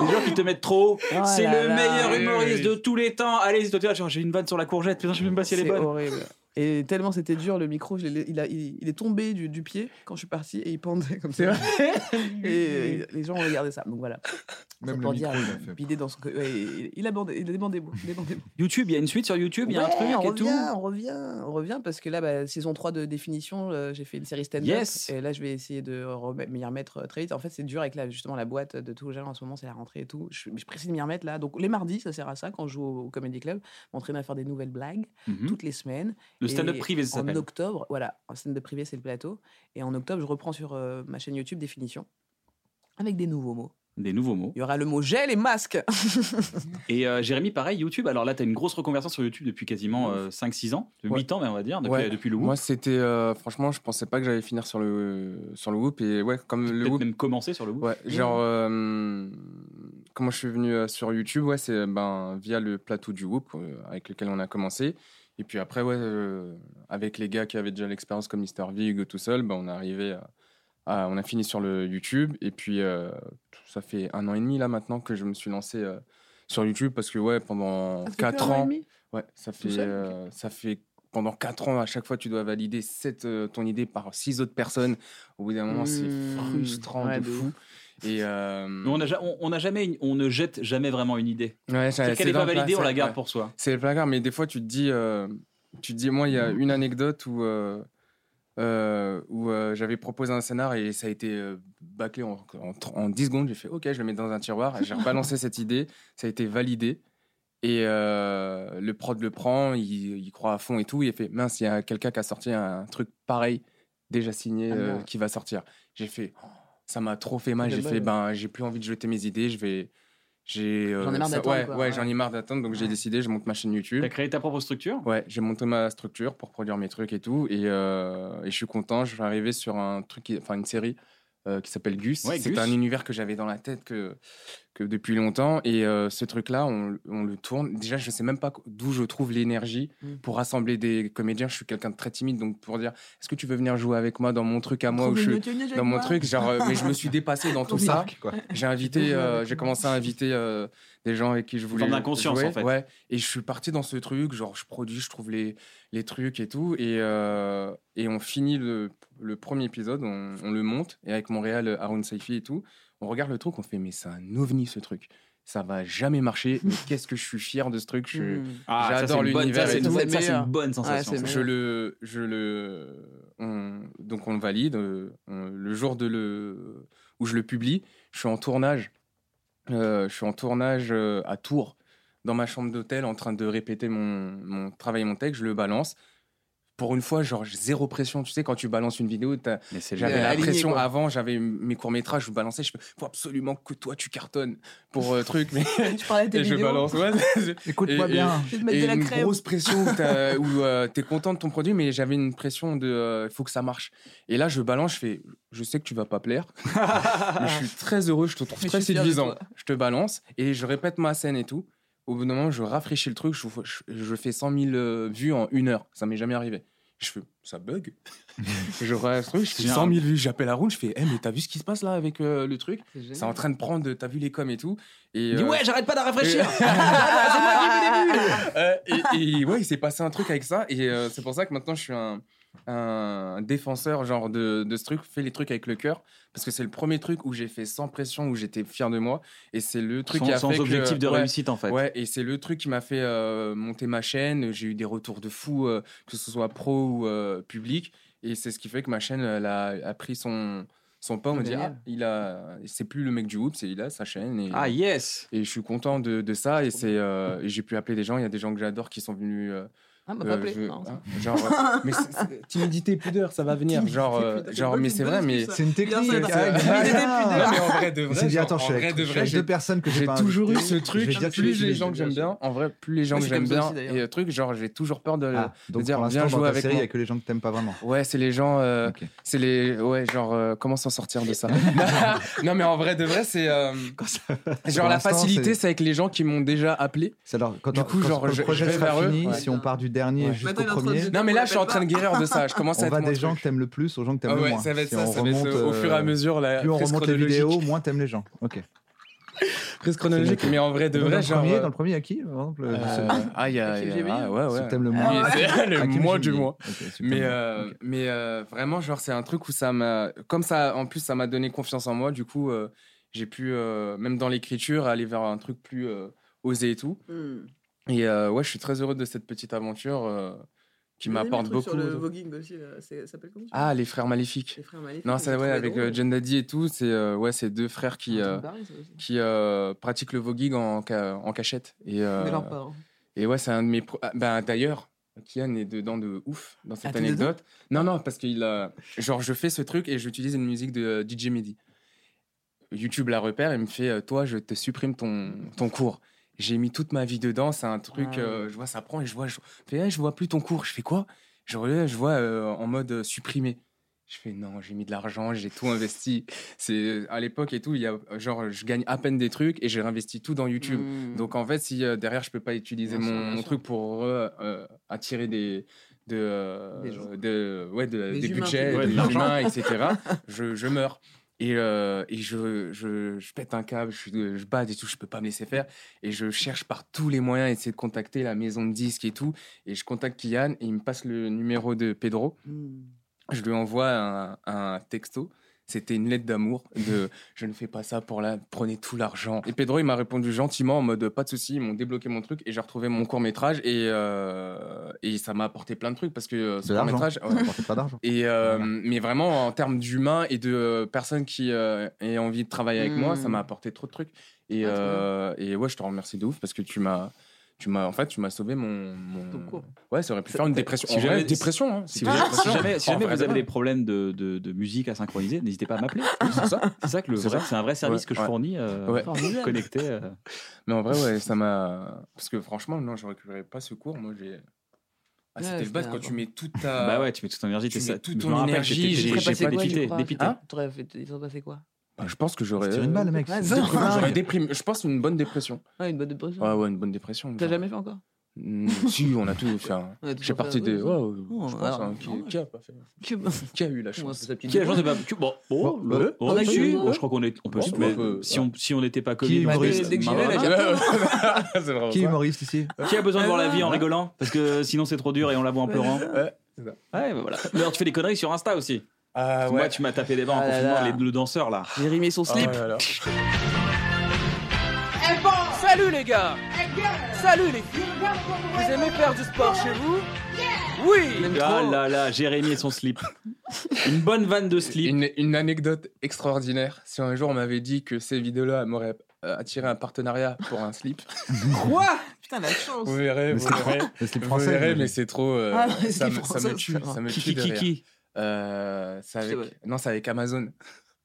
Les gens qui te mettent trop. Oh c'est le là. meilleur humoriste oui. de tous les temps. Allez, toi, j'ai une vanne sur la courgette. Putain, je sais même pas si elle est C'est bonne. horrible. Et tellement c'était dur, le micro, je il, a- il- il est tombé du, du pied quand je suis partie et il pendait comme ça. <laughs> Et les gens ont regardé ça. Donc voilà. Même le micro, il a dans son. ouais, il, il a bandé, il a beau. YouTube, il y a une suite sur YouTube, il y a un truc on et revient, tout. On revient, on revient parce que là, bah, saison 3 de définition, euh, j'ai fait une série stand-up. Yes. Et là, je vais essayer de m'y remettre euh, très vite. En fait, c'est dur avec la, justement la boîte de tout en ce moment, c'est la rentrée et tout. Je, je précise de m'y remettre là. Donc les mardis, ça sert à ça quand je joue au, au Comedy Club, m'entraîner à faire des nouvelles blagues Mhm. toutes les semaines. Le stand-up privé, ça En octobre, voilà, en stand-up privé, c'est le plateau. Et en octobre, je reprends sur euh, ma chaîne YouTube définition avec des nouveaux mots. Des nouveaux mots. Il y aura le mot gel et masque. <laughs> Et euh, Jérémy, pareil, YouTube. Alors là, tu as une grosse reconversion sur YouTube depuis quasiment euh, 5-6 ans, 8 Ouais. ans, mais on va dire, depuis, Ouais. depuis le Whoop. Moi, c'était. euh, franchement, je pensais pas que j'allais finir sur le, sur le Whoop. Et ouais, comme le Whoop. même commencer sur le Whoop. Ouais, genre. euh, comment je suis venu euh, sur YouTube Ouais, c'est ben, via le plateau du Whoop euh, avec lequel on a commencé. Et puis après, ouais, euh, avec les gars qui avaient déjà l'expérience comme Mister Vig tout seul, ben, on est arrivé à, à- On a fini sur le YouTube. Et puis, euh, ça fait un an et demi là maintenant que je me suis lancé euh, sur YouTube parce que, ouais, pendant fait 4 que un an et ans. Ouais, ça fait, seul ça fait pendant 4 ans, à chaque fois, tu dois valider ton idée par six autres personnes. Au bout d'un moment, c'est Mmh, frustrant ouais, de de fou. Et euh, Mais on, a, ja- on, on a jamais, une- on ne jette jamais vraiment une idée. ouais, c'est qu'elle n'est pas validée, on la garde ouais. pour soi. C'est le placard, mais des fois, tu te dis, euh, tu te dis, moi, il y a Mmh. une anecdote où, euh, euh, où euh, j'avais proposé un scénar et ça a été euh, bâclé en, en, en 10 secondes. J'ai fait, OK, je le mets dans un tiroir. J'ai <laughs> rebalancé cette idée, ça a été validé. Et euh, le prod le prend, il, il croit à fond et tout. Il fait mince, il y a quelqu'un qui a sorti un truc pareil, déjà signé, Ah euh, qui va sortir. J'ai fait, oh, ça m'a trop fait mal. J'ai fait ben, j'ai plus envie de jeter mes idées. Je vais. J'ai, J'en ai marre ça- d'attendre, Ouais, ouais, ouais. j'en ai marre d'attendre. Donc j'ai décidé, je monte ma chaîne YouTube. T'as créé ta propre structure? Ouais, j'ai monté ma structure pour produire mes trucs et tout. Et, euh, et je suis content. Je suis arrivé sur un truc, qui- enfin une série euh, qui s'appelle Gus. Ouais, c'est un univers que j'avais dans la tête que, que depuis longtemps. Et euh, ce truc-là, on, on le tourne. Déjà, je sais même pas d'où je trouve l'énergie Mm. pour rassembler des comédiens. Je suis quelqu'un de très timide. Donc pour dire, est-ce que tu veux venir jouer avec moi dans mon truc à moi où je suis dans mon truc, genre, euh, mais je me <laughs> suis dépassé dans tout ça. J'ai invité, euh, j'ai commencé à inviter euh, des gens avec qui je voulais. forme d'inconscience, jouer. en fait. Ouais. Et je suis parti dans ce truc, genre je produis, je trouve les, les trucs et tout. Et, euh, et on finit le, le premier épisode, on, on le monte. Et avec mon réal Aaron Saifi et tout, on regarde le truc, on fait, mais c'est un ovni ce truc. Ça va jamais marcher. Mais <laughs> qu'est-ce que je suis fier de ce truc. Je, Hmm. Ah, J'adore l'univers ça, c'est et une tout. bonne- C'est Ça, c'est meilleur. une bonne Ouais, sensation. je le, je le, on- donc on le valide. euh, on- le jour de le, où je le publie, je suis en tournage. euh, je suis en tournage euh, à Tours, dans ma chambre d'hôtel, en train de répéter mon, mon travail, mon texte. Je le balance. Pour une fois, genre zéro pression. Tu sais, quand tu balances une vidéo, t'as- Mais c'est j'avais Euh, la pression quoi. avant. J'avais mes courts métrages, je balançais. Je fais, faut absolument que toi tu cartonnes pour euh, truc. Mais <laughs> Tu parlais de tes <laughs> et je balance. Ouais, Écoute-moi et- bien. Je vais te mettre et de la une crème. grosse pression <laughs> où euh, t'es content de ton produit, mais j'avais une pression de il faut que ça marche. Et là, je balance, je fais je sais que tu vas pas plaire, mais je suis très heureux, je te trouve Mais très séduisant. Je te balance et je répète ma scène et tout. Au bout d'un moment, je rafraîchis le truc, je, je- je fais 100 000 euh, vues en une heure. Ça m'est jamais arrivé. Je fais ça bug. <laughs> je rêve truc, je fais Génial. 100 000 vues. J'appelle Haroun, je fais eh mais t'as vu ce qui se passe là avec euh, le truc? C'est. C'est en train de prendre, t'as vu les coms et tout. Et Il dit euh, ouais, j'arrête pas de rafraîchir. <laughs> <laughs> euh, et, et ouais, il s'est passé un truc avec ça. Et euh, c'est pour ça que maintenant, je suis un, un défenseur genre de, de ce truc. Fais les trucs avec le cœur. Parce que c'est le premier truc où j'ai fait sans pression, où j'étais fier de moi. Et c'est le truc Sans, qui a sans fait que- objectif de ouais, réussite en fait. Ouais, et c'est le truc qui m'a fait euh, monter ma chaîne. J'ai eu des retours de fou, euh, que ce soit pro ou euh, public. Et c'est ce qui fait que ma chaîne elle a, a pris son, son pas. On me dit, ah, il a, c'est plus le mec du Whoop, c'est il a sa chaîne. Et, Ah yes. et je suis content de, de ça. Et, c'est, euh, et j'ai pu appeler des gens. Il y a des gens que j'adore qui sont venus. Euh, Ah, m'a euh, je- Non, hein, genre, euh, <laughs> <laughs> mais timidité, pudeur, ça va venir. Genre, euh, genre c'est mais c'est vrai, mais. C'est une technique. C'est- ah, ah. en vrai de <laughs> vrai, genre, attends, je en suis vrai avec, de vrai, deux personnes que j'ai toujours eu ce truc. Plus les gens que j'aime bien en vrai, plus les gens Moi, que j'aime bien et euh, truc, genre j'ai toujours peur de, Ah, de dire viens jouer avec série, il moi. n'y a que les gens que t'aimes pas vraiment. Ouais, c'est les gens, euh, c'est les, ouais, genre euh, comment s'en sortir de ça? Non, mais en vrai de vrai, c'est euh, genre la facilité, c'est- avec les gens qui m'ont déjà appelé. Du coup, genre, je- vais vers eux, si on part du dernier Ouais. jusqu'au de premier, Non, mais là, je suis en train de guérir de ça. Je commence à on être va des gens que t'aimes le plus aux gens que t'aimes Ah le ouais, moins. ça va être Si ça, ça va être remonte, au fur et à euh, mesure la Plus on remonte les vidéos, moins t'aimes les gens. Ok. Prise chronologique, mais en vrai de dans, vrai, le genre. premier, euh, dans le premier, il y a qui par exemple euh, ah, il y a. Ah, ouais, ouais. t'aimes le moins. c'est <laughs> le mois du mois. Mais, euh, mais euh, vraiment, genre, c'est un truc où ça m'a. Comme ça, en plus, ça m'a donné confiance en moi. Du coup, euh, j'ai pu, euh, même dans l'écriture, aller vers un truc plus euh, osé et tout. Et euh, ouais, je suis très heureux de cette petite aventure euh, qui m'apporte beaucoup. Sur le voguing aussi, là, ça s'appelle comment Ah, les frères maléfiques. Les frères maléfiques. Non, ça, ouais, avec drôle. euh, Jen Daddy et tout, c'est euh, ouais, c'est deux frères qui, aussi. qui pratiquent le voguing en, ca- en cachette. Et, parents. et ouais, c'est un de mes. pro- ah, ben, D'ailleurs, Kian est dedans de ouf dans cette Ah, anecdote. Non, non, parce qu'il a. Genre, je fais ce truc et j'utilise une musique de DJ Mehdi. YouTube la repère et me fait Toi, je te supprime ton, ton cours. J'ai mis toute ma vie dedans, c'est un truc, Ah. euh, je vois, ça prend et je vois, je, fais, Eh, je vois plus ton cours. Je fais quoi? Je je vois euh, en mode euh, supprimé. Je fais non, j'ai mis de l'argent, j'ai tout investi. C'est à l'époque et tout, il y a genre je gagne à peine des trucs et j'ai réinvesti tout dans YouTube. Hmm. Donc en fait, si euh, derrière je peux pas utiliser Bien mon, truc pour euh, attirer des de, euh, Des gens. de- ouais, de- Des des, humains, budgets, ouais, de des l'argent. humains, etc. je, je meurs. Et, euh, et je, je, je pète un câble, je, je bats et tout, je peux pas me laisser faire. Et je cherche par tous les moyens à essayer de contacter la maison de disques et tout. Et je contacte Kian et il me passe le numéro de Pedro. Hmm. Je lui envoie un, un texto. C'était une lettre d'amour de je ne fais pas ça pour la prenez tout l'argent. Et Pedro il m'a répondu gentiment en mode pas de souci, ils m'ont débloqué mon truc et j'ai retrouvé mon court métrage et euh, et ça m'a apporté plein de trucs parce que euh, ce court métrage Ça rapporte pas d'argent. et euh, Voilà. mais vraiment en termes d'humain et de personnes qui euh, aient envie de travailler avec moi, ça Mm. m'a apporté trop de trucs et Ah, euh, et ouais je te remercie de ouf parce que tu m'as Tu m'as, en fait, tu m'as sauvé mon. mon... Ton cours. Ouais, ça aurait pu Ça- faire une dépression. si En vrai, jamais- dépression, hein. Si, jamais, si jamais vous avez de des problèmes de, de, de musique à synchroniser, n'hésitez pas à m'appeler. <laughs> C'est ça. C'est ça que le C'est vrai, c'est un vrai service Ouais, que je ouais. fournis euh, Ouais. Connecté. euh. <laughs> Mais en vrai, ouais, ça m'a. Parce que franchement, non, je récupérais pas ce cours. Moi, j'ai. Ah, Ouais, c'était le un quand tu mets toute ta. Bah ouais, tu mets toute ton énergie. tu t'es mets toute ton énergie, j'ai- pas passé quoi? Bah, je pense que j'aurais. Tire une balle, mec. Ouais, c'est- ça, J'aurais déprimé. Je pense une bonne dépression. Ouais, une bonne dépression. Ouais, ouais, une bonne dépression. T'as genre. jamais fait encore? Mm, si, on a tout fait. hein. J'ai parti des. ouais. Oh, je pense, alors, hein, qui, qui a pas fait Que- Qui a eu la chance fait sa petite Qui a changé dépression. pas que- Bon, oh, Bon, le- on a eu, je crois qu'on est, on peut. Mais si on si on n'était pas Qui Covid, est bah, humoriste <laughs> C'est Qui est humoriste ici? Qui a besoin de voir la vie en rigolant? Parce que sinon c'est trop dur et on la voit en pleurant. Ouais, c'est ça. Ouais, bah voilà. D'ailleurs, tu fais des conneries sur Insta aussi. Ah Moi, ouais. tu m'as tapé des barres en Ah là confinement, là. les- le danseur là. J'ai rimé son Oh slip. là là. Salut les gars Salut les filles Vous aimez faire du sport chez vous Oui Ah là là, Jérémy et son slip. Une bonne vanne de slip. Une, une anecdote extraordinaire. Si un jour on m'avait dit que ces vidéos-là m'auraient euh, attiré un partenariat pour un slip, <laughs> Quoi? Putain, la chance. vous verrez, Mais vous c'est verrez. Le slip Vous verrez, mais c'est trop. euh, Ah, ça, me, ça français, me tue. ça me tue qui Euh, c'est avec... C'est Non, c'est avec Amazon.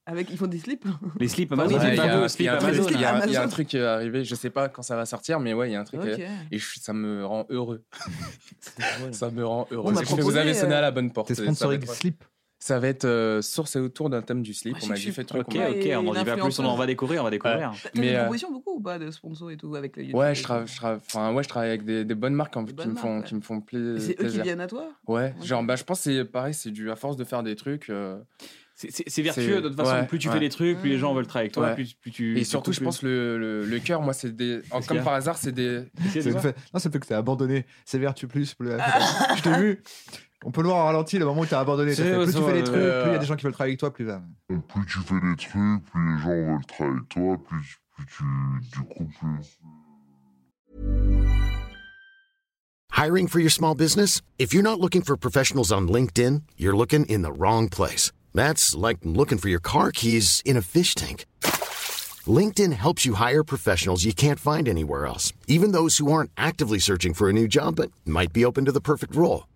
Avec, ils font des slips Les slips oui, Amazon, c'est les il y a- slips a un truc- Amazon. il y a- il y a un truc qui est arrivé. Je sais pas quand ça va sortir, mais ouais, il y a un truc. Euh, Et je- ça me rend heureux. Ça me rend heureux. On m'a C'est que vous avez sonné euh, à la bonne porte. Sponsoring être- slip. Ça va être euh, source et autour d'un thème du slip. On m'a sais dit que fait truc. Ok, ok, on n'en dit pas plus, on en va découvrir, on va découvrir. T'as Mais, des euh, propositions beaucoup ou pas de sponsors et tout avec le Ouais, je travaille, je travaille, enfin, ouais, je travaille avec des, des bonnes marques en qui me font, ouais. qui me font pla- Et C'est eux qui plaisir. viennent à toi Ouais, genre, bah, je pense que c'est pareil, c'est du à force de faire des trucs. euh, C'est- C'est c'est vertueux, de toute façon, ouais, plus tu ouais. fais des trucs, plus les gens veulent travailler avec toi, Ouais. plus, plus tu. Et surtout, je plus- pense le, le, le cœur, moi, c'est des. en- comme a par hasard, c'est des. Fait... Non, c'est fait que t'es abandonné. C'est Vertu Plus. plus- <laughs> Je t'ai vu. On peut le voir en ralenti le moment où t'es abandonné. T'as fait, Plus tu fais des trucs, euh, plus il y a des euh. gens qui veulent travailler avec toi, plus là. Euh, plus tu fais des trucs, plus les gens veulent travailler avec toi, plus, plus tu, du coup, plus. Hiring for your small business? If you're not looking for professionals on LinkedIn, you're looking in the wrong place. That's like looking for your car keys in a fish tank. LinkedIn helps you hire professionals you can't find anywhere else, even those who aren't actively searching for a new job but might be open to the perfect role.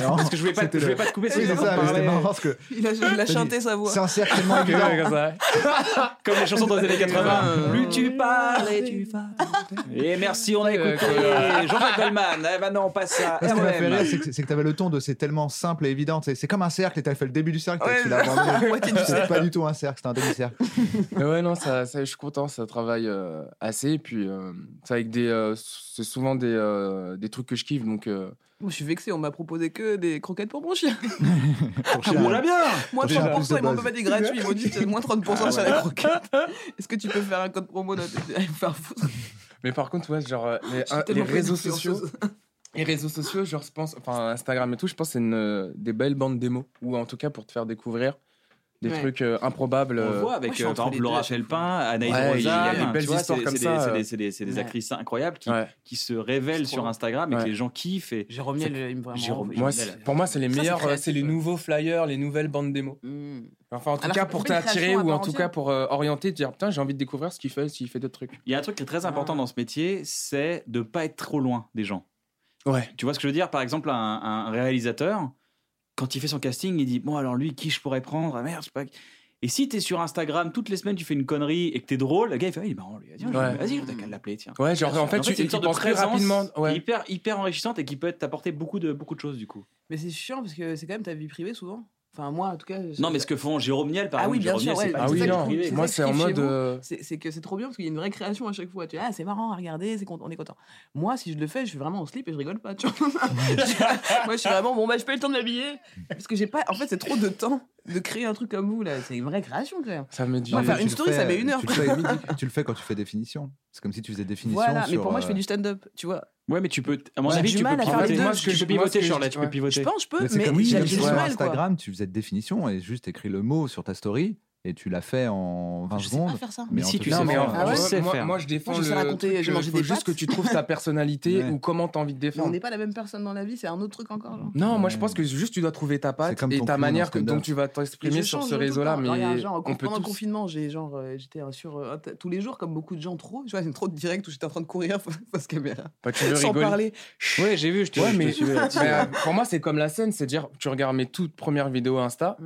Parce que je voulais pas, je voulais pas te couper, Oui, c'est ça, mais c'était marrant parce que Il a, il a dit- chanté sa voix. c'est un cercle tellement évident. Comme les chansons dans les années 80. Euh, Plus tu parles et tu vas. Et merci, on a écouté Jean-Jacques Goldman. Eh, maintenant, on passe à ce qui m'a fait REM. rire, c'est que, t'avais le ton de c'est tellement simple et évident. C'est comme un cercle et t'avais fait le début du cercle C'est pas du tout un cercle, c'est un demi-cercle. Mais <laughs> ouais, non, ça, je suis content, ça travaille euh, assez. Et puis, euh, c'est avec des. euh, c'est souvent des, des trucs que je kiffe. Donc, euh, Moi, je suis vexé, on m'a proposé que des croquettes pour mon chien. <laughs> Pour Ah, là, bien. Moins Déjà, 30%, plus de ils m'ont pas dit gratuit, ils m'ont dit c'est moins 30% Ah, sur les voilà. croquettes. Est-ce que tu peux faire un code promo dans tes- Allez, me faire foutre. Mais par contre, ouais, genre, euh, les, un- les réseaux sociaux. Les réseaux sociaux, genre, je pense, enfin Instagram et tout, je pense que c'est une, euh, des belles bandes démos. Ou en tout cas pour te faire découvrir des Ouais. trucs euh, improbables. On le euh, voit avec, euh, par exemple, deux Laura Felpin, Anaïs Ouais, il y a Rosa. des belles histoires comme ça, C'est euh. des, c'est des- c'est des Ouais. actrices incroyables qui, ouais. qui se révèlent sur Instagram et que les gens kiffent. Et... Jérôme Niel, il me vraiment. Jérôme- envie. Moi, Jérôme c'est- pour moi, c'est les meilleurs, euh, c'est les nouveaux flyers, les nouvelles bandes démos. Mm. Enfin, en tout Alors, cas, pour t'attirer ou en tout cas pour euh, orienter, te dire putain, j'ai envie de découvrir ce qu'il fait, s'il fait d'autres trucs. Il y a un truc qui est très important Ah. dans ce métier, c'est de pas être trop loin des gens. Ouais. Tu vois ce que je veux dire? Par exemple, un, un réalisateur, quand il fait son casting, il dit Bon, alors lui, qui je pourrais prendre? Ah, Merde, je sais pas. Et si t'es sur Instagram, toutes les semaines, tu fais une connerie et que t'es drôle, le gars, il fait Ah, il est marrant, lui. Tiens, Ouais. Vas-y, t'as qu'à l'appeler, tiens. Ouais, genre en fait, tu, c'est une tu sorte de penses très rapidement. Ouais. hyper, hyper enrichissante et qui peut t'apporter beaucoup de, beaucoup de choses, du coup. Mais c'est chiant parce que c'est quand même ta vie privée souvent. Enfin, moi, en tout cas. Non, mais ce que font Jérôme Niel, par Ah exemple, oui, bien Jérôme sûr, Niel, c'est ouais. pas Ah oui, non. Moi, c'est en mode. euh, C'est que c'est trop bien parce qu'il y a une vraie création à chaque fois. Tu vois, ah, c'est marrant à regarder, c'est content- on est content. Moi, si je le fais, je suis vraiment en slip et je rigole pas. Tu vois Moi, <laughs> je suis vraiment bon, bah, je pas eu le temps de m'habiller parce que j'ai pas. En fait, c'est trop de temps de créer un truc comme vous là. C'est une vraie création quand même. Ça me dit. Moi, mais faire une story, fais- ça met une heure. Tu le, fais, tu le fais quand tu fais définition. C'est comme si tu faisais définition. Voilà, mais sur, pour moi, je fais euh, du stand-up. Tu vois, Ouais, mais tu peux, à mon avis, du tu peux mal à faire les pivoter. deux. Moi, je peux pivoter, Charlotte, tu peux pivoter. je pense, je peux, Mais mais comme si du sur. Instagram, tu faisais définition et juste écris le mot sur ta story et tu l'as fait en 20 Je sais secondes. pas faire ça. Mais si tu Non, sais mais faire. en- Ah ouais moi, sais moi, faire. moi, je défends Moi, je sais le raconter, truc j'ai que mangé faut des juste que tu trouves ta personnalité <laughs> Ouais. ou comment t'as envie de Mais on défendre. n'est pas la même personne dans la vie, c'est un autre truc encore. Genre. Non, moi je pense que juste tu dois trouver ta patte comme et ta clown manière que, dont tu vas t'exprimer sur ce réseau-là. Mais genre, on pendant le confinement, j'ai genre euh, j'étais euh, sur euh, tous les jours comme beaucoup de gens trop. Tu vois, c'est trop de direct où j'étais en train de courir <laughs> face caméra, Bah, tu veux sans rigoler. parler. Ouais, j'ai vu, je te, mais, <laughs> mais, euh, pour moi, c'est comme la scène, c'est dire, tu regardes mes toutes premières vidéos Insta,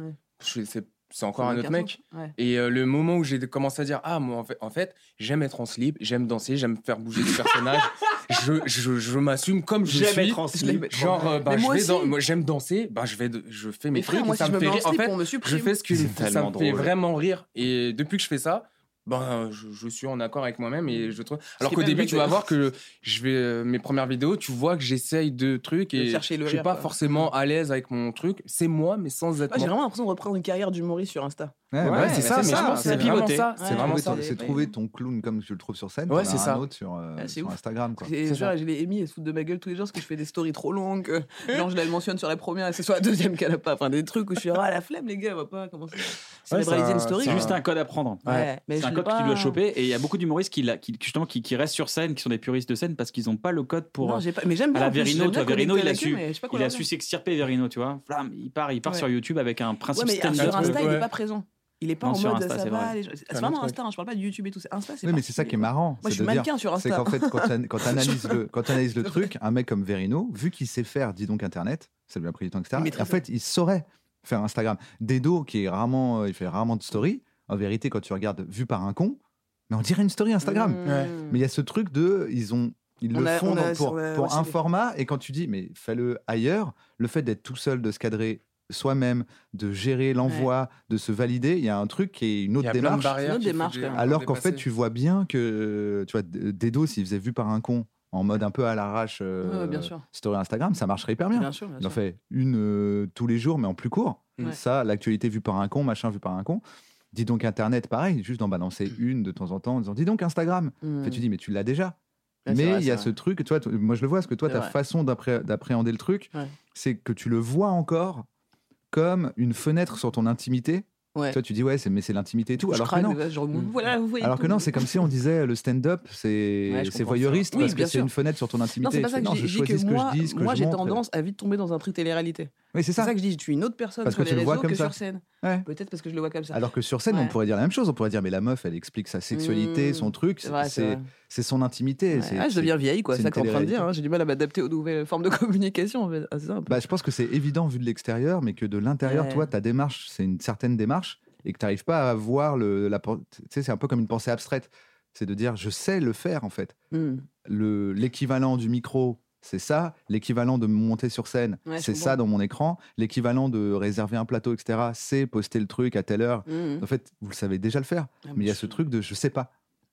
c'est c'est encore un autre mec. Ouais. Et euh, le moment où j'ai commencé à dire, ah, moi, en fait, en fait j'aime être en slip, j'aime danser, j'aime faire bouger des personnages, <laughs> je, je, je m'assume comme je J'aime suis. être en slip. Genre, euh, bah, dans- j'aime danser, bah, je, vais de- je fais mes trucs moi et si me me fait rire. En fait, on me je fais ce C'est ça me fait vraiment rire. Et depuis que je fais ça, ben, je, je suis en accord avec moi-même et je trouve. Alors qu'au début, tu vas voir que je vais euh, mes premières vidéos, tu vois que j'essaye de trucs De et chercher le je suis rire, pas quoi. forcément à l'aise avec mon truc. C'est moi, mais sans être Ouais, J'ai vraiment l'impression de reprendre une carrière d'humoriste sur Insta. Ouais, Ouais, bah, c'est ça, ça, mais je pense que c'est vraiment pivoter. ça. Ouais, C'est vraiment trouver ça. ton- C'est trouver ton clown comme tu le trouves sur scène. Ouais, c'est ça. un autre sur, euh, Ah, c'est sur. Instagram. Quoi. Et C'est genre, ça. je l'ai émis et se foutent de ma gueule tous les jours parce que je fais des stories trop longues. que Genre, je la mentionne sur la première et c'est sur la deuxième qu'elle a pas. Enfin, des trucs où je suis, ah, la flemme, les gars, on va pas commencer. C'est une story. C'est juste un code à prendre. Ouais, un code pas- que tu dois choper et il y a beaucoup d'humoristes qui, l'a- qui, justement qui, qui restent sur scène, qui sont des puristes de scène parce qu'ils n'ont pas le code pour. Non, j'ai pas. Mais j'aime à bien. la en plus, Verino, toi, Verino, il a su, je il a su s'extirper Verino, tu vois. Il part, il part Ouais. sur YouTube avec un principe Ouais, mais stand-up. sur Insta, il ouais. est pas présent. Il est pas Non, en sur mode Insta, ça c'est va. vrai. C'est un vraiment Insta, hein, je parle pas de YouTube et tout. c'est Insta, c'est Oui, mais c'est ça qui est marrant. Moi, je c'est suis de dire- mannequin sur C'est Insta. qu'en fait, quand tu analyses le, quand le <laughs> truc, un mec comme Verino, vu qu'il sait faire, dis donc Internet, ça lui a pris du temps, etc. Maîtrise En fait, il saurait faire Instagram. Dedo, qui est rarement, euh, il fait rarement de story. En vérité, quand tu regardes vu par un con, mais on dirait une story Instagram. Mmh. Ouais. Mais il y a ce truc de, ils ont, ils On le a- font a pour, un format. Et quand tu dis, mais fais-le ailleurs, le fait d'être tout seul, de se cadrer soi-même, de gérer l'envoi, de se valider, il y a un truc qui est une autre démarche. Une autre. Alors qu'en fait, tu vois bien que, tu vois, Dedo, s'il faisait vu par un con, en mode un peu à l'arrache, euh, Ouais, story Instagram, ça marcherait hyper bien. Bien sûr, bien Il en fait une euh, tous les jours, mais en plus court. Ouais. Ça, l'actualité vue par un con, machin vu par un con. Dis donc Internet, pareil, juste d'en balancer une de temps en temps en disant Dis donc Instagram. Mmh. En fait, tu dis, mais tu l'as déjà. Mais il y a ce truc, toi, moi je le vois, parce que toi, ta vrai. façon d'appréhender le truc, Ouais. c'est que tu le vois encore comme une fenêtre sur ton intimité. Ouais. Toi, tu dis, ouais, mais c'est l'intimité et tout. Alors que non. ouais, genre, voilà, vous voyez Alors que tout. non, c'est comme si on disait le stand-up, c'est Ouais, voyeuriste. Oui, parce que c'est une fenêtre sur ton Non, intimité. c'est pas ça que non, je dis. Que ce que moi, je dis, ce que moi j'ai tendance à vite tomber dans un truc télé-réalité. Oui, c'est ça. ça que je dis. Je suis une autre personne Parce sur que les réseaux que ça. sur scène. Ouais. Peut-être parce que je le vois comme ça. Alors que sur scène, on pourrait dire la même chose. On pourrait dire, mais la meuf, elle explique sa sexualité, Mmh. son truc. C'est son intimité. Ouais. Ah, je deviens vieille, quoi. c'est ça que en train de dire. hein. J'ai du mal à m'adapter aux nouvelles <laughs> formes de communication. En fait. Ah, ça. Bah, je pense que c'est évident vu de l'extérieur, mais que de l'intérieur, toi, ta démarche, c'est une certaine démarche et que tu n'arrives pas à voir le. La, tu sais, c'est un peu comme une pensée abstraite. C'est de dire, je sais le faire, en fait. Le- L'équivalent du micro, c'est ça. L'équivalent de monter sur scène, Ouais, c'est ça dans mon écran. L'équivalent de réserver un plateau, etc., c'est poster le truc à telle heure. Hmm. En fait, vous le savez déjà le faire. Ah, Mais il y a ce truc de je sais pas.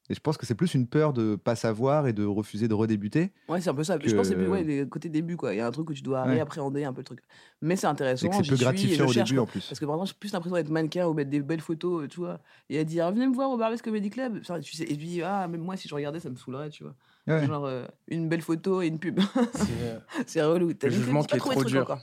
Et je pense que c'est plus une peur de pas savoir et de refuser de redébuter. Ouais, c'est un peu ça. Je pense que c'est plus ouais, les côtés début, quoi. Il y a un truc où tu dois Ouais. réappréhender un peu le truc. Mais c'est intéressant. C'est peu gratifiant au cherche, début quoi. en plus. Parce que par exemple, j'ai plus l'impression d'être mannequin ou mettre des belles photos, tu vois. Et à dire, venez me voir au Barbès Comedy Club. Tu sais, et puis, ah, même moi, si je regardais, ça me saoulerait, tu vois. Ouais. Genre, euh, une belle photo et une pub. C'est, euh, <laughs> relou. Le jugement qui est trop dur.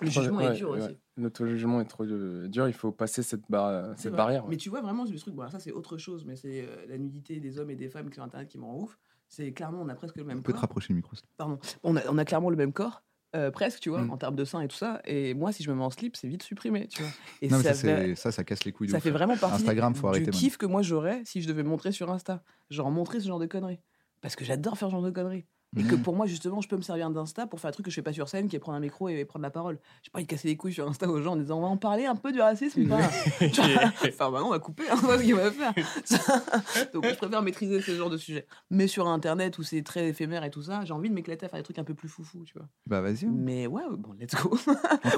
Le jugement est dur aussi. Notre jugement est trop euh, dur. Il faut passer cette, barre- C'est cette vrai. barrière. ouais. Mais tu vois vraiment le truc, bon, ça c'est autre chose, mais c'est euh, la nudité des hommes et des femmes sur Internet qui me rend ouf. C'est clairement, on a presque le même Tu peux te corps. rapprocher le micro. te Pardon. On a, on a clairement le même corps. euh, presque, tu vois, Mm. en termes de seins et tout ça. Et moi, si je me mets en slip, c'est vite supprimé, tu vois. Et. Non, mais ça, c'est- ça, ça casse les couilles. ça ouf. fait vraiment partie Instagram, faut du arrêter kiff que moi j'aurais si je devais montrer sur Insta. Genre montrer ce genre de conneries. Parce que j'adore faire ce genre de conneries. Et que Mhm. pour moi, justement, je peux me servir d'Insta pour faire un truc que je fais pas sur scène, qui est prendre un micro et prendre la parole. J'ai pas envie de casser les couilles sur Insta aux gens en disant on va en parler un peu du racisme <laughs> Enfin, bah non, on va couper, hein, <laughs> on va ce qu'il va faire. <laughs> Donc, je préfère maîtriser ce genre de sujet. Mais sur Internet où c'est très éphémère et tout ça, j'ai envie de m'éclater à faire des trucs un peu plus foufou, tu vois. Bah vas-y. on Mais ouais, bon, let's go.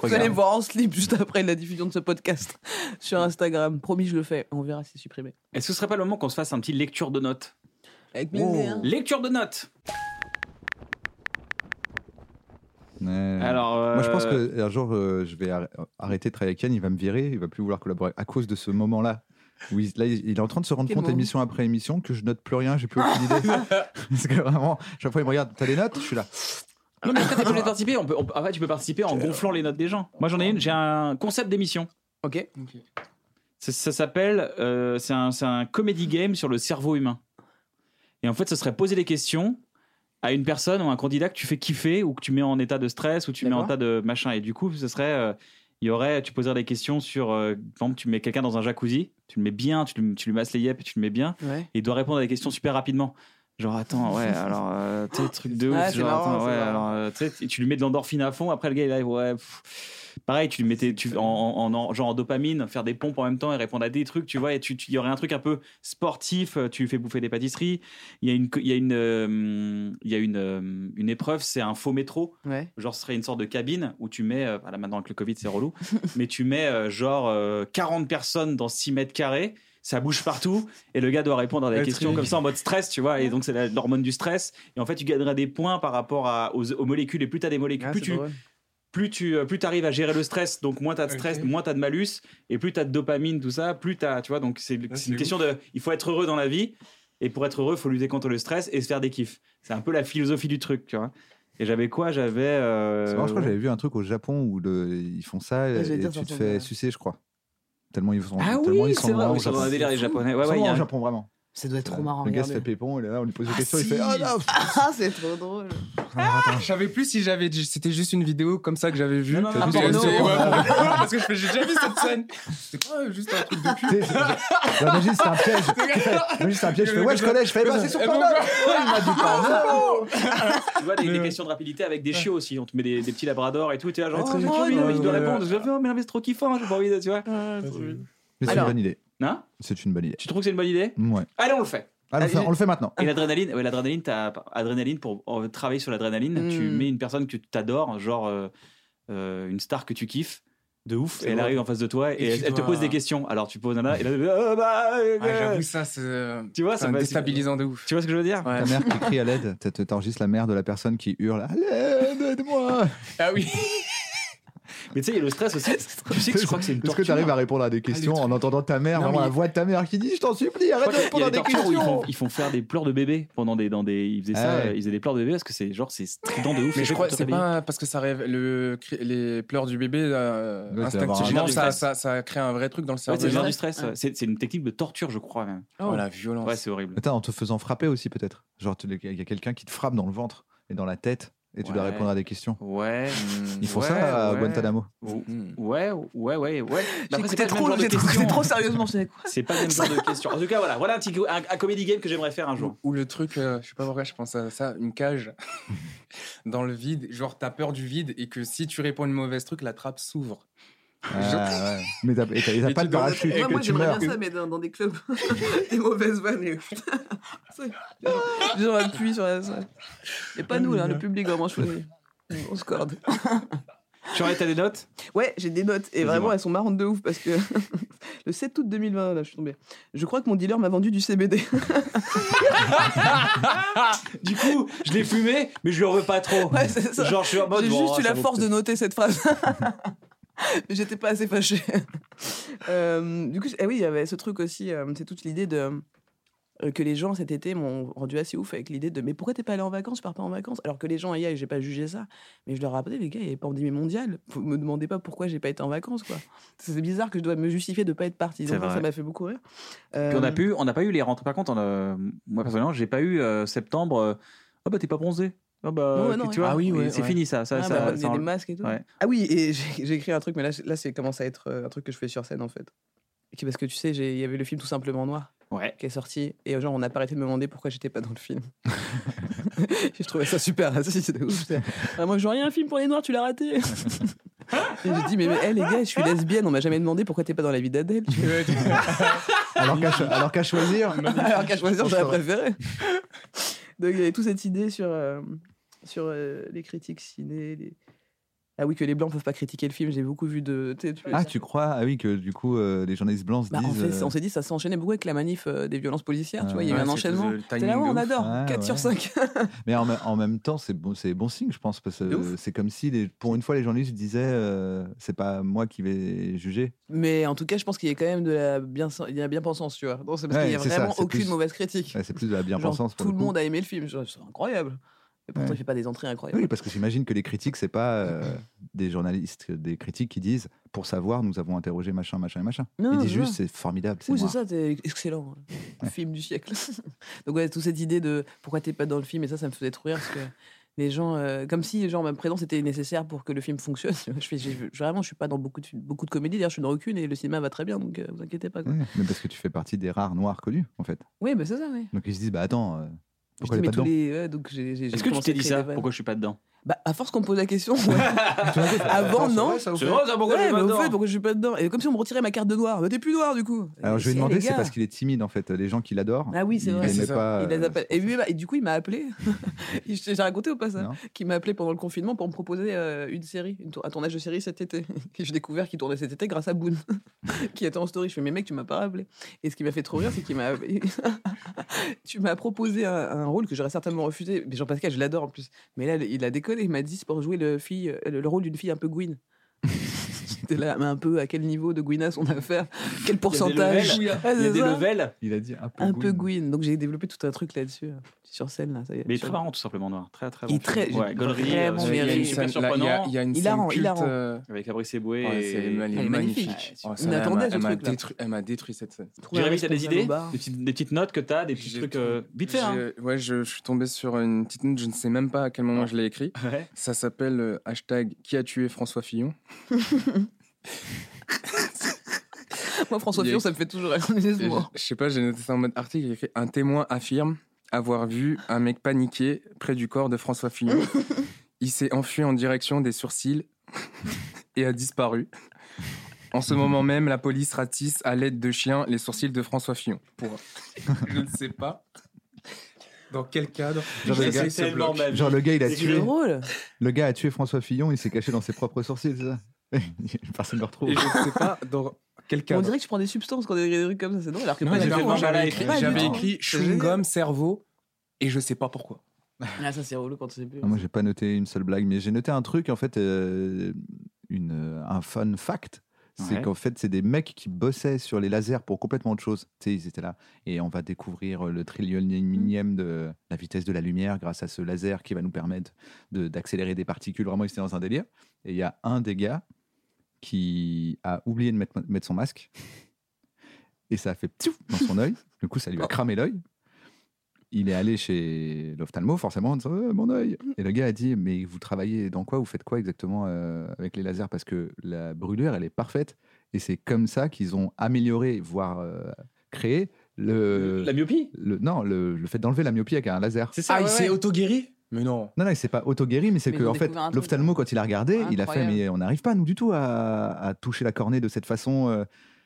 Vous allez me voir en slip juste après la diffusion de ce podcast sur Instagram. Promis, je le fais. On verra si c'est supprimé. Est-ce que ce serait pas le moment qu'on se fasse un petit lecture de notes? Avec Oh. Lecture de notes Ouais. Alors, Moi, je pense euh, qu'un jour, euh, je vais arr- arrêter de travailler avec Yann. Il va me virer. Il va plus vouloir collaborer à cause de ce moment-là. Où il, là, il est en train de se rendre compte, émission après émission, que je note plus rien. J'ai plus aucune idée. <laughs> Parce que vraiment, chaque fois, il me regarde. T'as des notes? Je suis là. Non, mais après, t'es pas obligé de participer. On peut, on peut- en fait, tu peux participer en gonflant les notes des gens. Moi, j'en ai une. J'ai un concept d'émission. Ok. Ok. Ça, ça s'appelle. euh, c'est un, c'est un comedy game sur le cerveau humain. Et en fait, ce serait poser des questions à une personne ou un candidat que tu fais kiffer ou que tu mets en état de stress ou tu mets en état de machin. Et du coup, ce serait. euh, il y aurait, tu poserais des questions sur, euh, par exemple, tu mets quelqu'un dans un jacuzzi, tu le mets bien, tu, tu lui masses les yeux et tu le mets bien, Ouais. et il doit répondre à des questions super rapidement. Genre, attends, ouais, alors, euh, tu sais, truc de <laughs> ouf. Ah, c'est genre, marrant, attends, ouais, marrant. alors, euh, tu sais, tu lui mets de l'endorphine à fond, après le gars, il arrive, ouais. pff. Pareil, tu lui mettais tu, en, en, en- genre en dopamine, faire des pompes en même temps et répondre à des trucs, tu vois, et tu- il y aurait un truc un peu sportif, euh, tu lui fais bouffer des pâtisseries. Il y a une, il y a une, euh, il y a une, euh, une épreuve, c'est un faux métro. Ouais. Genre, ce serait une sorte de cabine où tu mets, voilà, maintenant avec le Covid, c'est relou, <laughs> mais tu mets genre euh, 40 personnes dans 6 mètres carrés, ça bouge partout, et le gars doit répondre à des questions comme ça en mode stress, tu vois, et donc c'est l'hormone du stress, et en fait, tu gagneras des points par rapport à- aux, aux molécules, et plus tu as des molécules, Ah, plus tu drôle. plus tu euh, plus arrives à gérer le stress, donc moins tu as de stress, moins tu as de malus, et plus tu as de dopamine, tout ça, plus tu as, tu vois, donc c'est une ouf. question de, il faut être heureux dans la vie, et pour être heureux, il faut lutter contre le stress et se faire des kiffs. C'est un peu la philosophie du truc, tu vois. Et j'avais quoi? J'avais. euh, C'est marrant, je crois que j'avais vu un truc au Japon où le- ils font ça et tu te fais sucer, je crois. Tellement ils sont, Ah tellement oui, ils sont c'est vrai, loin oui, au Ils sont dans un délire les japonais. Ouais, ouais, il y a au un- Japon, vraiment. Ça doit être trop marrant. Le gars se fait pépon, il est là, on lui pose des Ah, questions, il fait Ah non <laughs> Ah, c'est trop drôle. Je savais plus si j'avais c'était juste une vidéo comme ça que j'avais vue. Non, non, non, ouais, <laughs> parce que je fais- j'ai déjà vu cette scène. C'est pas juste un truc de cul. Imagine, c'est un piège. Imagine, <laughs> c'est un piège. Je fais Ouais, je connais. Je fais Bah, c'est sur Pornhub. Il m'a dit pas. Tu vois, des, des Mais- questions de rapidité avec des chiots aussi. On te met des, petits labradors et tout. Tu es là, genre, Ah, oh, il doit répondre. Je fais, oh, mais non, c'est trop kiffant, j'ai pas envie de, tu vois. Mais c'est une bonne idée. Hein C'est une bonne idée. Tu trouves que c'est une bonne idée Ouais. Allez, on le fait. Ah, on le fait- on le fait maintenant. Et l'adrénaline, ouais, l'adrénaline, t'as adrénaline pour euh, travailler sur l'adrénaline. Tu Mm. mets une personne que tu t'adores, genre euh, euh, une star que tu kiffes. De ouf, C'est et elle arrive en face de toi et, Et elle, tu elle te dois- pose des questions. Alors tu poses nana et là, ah, bah, euh, Ah, J'avoue, ça, c'est Tu vois, c'est ça un déstabilisant de ouf. tu vois ce que je veux dire? Ouais. Ta mère qui crie à l'aide, t'enregistres la mère de la personne qui hurle À l'aide, aide-moi Ah oui. <laughs> Mais tu sais, il y a le stress aussi. Tu sais que je crois que c'est une Est-ce que tu arrives à répondre à des questions en entendant ta mère, Non, vraiment mais- la voix de ta mère qui dit Je t'en supplie, arrête de répondre à des questions font, ils font faire des pleurs de bébé pendant des dans des ils faisaient ça ouais. ils faisaient des pleurs de bébé parce que c'est genre c'est strident de ouf Mais je crois que c'est pas parce que ça rêve les pleurs du bébé euh, instinctivement ça, du ça, ça crée un vrai truc dans le Ouais, cerveau. c'est du stress ouais. c'est c'est une technique de torture je crois même Oh la violence. ouais c'est horrible Attends, en te faisant frapper aussi, peut-être. Genre, il y a quelqu'un qui te frappe dans le ventre et dans la tête et tu dois répondre à des questions. ouais Ils font Ouais, ça à ouais. Guantanamo. Mm. ouais ouais ouais ouais c'est J'écoutais trop, trop, trop sérieusement. Je sais quoi c'est pas le même genre de question en tout cas voilà voilà un petit un, un comedy game que j'aimerais faire un jour Ou le truc, euh, je sais pas pourquoi je pense à ça, une cage <laughs> dans le vide, genre t'as peur du vide et que si tu réponds une mauvaise truc, la trappe s'ouvre. Ah, ouais. <laughs> Mais t'as et t'as- et t'as Et pas de parachute. et Moi, j'aimerais meurs. bien ça, mais dans, dans des clubs. <laughs> des mauvaises vannes. et- gens appuient sur la salle. Et pas nous, là, le public vraiment choisi. Une grosse corde. <laughs> tu aurais t'as des notes? Ouais, j'ai des notes. Et Vas-y, vraiment, moi. elles sont marrantes de ouf parce que le 7 août 2020, là, je suis tombée. Je crois que mon dealer m'a vendu du CBD. du coup je l'ai fumé mais je le veux pas trop Ouais, c'est ça. genre je suis en mode J'ai bon, juste eu la force de noter cette phrase. Mais <laughs> j'étais pas assez fâchée. <laughs> Euh, du coup, ah oui, il y avait ce truc aussi, euh, c'est toute l'idée de euh, que les gens cet été m'ont rendu assez ouf avec l'idée de mais pourquoi t'es pas allé en vacances, je pars pas en vacances alors que les gens y aillent, j'ai pas jugé ça, mais je leur ai rappelé les gars, il y avait pandémie mondiale, vous me demandez pas pourquoi j'ai pas été en vacances quoi. C'est bizarre que je dois me justifier de pas être parti. Donc ça, m'a fait beaucoup rire. Puis on a pu on n'a pas eu les rentrées par contre on a- moi personnellement j'ai pas eu septembre ah bah t'es pas bronzé ah bah Non, ouais, tu vois Ah oui, ouais, c'est ouais. fini ça ça, ah, ça, bah, ça il y a en- des masques et tout. ouais. Ah oui, et j'ai écrit un truc, mais là, là c'est commence à être euh, un truc que je fais sur scène en fait. Parce que tu sais, j'ai- il y avait le film Tout simplement noir ouais qui est sorti et genre on n'a pas arrêté de me demander pourquoi j'étais pas dans le film. <laughs> Je trouvais ça super raciste de ouf. J'étais, Vraiment, genre, il y a un film pour les noirs, tu l'as raté. et j'ai dit mais, mais hey, les gars, je suis lesbienne, on m'a jamais demandé pourquoi t'es pas dans la vie d'Adèle. <laughs> Alors qu'à choisir. <laughs> Alors qu'à choisir, Je j'aurais préféré. Donc il y avait toute cette idée sur, euh, sur euh, les critiques ciné. les- Ah oui, que les blancs peuvent pas critiquer le film, j'ai beaucoup vu de. tu sais, tu- Ah, tu crois? Ah oui, que du coup, euh, les journalistes blancs se Bah, en disent. fait, euh, on s'est dit, ça s'enchaînait beaucoup avec la manif euh, des violences policières. tu vois, il y a eu Ouais, un c'est enchaînement. timing là, ouais, de on adore. Ouais, 4 sur ouais. 5. <laughs> Mais en, me- en même temps, c'est bon, c'est bon signe, je pense, parce que c'est comme si, les- pour une fois, les journalistes disaient euh, c'est pas moi qui vais juger. Mais en tout cas, je pense qu'il y a quand même de la bien, il y a bien pensance, tu vois. C'est parce Ouais, qu'il y a c'est ça, vraiment c'est aucune plus- mauvaise critique. Ouais, c'est plus de la Genre, bien-pensance pour tout le coup. monde a aimé le film. C'est incroyable. Et pourtant, Ouais. il fait pas des entrées incroyables. Oui, parce que j'imagine que les critiques, c'est pas euh, <clears throat> des journalistes, des critiques qui disent pour savoir, nous avons interrogé machin, machin et machin. Non, Ils disent juste, c'est formidable, Oui, c'est ça, c'est excellent. Le film du siècle. <laughs> Donc, ouais, toute cette idée de pourquoi t'es pas dans le film, et ça, ça me faisait trop rire parce que les gens, euh, comme si, genre, ma présence était nécessaire pour que le film fonctionne. <laughs> Je fais, vraiment, je suis pas dans beaucoup de, beaucoup de comédies, d'ailleurs, je suis dans aucune et le cinéma va très bien, donc euh, vous inquiétez pas. Quoi. Ouais, mais parce que tu fais partie des rares noirs connus, en fait. Oui, bah, c'est ça, oui. Donc ils se disent, bah attends, euh, Je pourquoi dis, il est mais pas tous dedans les. ouais, donc j'ai, j'ai- j'ai Est-ce que tu t'es dit ça. Pourquoi je suis pas dedans Bah, à force qu'on me pose la question, ouais. <laughs> Avant, non. C'est vrai, ça, pourquoi Ouais, suis mais pas au dedans fait, pourquoi je suis pas dedans Et comme si on me retirait ma carte de noir. Bah, t'es plus noir, du coup. Alors je lui ai demandé, c'est parce qu'il est timide en fait. Les gens qui l'adorent, Ah oui, c'est vrai. ça. pas. Il les euh, appelle. Et, lui, et du coup, il m'a appelé. <laughs> J'ai raconté au passage. Qu'il m'a appelé pendant le confinement pour me proposer euh, une série, une tour- un tournage de série cet été. <laughs> Et j'ai découvert qu'il tournait cet été grâce à Boone, qui était en story. Je fais, mais mec, tu m'as pas rappelé. Et ce qui m'a fait trop rire, c'est qu'il m'a. tu m'as proposé un, un rôle que j'aurais certainement refusé. Mais Jean-Pascal, je l'adore en plus. Mais là, il a déconné. Il m'a dit, c'est pour jouer le, fille, le, le rôle d'une fille un peu Gwyn. <laughs> <laughs> Là, mais un peu à quel niveau de Gwynas on a affaire <laughs> Quel pourcentage Il y a des levels. Il a dit un peu. Un peu Gwyn. Donc j'ai développé tout un truc là-dessus, euh, sur scène. Là, ça y est. Mais il très marrant, tout simplement, Noir. Très, très Il bon. est très-. Ouais, Gollery, vraiment euh, Il y a une super scène, là, il y a- il y a une Hilarant, scène culte. euh, Avec Fabrice Eboué ouais, et... elle est magnifique. magnifique. Oh, On elle attendait m'a- ce truc-là. détruit- Elle m'a détruit cette scène. Jérémy, t'as des idées des petites, des petites notes que t'as, des petits trucs euh, vite fait. Hein. Ouais, je, je suis tombé sur une petite note, je ne sais même pas à quel moment je l'ai écrit. Ouais. Ça s'appelle euh, hashtag qui a tué François Fillon? <laughs> <laughs> Moi, François Fillon, ça me fait toujours mot. Je sais pas, j'ai noté ça en mode article, écrit un témoin affirme avoir vu un mec paniqué près du corps de François Fillon. <laughs> Il s'est enfui en direction des sourcils <laughs> et a disparu. En ce moment même, la police ratisse à l'aide de chiens les sourcils de François Fillon. Pour... je ne sais pas dans quel cadre. Genre, le gars-. Genre le gars, il a tué. drôle. Le gars a tué François Fillon. Il s'est caché dans ses propres sourcils, c'est ça? <laughs> Personne ne le retrouve. Et je ne sais pas dans quel On dirait que tu prends des substances quand des trucs comme ça, c'est drôle. Alors que Non, j'avais écrit, j'avais écrit chewing-gum, cerveau, et je sais pas pourquoi. Ah, ça, c'est relou quand tu sais plus. Ah, moi, j'ai pas noté une seule blague, mais j'ai noté un truc, en fait, euh, une, euh, un fun fact. C'est Ouais. qu'en fait, c'est des mecs qui bossaient sur les lasers pour complètement autre chose. Tu sais, ils étaient là. Et on va découvrir le trillionième de la vitesse de la lumière grâce à ce laser qui va nous permettre de- d'accélérer des particules. Vraiment, ils étaient dans un délire. Et il y a un des gars qui a oublié de mettre, mettre son masque. Et ça a fait ptiouf dans son œil. Du coup, ça lui a cramé l'œil. Il est allé chez l'ophtalmo, forcément, en disant Euh, Mon œil Et le gars a dit Mais vous travaillez dans quoi? Vous faites quoi exactement euh, avec les lasers? Parce que la brûlure, elle est parfaite. Et c'est comme ça qu'ils ont amélioré, voire euh, créé le. La myopie? le- non, le, le fait d'enlever la myopie avec un laser. C'est ça, ouais, ouais. auto-guéri? Mais non. Non, non, il s'est pas auto-guéri, mais c'est que en fait, truc, l'ophtalmo, quand il a regardé, il a fait. Mais on n'arrive pas, nous, du tout, à, à toucher la cornée de cette façon. euh.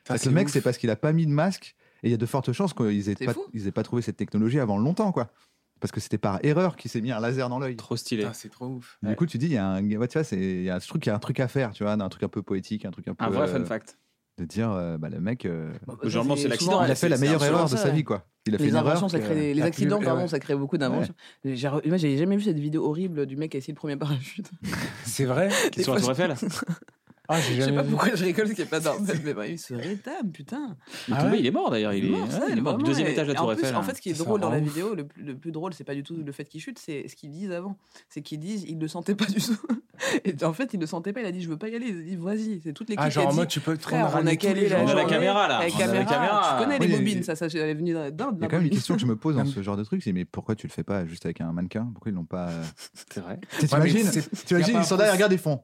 Le mec, c'est parce qu'il a pas mis de masque. Et il y a de fortes chances qu'ils aient C'est pas, fou. ils aient pas trouvé cette technologie avant longtemps, quoi. Parce que c'était par erreur qu'il s'est mis un laser dans l'œil. Trop stylé. c'est trop ouf. Du coup, tu dis, il y a un, ouais, tu vois, c'est, il a, y a un truc à faire, tu vois, un truc un peu poétique, un truc un peu. Un vrai euh, fun fact. De dire, euh, bah, le mec, euh, Bah, Généralement, ça, c'est l'accident. souvent- il a fait la meilleure erreur de ça, sa vie, quoi. Il a fait Les une erreur. inventions, ça crée des- les accidents, pardon, ouais. ça crée beaucoup d'inventions. Moi, j'ai jamais vu cette vidéo horrible du mec qui a essayé le premier parachute. C'est vrai? <laughs> Qui sur la Tour Eiffel? Ah, Je sais pas vu. pourquoi je rigole, ce qui est pas normal, mais <laughs> bah, il se rétame, putain. Il est Ah tombé, il est mort d'ailleurs. Il, est mort, il est mort du deuxième et- étage de la Tour Eiffel. En hein. fait, ce qui est drôle dans la vidéo, le, plus- le plus drôle, c'est pas du tout le fait qu'il chute, c'est ce qu'ils disent avant. C'est qu'ils disent, il le sentait pas du tout. <laughs> Et en fait, il le sentait pas, il a dit, je veux pas y aller. Il a dit, vas-y, c'est toute l'équipe Ah, a genre mode, tu peux te prendre on a calé la a caméra, là. La a caméra, tu connais les a- bobines, ça, ça, c'est venu d'Inde. Il y a quand même une question que je me pose dans ce genre de truc, c'est mais pourquoi tu le fais pas juste avec un mannequin? Pourquoi ils l'ont pas euh, C'est vrai. T'imagines a ils sont derrière, process- regardent, ils font.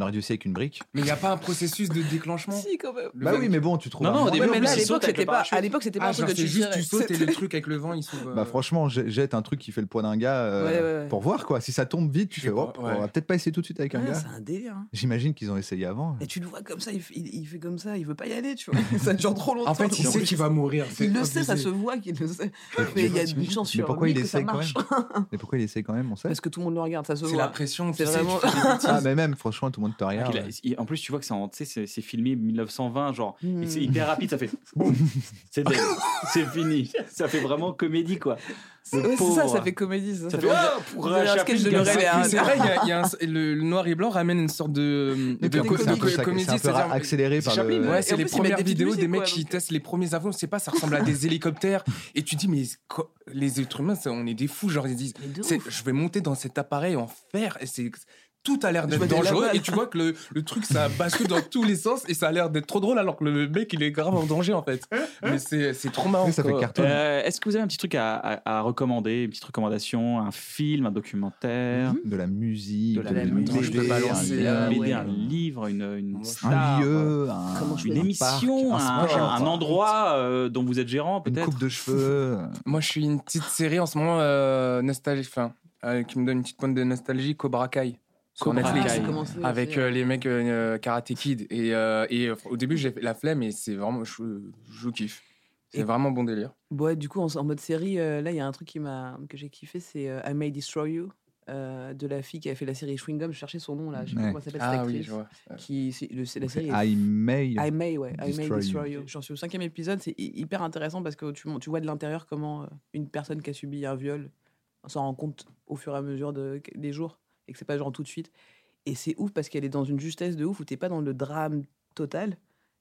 On aurait dû essayer avec une brique. Mais il n'y a pas un processus de déclenchement Si, quand même. Le Bah vent- oui, mais bon, tu trouves. Non, non, au début, mais en là, à l'époque, c'était pas, à l'époque, c'était pas Ah, un truc que c'est tu juste tu sautes et le truc avec le vent il s'ouvre. Bah franchement, j- jette un truc qui fait le poids d'un gars euh, Ouais, ouais, ouais. pour voir quoi. Si ça tombe vite, tu fais hop, on va peut-être pas essayer tout de suite avec un gars. C'est un délire. hein. J'imagine qu'ils ont essayé avant. Et tu le vois comme ça, il fait, il, il fait comme ça, il veut pas y aller, tu vois. <laughs> Ça dure trop longtemps. En fait, il sait qu'il va mourir. c'est Il le sait, ça se voit qu'il le sait. Mais il y a une chance Mais sur pourquoi mille il essaye quand même? <laughs> Mais pourquoi il essaye quand même On sait. Parce que tout le monde le regarde, ça se C'est voit. la pression. C'est vraiment-. <laughs> Ah, mais même, franchement, tout le monde Montoya. Ah, qu'il a- ouais. il- en plus, tu vois que c'est en- tu sais, c'est c'est filmé 1920, genre, Hmm. et c'est hyper rapide, ça fait <laughs> boum, c'est c'est fini. Ça fait vraiment comédie, quoi. Ouais, c'est ça, ça fait comédie. Ça, Ça fait ah, pour un sketch de Mais c'est vrai, il y a, il y a un- le, le noir et blanc ramène une sorte de, de c'est ça- comédie. c'est un peu c'est-à-dire- accéléré par Chaplin, le. Ouais, c'est les premières vidéos des mecs qui donc. testent les premiers avions. Sais pas, ça ressemble à des hélicoptères. Et tu dis, mais les êtres humains, on est des fous. Genre, ils disent, de c'est- je vais monter dans cet appareil en fer. Et c'est tout a l'air d'être dangereux. Et tu vois que le, le truc, ça bascule dans tous les sens. Et ça a l'air d'être trop drôle alors que le mec, il est grave en danger, en fait. Mais c'est c'est trop marrant. ça fait. Euh, Est-ce que vous avez un petit truc à, à- à recommander, une petite recommandation, un film, un documentaire, de la musique, De la une musique, BD, je peux balancer, un, euh, une livre, BD, ouais. un livre, une, une star, un lieu, un, Comment une un émission, parc, un, endroit euh, dont vous êtes gérant, une peut-être coupe de cheveux. Moi, je suis une petite série en ce moment, euh, enfin, euh, qui me donne une petite pointe de nostalgie, Cobra Kai. Cobra. Kai. avec euh, les mecs euh, Karate Kid et, euh, et euh, au début j'ai fait la flemme et c'est vraiment je, je kiffe c'est Et- vraiment bon délire Ouais, du coup, en, en mode série, euh, là, il y a un truc qui m'a que j'ai kiffé, c'est euh, I May Destroy You, euh, de la fille qui a fait la série Chewing Gum. Je cherchais son nom là, je sais pas comment elle s'appelle cette ah oui je vois Qui, c'est- le- c'est la série. est I may. I May, ouais, I May Destroy Destroy You. You. J'en suis au cinquième épisode, c'est hy- hyper intéressant parce que tu, tu vois de l'intérieur comment euh, une personne qui a subi un viol s'en rend compte au fur et à mesure de, des jours et que c'est pas genre tout de suite. Et c'est ouf parce qu'elle est dans une justesse de ouf où t'es pas dans le drame total.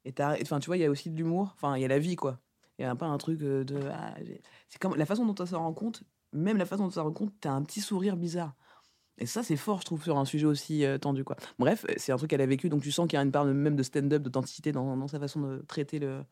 Et enfin, tu vois, il y a aussi de l'humour. Enfin, il y a la vie, quoi. Il y a pas un truc euh, de. ah, c'est comme la façon dont on s'en rend compte. Même la façon dont on s'en rend compte, t'as un petit sourire bizarre. Et ça, c'est fort, je trouve, sur un sujet aussi euh, tendu, quoi. Bref, c'est un truc qu'elle a vécu, donc tu sens qu'il y a une part de- même de stand-up, d'authenticité dans, dans sa façon de traiter le,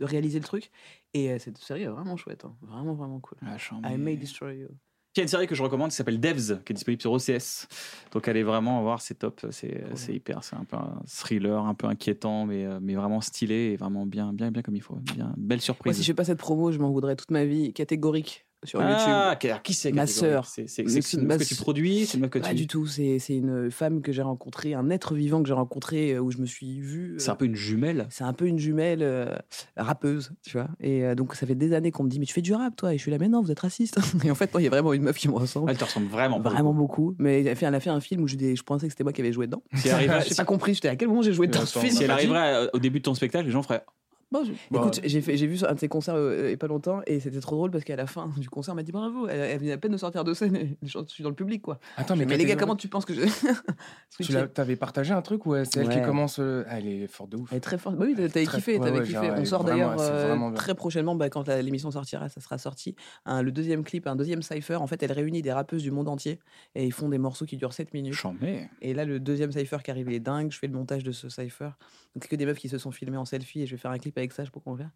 de réaliser le truc. Et euh, cette série est vraiment chouette, hein. vraiment, vraiment cool. I May Destroy You. Il y a une série que je recommande qui s'appelle Devs, qui est disponible sur OCS. Donc allez vraiment voir, c'est top, c'est hyper, c'est un peu un thriller, un peu inquiétant, mais, euh, mais vraiment stylé et vraiment bien, bien, bien comme il faut. Bien, belle Moi, surprise. si je fais pas cette promo, je m'en voudrais toute ma vie. Catégorique sur YouTube. ah, qui- qui c'est Ma sœur. C'est une ma meuf que tu produis, c'est une meuf que Pas tu. du tout, c'est c'est une femme que j'ai rencontrée, un être vivant que j'ai rencontré, euh, où je me suis vue. C'est un euh, peu une jumelle. C'est un peu une jumelle euh, rappeuse, tu vois. Et euh, donc, ça fait des années qu'on me dit, mais tu fais du rap, toi? Et je suis là, mais non, vous êtes raciste. <laughs> Et en fait, moi, il y a vraiment une meuf qui me ressemble. Elle te ressemble vraiment. Vraiment coup. beaucoup. Mais elle a fait, elle a fait un film où je, je pensais que c'était moi qui avais joué dedans. Si <laughs> J'ai pas compris, j'étais à quel moment j'ai joué dans ce film? Si elle arriverait au début de ton spectacle, les gens feraient. Bon, je- Bah, Écoute, j'ai fait- j'ai vu un de ses concerts euh, il y a pas longtemps et c'était trop drôle parce qu'à la fin du concert, elle m'a dit bravo. Elle, elle venait à peine de sortir de scène et <laughs> je suis dans le public quoi. attends Mais, mais, les gars, comment tu penses que je. <laughs> tu t'avais partagé un truc ou euh, c'est elle qui Ouais. commence euh, ah, elle est forte de ouf Elle est très forte. Bah oui, t'avais Très- kiffé, ouais, t'avais ouais, kiffé. genre, On sort d'ailleurs euh, très prochainement, bah, quand l'émission sortira, ça sera sorti. Un- le deuxième clip, un deuxième cypher. En fait, elle réunit des rappeuses du monde entier et ils font des morceaux qui durent 7 minutes. Chambé. Et là, le deuxième cypher qui arrive, il est dingue. Je fais le montage de ce cypher. Donc, c'est que des meufs qui se sont filmées en selfie et je vais faire un clip avec ça, je sais pas comment faire.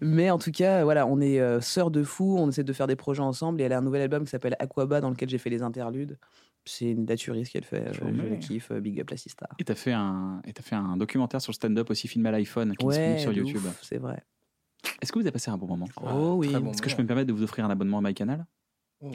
Mais en tout cas, voilà, on est euh, sœurs de fous. On essaie de faire des projets ensemble. Et elle a un nouvel album qui s'appelle Aquaba dans lequel j'ai fait les interludes. C'est une datuerie ce qu'elle fait. euh, Chambé. Je le kiffe. euh, Big up la Sista. Et t'as fait un, et t'as fait un documentaire sur le stand-up aussi filmé à l'iPhone qui est disponible sur YouTube. c'est vrai. Est-ce que vous avez passé un bon moment? Oh oui. bon Est-ce que je peux me permettre de vous offrir un abonnement à MyCanal Oh,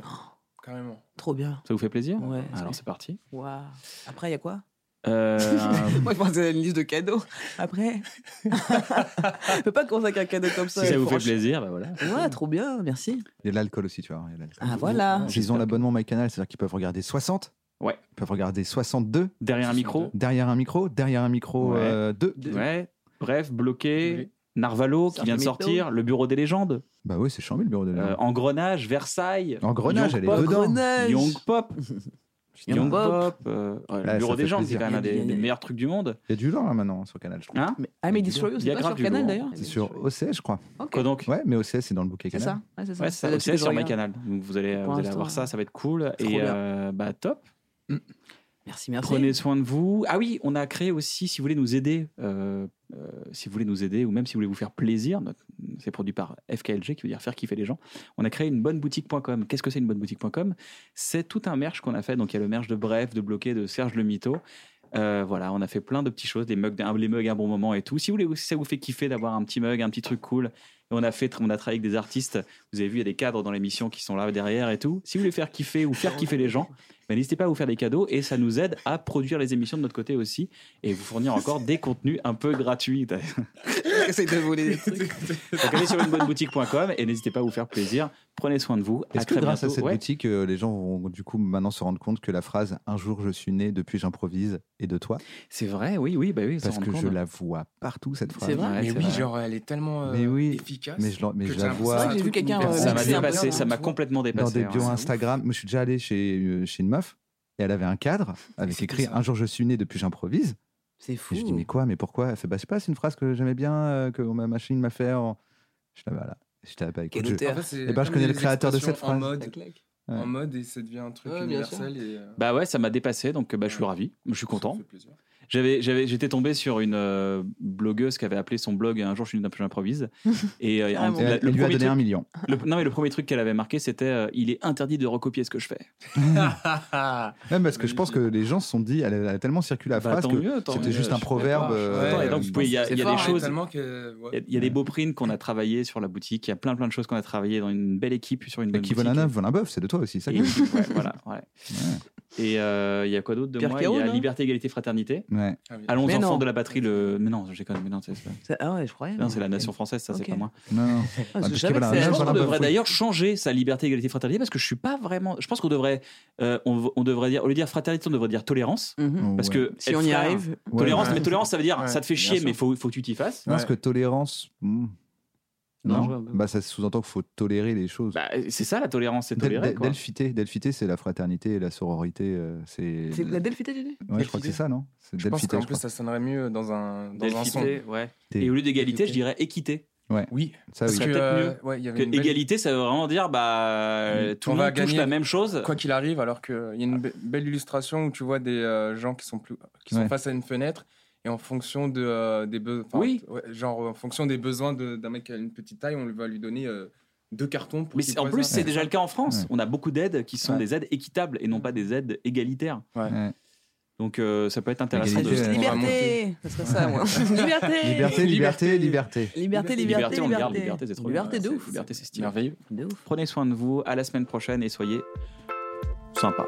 carrément Trop bien. Ça vous fait plaisir? Ouais. Alors c'est parti. Waouh. Après, il y a quoi? Euh, un- <laughs> Moi, je pensais à une liste de cadeaux. Après, <laughs> je peux pas avec un cadeau comme ça. si ça vous fait plaisir, bah voilà. Ouais, trop bien, merci. Il y a de l'alcool aussi, tu vois. il y a de l'alcool. Ah voilà. Ils ont l'abonnement MyCanal, c'est-à-dire qu'ils peuvent regarder 60. Ouais. Ils peuvent regarder 62 Derrière un micro. derrière un micro, derrière un micro Ouais. 2. Ouais. Bref, bloqué. Oui. Narvalo qui vient de sortir, le bureau des légendes, Bah oui, c'est chambé le bureau de euh, Engrenage, Versailles, Engrenage, Young elle est dedans. Young Pop, <laughs> Young Pop. Euh, ouais, Ouais, le ça bureau des plaisir. c'est quand même un des, meilleurs trucs du monde. Il y a du lourd là maintenant sur Canal, je trouve. Hein Mais I May Destroy You, Il y c'est a pas sur Canal d'ailleurs C'est sur OCS, je crois. Ok. Quoi donc Ouais, mais OCS, c'est dans le bouquet C'est Canal. ça. Ouais, c'est ça. Ouais, C'est ça, que je sur. MyCanal. Donc vous allez, vous allez avoir ça, ça va être cool. Et euh, bah top. Merci, merci. Prenez soin de vous. Ah oui, on a créé aussi, si vous voulez nous aider, euh, euh, si vous voulez nous aider, ou même si vous voulez vous faire plaisir, c'est produit par FKLG, qui veut dire faire kiffer les gens. On a créé une bonne boutique.com. Qu'est-ce que c'est une bonne boutique.com C'est tout un merch qu'on a fait. Donc il y a le merch de Bref, de Bloqué, de Serge Le Mito. Euh, voilà, on a fait plein de petites choses, des mugs, les mugs un bon moment et tout. Si vous voulez, si ça vous fait kiffer d'avoir un petit mug, un petit truc cool, et on a fait, on a travaillé avec des artistes. Vous avez vu, il y a des cadres dans l'émission qui sont là derrière et tout. Si vous voulez faire kiffer ou faire kiffer les gens, ben, n'hésitez pas à vous faire des cadeaux et ça nous aide à produire les émissions de notre côté aussi et vous fournir encore des contenus un peu gratuits. <laughs> essaye de voler des trucs. <laughs> Donc allez sur unebonneboutique.com et n'hésitez pas à vous faire plaisir. Prenez soin de vous. Est-ce que très grâce à cette Ouais. boutique, euh, les gens vont du coup maintenant se rendre compte que la phrase Un jour je suis né, depuis j'improvise et de toi? C'est vrai, oui, oui, bah oui. Parce que je compte. la vois partout cette phrase. C'est vrai Ouais, Mais oui, vrai. genre, elle est tellement euh, Mais oui, efficace. mais je mais que je j'ai la vois- J'ai vu quelqu'un, universel. euh, Ça m'a dépassé, ça m'a complètement Dans dépassé. des ouais. bios. Instagram, moi je suis déjà allé chez, euh, chez une meuf et elle avait un cadre avec écrit. Un jour je suis né, depuis j'improvise. C'est fou. Et je dis Mais quoi Mais pourquoi? Elle fait Bah, je sais pas, c'est une phrase que j'aimais bien, euh, que ma machine m'a fait. En... Je Voilà. Bah, écoute, Quel je- auteur? En fait, Eh ben, je connais le créateur de cette En phrase. mode, claque. Ouais. en mode et ça devient un truc Ouais, universel. Et, euh, Bah ouais, ça m'a dépassé, donc bah, je suis ravi, je suis content. ça fait plaisir. J'avais, j'avais, j'étais tombé sur une euh, blogueuse qui avait appelé son blog Un jour je suis. <laughs> Et euh, Carrément. en- Et la- elle, le elle lui a donné truc- un million. le- non mais le premier truc qu'elle avait marqué c'était euh, il est interdit de recopier ce que je fais. <laughs> Même parce que je pense que les gens se sont dit, elle a, elle a tellement circulé la Bah, phrase que c'était juste un proverbe. euh, il y a, y des fort, choses, ouais. il y a, il y a des beaux prints qu'on a travaillé sur la boutique, il y a plein plein de choses qu'on a travaillé dans une belle équipe sur une Et bonne qui boutique. vole un œuf, vole un bœuf, c'est de toi aussi, ça. Voilà, Et euh, il y a quoi d'autre de Pierre moi? Il y a non? Liberté, égalité, fraternité. Ouais. Ah oui. Allons Mais enfants de la patrie. Le... Mais non, déconne, mais non, c'est ça. Ça- Ah ouais, je croyais. Non, c'est la nation française, ça, c'est pas moi. Non, non. Ah, parce je savais que Je pense qu'on devrait d'ailleurs changer sa liberté, égalité, fraternité parce que je suis pas vraiment. Je pense qu'on devrait, euh, on, on devrait dire, au lieu de dire fraternité, on devrait dire tolérance. Mhm. Parce que Si on y frère- arrive. Tolérance, Ouais. mais tolérance, ça veut dire ça te fait chier, mais faut, faut que tu t'y fasses. Parce que tolérance. Non, bah, ça sous-entend qu'il faut tolérer les choses. Bah, c'est ça la tolérance, c'est tolérer. del- quoi. Delphité, Delphité, c'est la fraternité et la sororité. euh, c'est la Delphité, tu dis Ouais, je crois que c'est ça, non C'est Je pense Delphité, qu'en je plus, ça sonnerait mieux dans un, dans un son. Delphité, ouais. Et au lieu d'égalité, je dirais équité. Oui, Ça, oui. serait que peut-être euh, mieux ouais, il y avait Que une belle- égalité, ça veut vraiment dire bah Mm. tout On le va monde touche gagner. la même chose. quoi qu'il arrive, alors qu'il y a une be- belle illustration où tu vois des euh, gens qui sont, plus, qui sont Ouais. face à une fenêtre et en fonction de, euh, des be- enfin, Oui. ouais, genre en fonction des besoins de- d'un mec qui a une petite taille, on va lui donner euh, deux cartons pour Mais en plus, c'est déjà le cas en France. Ouais. On a beaucoup d'aides qui sont Ouais. des aides équitables et non pas des aides égalitaires. Ouais. Donc euh, ça peut être intéressant. Égalité, de- va Liberté Ça serait ça, moi. <laughs> Liberté Liberté, liberté, liberté. Liberté, liberté, Liberté, on garde, liberté. liberté, c'est trop Liberté bien. de C'est- ouf. Liberté, c'est stylé. merveilleux. De ouf. Prenez soin de vous. À la semaine prochaine et soyez sympas.